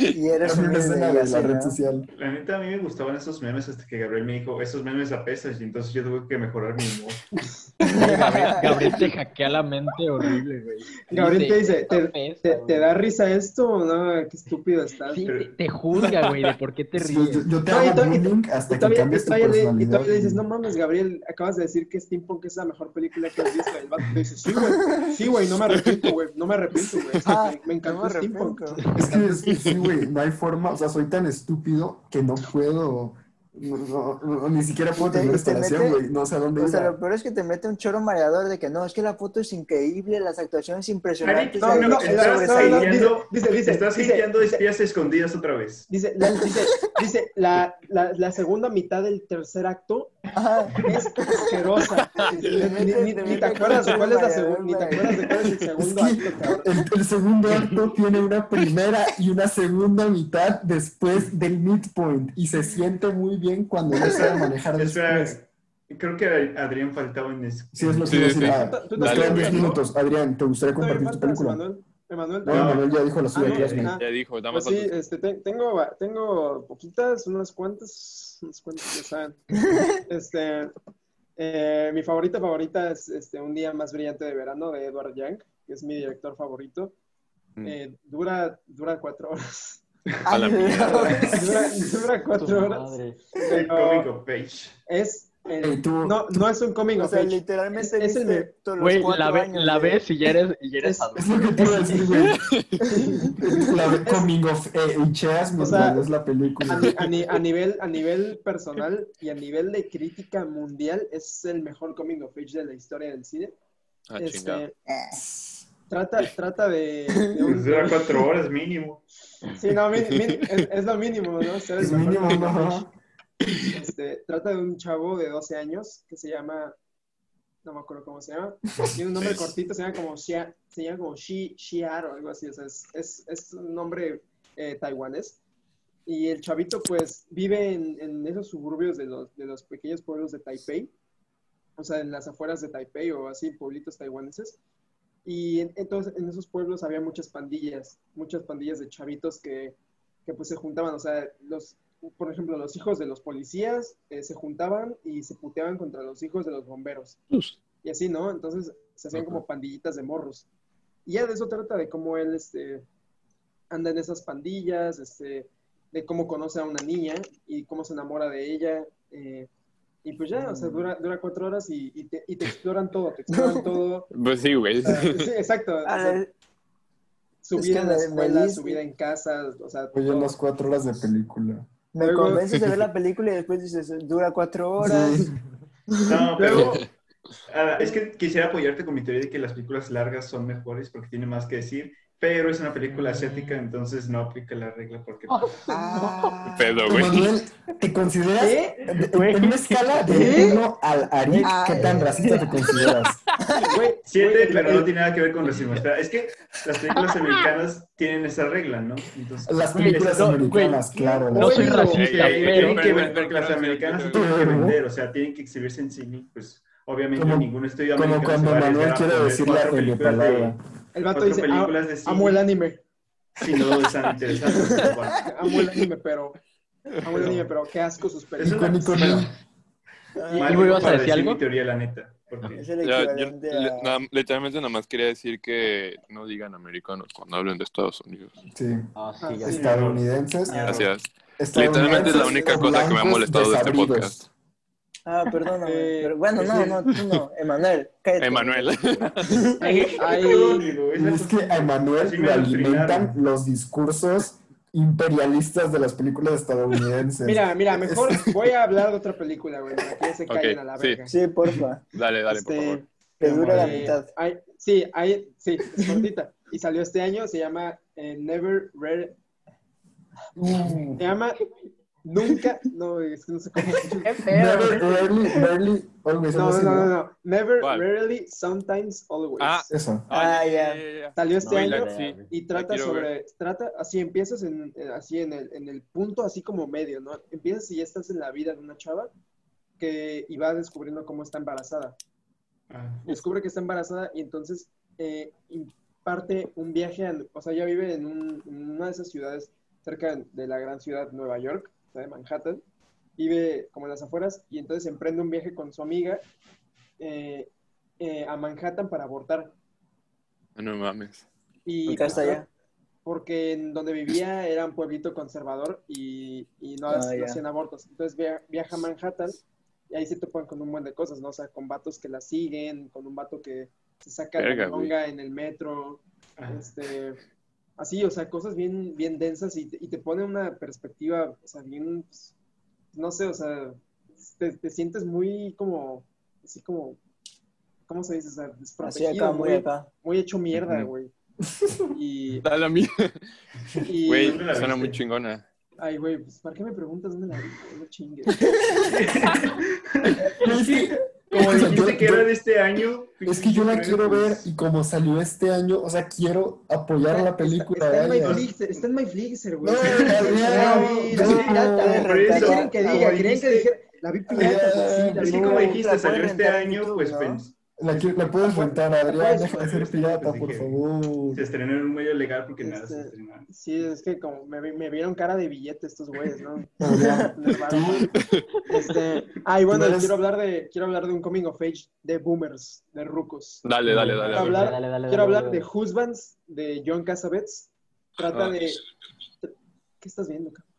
Speaker 2: y *laughs*
Speaker 3: eres
Speaker 2: una escena de la red social.
Speaker 4: La neta, a mí me gustaban esos memes hasta que Gabriel me dijo, esos memes apestan, y entonces yo tuve que mejorar mi humor. *laughs*
Speaker 5: Gabriel, Gabriel te hackea la mente horrible, güey.
Speaker 6: Gabriel te dice,
Speaker 5: "Esto
Speaker 6: ¿te,
Speaker 5: apesta,
Speaker 6: te,
Speaker 5: güey".
Speaker 6: te da risa esto o no? Qué estúpido estás.
Speaker 5: Sí, te, te juzga, güey, de por qué te
Speaker 2: Sí,
Speaker 5: ríes.
Speaker 2: yo, yo te
Speaker 6: No,
Speaker 2: hago bullying hasta
Speaker 6: Y
Speaker 2: que cambies tu
Speaker 6: todavía le, y
Speaker 2: personalidad.
Speaker 6: todavía le dices, no mames, Gabriel, acabas de decir que Steampunk es la mejor película que has visto. Y el vato te dice, sí, güey, *laughs* sí, güey, no me arrepiento, güey, no me arrepiento, güey.
Speaker 3: Ah,
Speaker 6: me, encantó
Speaker 3: no me.
Speaker 2: Es que *laughs* es- sí, güey, no hay forma, o sea, soy tan estúpido que no puedo, no, no- no- ni siquiera puedo tener
Speaker 3: mete-
Speaker 2: güey, no sé a dónde
Speaker 3: O sea, lo peor es que te mete un choro mareador de que no, es que la foto es increíble, las actuaciones impresionantes.
Speaker 4: No, no, no, estás hateando,
Speaker 6: dice, dice,
Speaker 4: estás
Speaker 6: dice,
Speaker 4: hateando
Speaker 6: dice,
Speaker 4: espías escondidas otra vez.
Speaker 6: dice, la, dice, dice, la, la, la segunda mitad del tercer acto
Speaker 3: Ajá.
Speaker 6: es asquerosa. Ni,
Speaker 3: te
Speaker 6: ni
Speaker 3: mete
Speaker 6: te acuerdas de cuál es la segunda, ni te acuerdas de cuál es el segundo acto,
Speaker 2: el segundo acto tiene una primera y una segunda mitad después del midpoint y se siente muy bien cuando no sabe manejar *laughs* después.
Speaker 4: creo que Adrián faltaba en eso.
Speaker 2: Sí, es lo que
Speaker 1: Sí,
Speaker 2: iba a decir.
Speaker 1: sí.
Speaker 2: Ah,
Speaker 6: Tú- tú
Speaker 2: nos
Speaker 1: también
Speaker 2: quedan 10
Speaker 6: faltas,
Speaker 2: minutos. Adrián, ¿te gustaría compartir tu película?
Speaker 6: Emanuel. Emanuel,
Speaker 2: No, ya dijo la suya,
Speaker 6: Ah, no.
Speaker 1: Ya dijo, dame
Speaker 6: Pues sí, este, te- tengo, tengo poquitas, unas cuantas, unas cuantas ya saben. *laughs* Este, eh, mi favorita favorita es este, Un día más brillante de verano de Edward Young, que es mi director favorito.
Speaker 1: Mm.
Speaker 6: Eh, dura, dura cuatro horas.
Speaker 1: A la mierda.
Speaker 6: dura, *laughs* dura cuatro horas.
Speaker 5: madre.
Speaker 4: El
Speaker 6: Pero
Speaker 4: cómico page.
Speaker 6: es, el- no, no es un coming
Speaker 3: O
Speaker 6: of
Speaker 3: sea,
Speaker 6: age.
Speaker 3: literalmente
Speaker 6: Es- es el
Speaker 5: Güey, la, ve-
Speaker 3: años
Speaker 5: la
Speaker 3: de-
Speaker 5: ves y ya eres, y ya eres
Speaker 6: Es-
Speaker 5: adulto.
Speaker 2: Es lo que te iba a *laughs* decir, güey. *laughs* La de Coming of Ageas mientras
Speaker 6: sea,
Speaker 2: ves la
Speaker 6: A,
Speaker 2: película.
Speaker 6: a ni- a nivel, a nivel personal y a nivel de crítica mundial, es el mejor coming of age de la historia del cine.
Speaker 1: Ah,
Speaker 6: Este,
Speaker 1: chingado.
Speaker 3: Eh,
Speaker 6: trata, trata de, de un-
Speaker 4: dura *laughs* cuatro horas mínimo.
Speaker 6: Sí, no, min- min- *laughs* es, es lo mínimo, ¿no?
Speaker 2: Es
Speaker 6: mejor
Speaker 2: mínimo, ¿no?
Speaker 6: Este, trata de un chavo de 12 años que se llama, no me acuerdo cómo se llama, tiene un nombre cortito, se llama como Xia, se llama como Xi, Xiar o algo así, o sea, es, es, es un nombre eh, taiwanés. Y el chavito pues vive en, en esos suburbios de los, de los pequeños pueblos de Taipei. o sea, en las afueras de Taipei o así, pueblitos taiwaneses. Y en- entonces en esos pueblos había muchas pandillas, muchas pandillas de chavitos que, que pues se juntaban, o sea, los, por ejemplo, los hijos de los policías eh, se juntaban y se puteaban contra los hijos de los bomberos. Y así, ¿no? Entonces se hacían como pandillitas de morros. Y ya de eso trata de cómo él este, anda en esas pandillas, este, de cómo conoce a una niña y cómo se enamora de ella. eh, y pues ya, o sea, dura, dura cuatro horas y, y te, y te exploran todo, te exploran *laughs* todo.
Speaker 1: Pues sí, güey.
Speaker 6: O sea, sí, exacto. o sea, su
Speaker 3: es
Speaker 6: vida
Speaker 3: que
Speaker 6: en la escuela, su vida en casa, o sea,
Speaker 2: Oye,
Speaker 6: todo.
Speaker 2: unas cuatro horas de película.
Speaker 3: Me
Speaker 6: Luego-
Speaker 3: convences de ver *laughs* la película y después dices, dura cuatro horas.
Speaker 2: Sí.
Speaker 4: No, *laughs* pero es que quisiera apoyarte con mi teoría de que las películas largas son mejores porque tienen más que decir, pero es una película asiática, entonces no aplica la regla porque...
Speaker 3: Ah.
Speaker 1: Pedo, güey.
Speaker 2: Manuel, ¿te consideras en una escala de
Speaker 6: ¿Qué?
Speaker 2: 1 al Arik? ¿Qué tan
Speaker 3: Ay.
Speaker 2: racista te consideras? *laughs*
Speaker 6: Güey,
Speaker 4: Siete,
Speaker 6: güey,
Speaker 4: pero
Speaker 6: el-
Speaker 4: no tiene nada que ver con racismo. Es que las películas americanas tienen esa regla, ¿no? Entonces,
Speaker 2: Las películas
Speaker 5: no,
Speaker 2: americanas,
Speaker 5: güey,
Speaker 2: claro.
Speaker 5: no
Speaker 2: las-
Speaker 5: soy racista,
Speaker 4: Eh, eh,
Speaker 5: pero...
Speaker 4: tienen que ver
Speaker 1: pero-
Speaker 4: porque las
Speaker 1: pero-
Speaker 4: americanas
Speaker 1: pero-
Speaker 4: tienen que vender, o sea, tienen que exhibirse en cine, pues obviamente
Speaker 2: Como-
Speaker 4: ningún estudio
Speaker 2: Como
Speaker 4: americano
Speaker 2: cuando
Speaker 4: se va a
Speaker 2: Manuel quiere decir la
Speaker 4: películas de-
Speaker 2: palabra.
Speaker 6: El vato dice,
Speaker 4: películas
Speaker 6: "Ah,
Speaker 4: de cine".
Speaker 6: amo el anime,
Speaker 4: si no. Bueno, *laughs*
Speaker 6: amo el anime, pero, amo el anime, pero qué asco sus
Speaker 4: es
Speaker 6: películas.
Speaker 3: Ah,
Speaker 4: mal
Speaker 5: ¿Tú ibas a decir algo?
Speaker 4: mi teoría, la neta. Porque
Speaker 3: Es el
Speaker 1: Ya, yo
Speaker 3: equivalente
Speaker 1: le-
Speaker 3: a...
Speaker 1: nada- literalmente nada más quería decir que no digan americanos cuando hablen de Estados Unidos.
Speaker 2: Sí.
Speaker 5: Ah, sí,
Speaker 6: Ah,
Speaker 5: ya
Speaker 6: sí.
Speaker 2: Estadounidenses.
Speaker 1: Gracias.
Speaker 2: estadounidenses
Speaker 1: Literalmente es la única cosa que me ha molestado de este podcast.
Speaker 3: Ah, perdóname.
Speaker 6: Eh,
Speaker 3: pero bueno, no, no, tú no. Emanuel, cállate.
Speaker 1: Emanuel. *laughs*
Speaker 4: Es
Speaker 2: que a Emanuel lo alimentan los discursos imperialistas de las películas estadounidenses.
Speaker 6: Mira, mira, mejor voy a hablar de otra película, güey, para que ya se
Speaker 1: Ok,
Speaker 6: callen a la
Speaker 1: sí.
Speaker 6: verga.
Speaker 3: Sí, porfa.
Speaker 1: Dale, dale, por
Speaker 6: Este,
Speaker 1: favor.
Speaker 3: Que dura la
Speaker 6: Eh,
Speaker 3: mitad.
Speaker 6: hay- sí, hay, sí, es cortita. Y salió este año, se llama eh, Never Rare.
Speaker 2: Mm.
Speaker 6: Se llama Nunca. No, es que no sé cómo.
Speaker 2: Never, rarely, rarely, always.
Speaker 6: No, no, no, no. Never,
Speaker 1: ¿Cuál?
Speaker 6: rarely, sometimes, always.
Speaker 1: Ah.
Speaker 2: Eso.
Speaker 3: Ah, ya.
Speaker 1: ya.
Speaker 6: Salió este
Speaker 1: No, y
Speaker 6: año
Speaker 1: la-
Speaker 6: y trata sobre, trata, así empiezas en, en- así en el, en el punto así como medio, ¿no? Empiezas y ya estás en la vida de una chava que y va descubriendo cómo está embarazada.
Speaker 4: Ah,
Speaker 6: descubre que está embarazada y entonces eh, parte un viaje, a- o sea, ella vive en, un- en una de esas ciudades cerca de la gran ciudad Nueva York, o sea, de Manhattan, vive como en las afueras y entonces emprende un viaje con su amiga eh, eh, a Manhattan para abortar.
Speaker 1: No mames.
Speaker 6: Y
Speaker 3: ¿Por qué hasta allá?
Speaker 6: Porque en donde vivía era un pueblito conservador y, y no,
Speaker 3: Ah,
Speaker 6: no hacían abortos. Entonces via- viaja a Manhattan y ahí se topan con un buen de cosas, ¿no? O sea, con vatos que la siguen, con un vato que se saca
Speaker 1: Verga,
Speaker 6: la longa en el metro,
Speaker 4: ah.
Speaker 6: este, así, o sea, cosas bien, bien densas y te, y te pone una perspectiva, o sea, bien, pues, no sé, o sea, te, te sientes muy como, así como, ¿cómo se dice? O sea,
Speaker 3: Así
Speaker 6: desprotegido,
Speaker 3: acá, muy
Speaker 6: muy,
Speaker 3: acá.
Speaker 6: muy hecho mierda, güey. *laughs* Y,
Speaker 1: Dale a mí. Güey,
Speaker 4: ¿dónde la *laughs*
Speaker 1: suena muy chingona.
Speaker 6: ay, güey, pues, ¿para qué me preguntas dónde la vi? No chingues. *laughs*
Speaker 4: Es que, como dijiste que era de este año.
Speaker 2: Es que yo la quiero ver y como salió este año, o sea, quiero apoyar la película.
Speaker 6: Está, está en
Speaker 2: vaya.
Speaker 6: my Flixer, está en my Flixer, güey.
Speaker 2: No,
Speaker 6: La vi, pirata.
Speaker 3: no,
Speaker 6: ¿Qué
Speaker 3: por eso,
Speaker 6: quieren que
Speaker 4: como
Speaker 6: diga? ¿Querían que
Speaker 4: dijiste-
Speaker 6: dijera? La vi pirata, pues, sí, la
Speaker 4: Es
Speaker 6: vi
Speaker 4: que como
Speaker 3: No,
Speaker 4: dijiste,
Speaker 3: la
Speaker 4: salió
Speaker 3: pueden
Speaker 4: este
Speaker 3: rentar en
Speaker 4: año,
Speaker 3: YouTube,
Speaker 4: pues
Speaker 3: ¿no?
Speaker 4: pens-
Speaker 2: La, la puedes rentar, Adrián,
Speaker 6: Pues,
Speaker 2: deja de ser
Speaker 4: pues, *laughs*
Speaker 2: pirata,
Speaker 4: pues,
Speaker 2: por favor.
Speaker 4: se estrenó en un medio legal porque nada se
Speaker 6: Este,
Speaker 4: estrenó.
Speaker 6: Sí, es que como me, me vieron cara de billete estos güeyes, ¿no? *laughs* *laughs* Este, ah, y bueno, quiero hablar de quiero hablar de un coming of age de boomers, de rucos.
Speaker 1: Dale, dale, dale.
Speaker 6: Quiero hablar,
Speaker 5: Dale, dale,
Speaker 6: quiero
Speaker 5: dale,
Speaker 6: hablar
Speaker 5: dale.
Speaker 6: de Husbands de John Cassavetes. Trata
Speaker 1: Ah.
Speaker 6: de ¿Qué estás viendo, cabrón?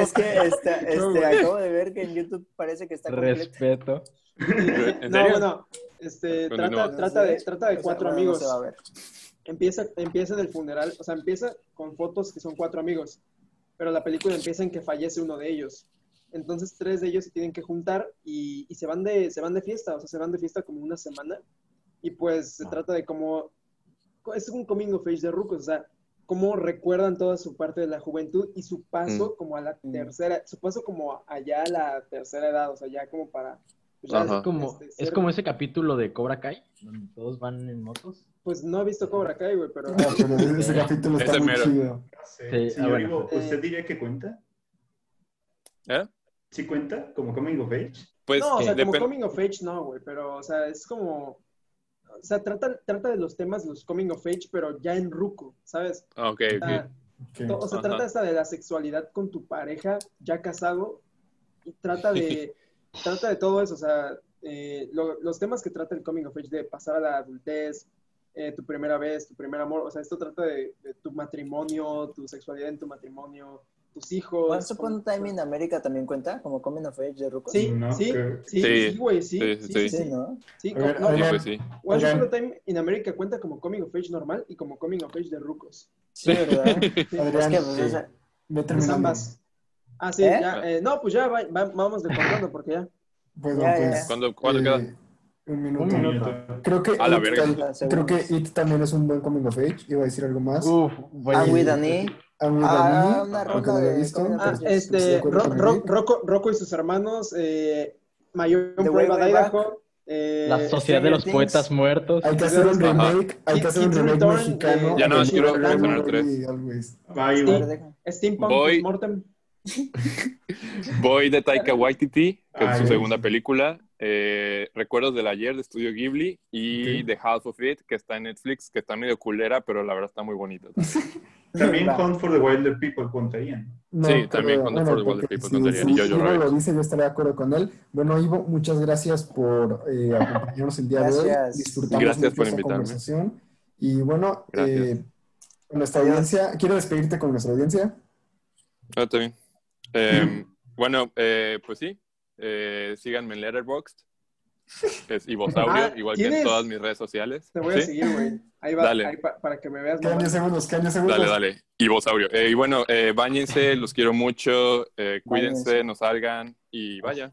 Speaker 3: Es que este,
Speaker 6: güey.
Speaker 3: acabo de ver que en YouTube parece que está completo.
Speaker 5: Respeto. *laughs*
Speaker 1: ¿En
Speaker 6: No, bueno, este, trata, trata de, trata de cuatro amigos.
Speaker 3: No se va a ver.
Speaker 6: empieza, empieza en el funeral, o sea, empieza con fotos que son cuatro amigos, pero la película empieza en que fallece uno de ellos. Entonces tres de ellos se tienen que juntar y, y se, van de, se van de fiesta, o sea, se van de fiesta como una semana y pues se trata de cómo, es un coming of age de rucos, o sea, cómo recuerdan toda su parte de la juventud y su paso como a la
Speaker 3: Mm.
Speaker 6: tercera, su paso como allá a la tercera edad, o sea, ya como para...
Speaker 1: Ajá.
Speaker 5: Como,
Speaker 6: este,
Speaker 5: es como ese capítulo de Cobra Kai, donde todos van en motos.
Speaker 6: Pues no he visto Cobra Kai, güey, pero...
Speaker 2: Ah, pero *laughs* ese capítulo está
Speaker 1: Ese
Speaker 2: muy
Speaker 1: mero.
Speaker 2: chido.
Speaker 5: Sí,
Speaker 4: Señor
Speaker 5: ah, bueno.
Speaker 4: ¿usted diría que cuenta?
Speaker 1: ¿Eh?
Speaker 4: ¿Sí cuenta como coming of age?
Speaker 1: Pues
Speaker 6: no, o sea, como
Speaker 1: depen-
Speaker 6: coming of age no, güey, pero, o sea, es como... O sea, trata, trata de los temas, los coming of age, pero ya en ruco, ¿sabes?
Speaker 1: Ah, Ok,
Speaker 6: O
Speaker 1: ok.
Speaker 6: sea,
Speaker 2: Ok.
Speaker 6: to- o sea,
Speaker 1: Ajá.
Speaker 6: trata hasta de la sexualidad con tu pareja ya casado y trata de, *laughs* trata de todo eso, o sea, eh, lo- los temas que trata el coming of age de pasar a la adultez, eh, tu primera vez, tu primer amor, o sea, esto trata de, de tu matrimonio, tu sexualidad en tu matrimonio, tus hijos.
Speaker 3: Once Upon a Time in America también cuenta como Coming of Age de Rucos.
Speaker 6: Sí,
Speaker 4: No,
Speaker 6: sí, sí,
Speaker 1: Sí,
Speaker 6: sí, güey, sí,
Speaker 1: sí,
Speaker 6: sí,
Speaker 1: sí.
Speaker 6: sí,
Speaker 3: Sí, ¿no?
Speaker 6: sí,
Speaker 2: ver,
Speaker 6: no,
Speaker 2: ver,
Speaker 1: pues sí.
Speaker 6: Once. Upon a Time in America cuenta como coming of age normal y como coming of age de rucos.
Speaker 3: Sí, ¿verdad?
Speaker 6: Sí. *laughs*
Speaker 2: Adrián,
Speaker 3: es que, pues, o sea,
Speaker 2: ve
Speaker 6: Es
Speaker 2: terminando.
Speaker 6: ambas. Ah, sí,
Speaker 3: ¿Eh?
Speaker 6: ya. eh, no, pues ya va- va- vamos decortando porque ya. *laughs*
Speaker 2: Pues,
Speaker 3: Ya,
Speaker 2: pues,
Speaker 3: ya.
Speaker 1: ¿Cuándo, cuándo
Speaker 2: eh,
Speaker 1: queda?
Speaker 2: Un minuto.
Speaker 4: Un minuto.
Speaker 2: Creo que,
Speaker 1: A la verga.
Speaker 2: tam- creo que It también es un buen coming of age. Iba a decir algo más.
Speaker 5: Uf,
Speaker 3: with.
Speaker 2: I'm with
Speaker 3: Ah,
Speaker 2: no lo he visto.
Speaker 3: of
Speaker 6: Ah, este, Ro- Ro-. Rocco, Rocco y sus hermanos, eh, Mayor Prueba de. Idaho. eh,
Speaker 5: La Sociedad de los
Speaker 3: Stranger
Speaker 5: Poetas
Speaker 3: Things.
Speaker 5: Muertos.
Speaker 2: Hay que hacer un remake, hay que hacer un remake
Speaker 6: Return,
Speaker 2: mexicano.
Speaker 6: eh,
Speaker 1: Ya
Speaker 2: de
Speaker 1: quiero mencionar tres.
Speaker 4: Bye.
Speaker 6: Steampunk
Speaker 1: Voy-
Speaker 6: Mortem. *laughs*
Speaker 1: Voy de Taika Waititi, que es
Speaker 4: Ah,
Speaker 1: su segunda
Speaker 4: sí.
Speaker 1: película. eh, Recuerdos del ayer de Estudio Ghibli y. The House of It, que está en Netflix, que está medio culera, pero la verdad está muy bonita.
Speaker 4: También *laughs*
Speaker 3: Va.
Speaker 4: Hunt for the Wilder People contarían.
Speaker 2: No,
Speaker 1: Sí, también
Speaker 2: pero,
Speaker 1: con The Ford Wall
Speaker 2: porque
Speaker 1: People
Speaker 2: si,
Speaker 1: contaría,
Speaker 2: si
Speaker 1: y
Speaker 2: Ivo
Speaker 1: Rabbit.
Speaker 2: lo dice, yo estaré de acuerdo con él. Bueno, Ivo, muchas gracias por eh, acompañarnos el día de hoy.
Speaker 3: Gracias.
Speaker 2: Disfrutamos
Speaker 1: Gracias por
Speaker 2: esta
Speaker 1: invitarme.
Speaker 2: conversación. Y bueno, eh, con nuestra audiencia, ¿quiero despedirte con nuestra audiencia?
Speaker 1: Ah, está bien. Eh, *laughs* bueno, eh, pues sí. eh, síganme en Letterboxd. Es Ivosaurio,
Speaker 6: Ah,
Speaker 1: igual que en todas mis redes sociales.
Speaker 6: Te voy a seguir, güey. Ahí va,
Speaker 1: Dale.
Speaker 6: ahí pa- para que me veas.
Speaker 2: ¿Qué años
Speaker 6: mamá.
Speaker 2: segundos? ¿Qué años segundos?
Speaker 1: Dale, dale. Ivosaurio. Eh, y bueno, eh, báñense, los quiero mucho. eh, cuídense, no salgan y vaya.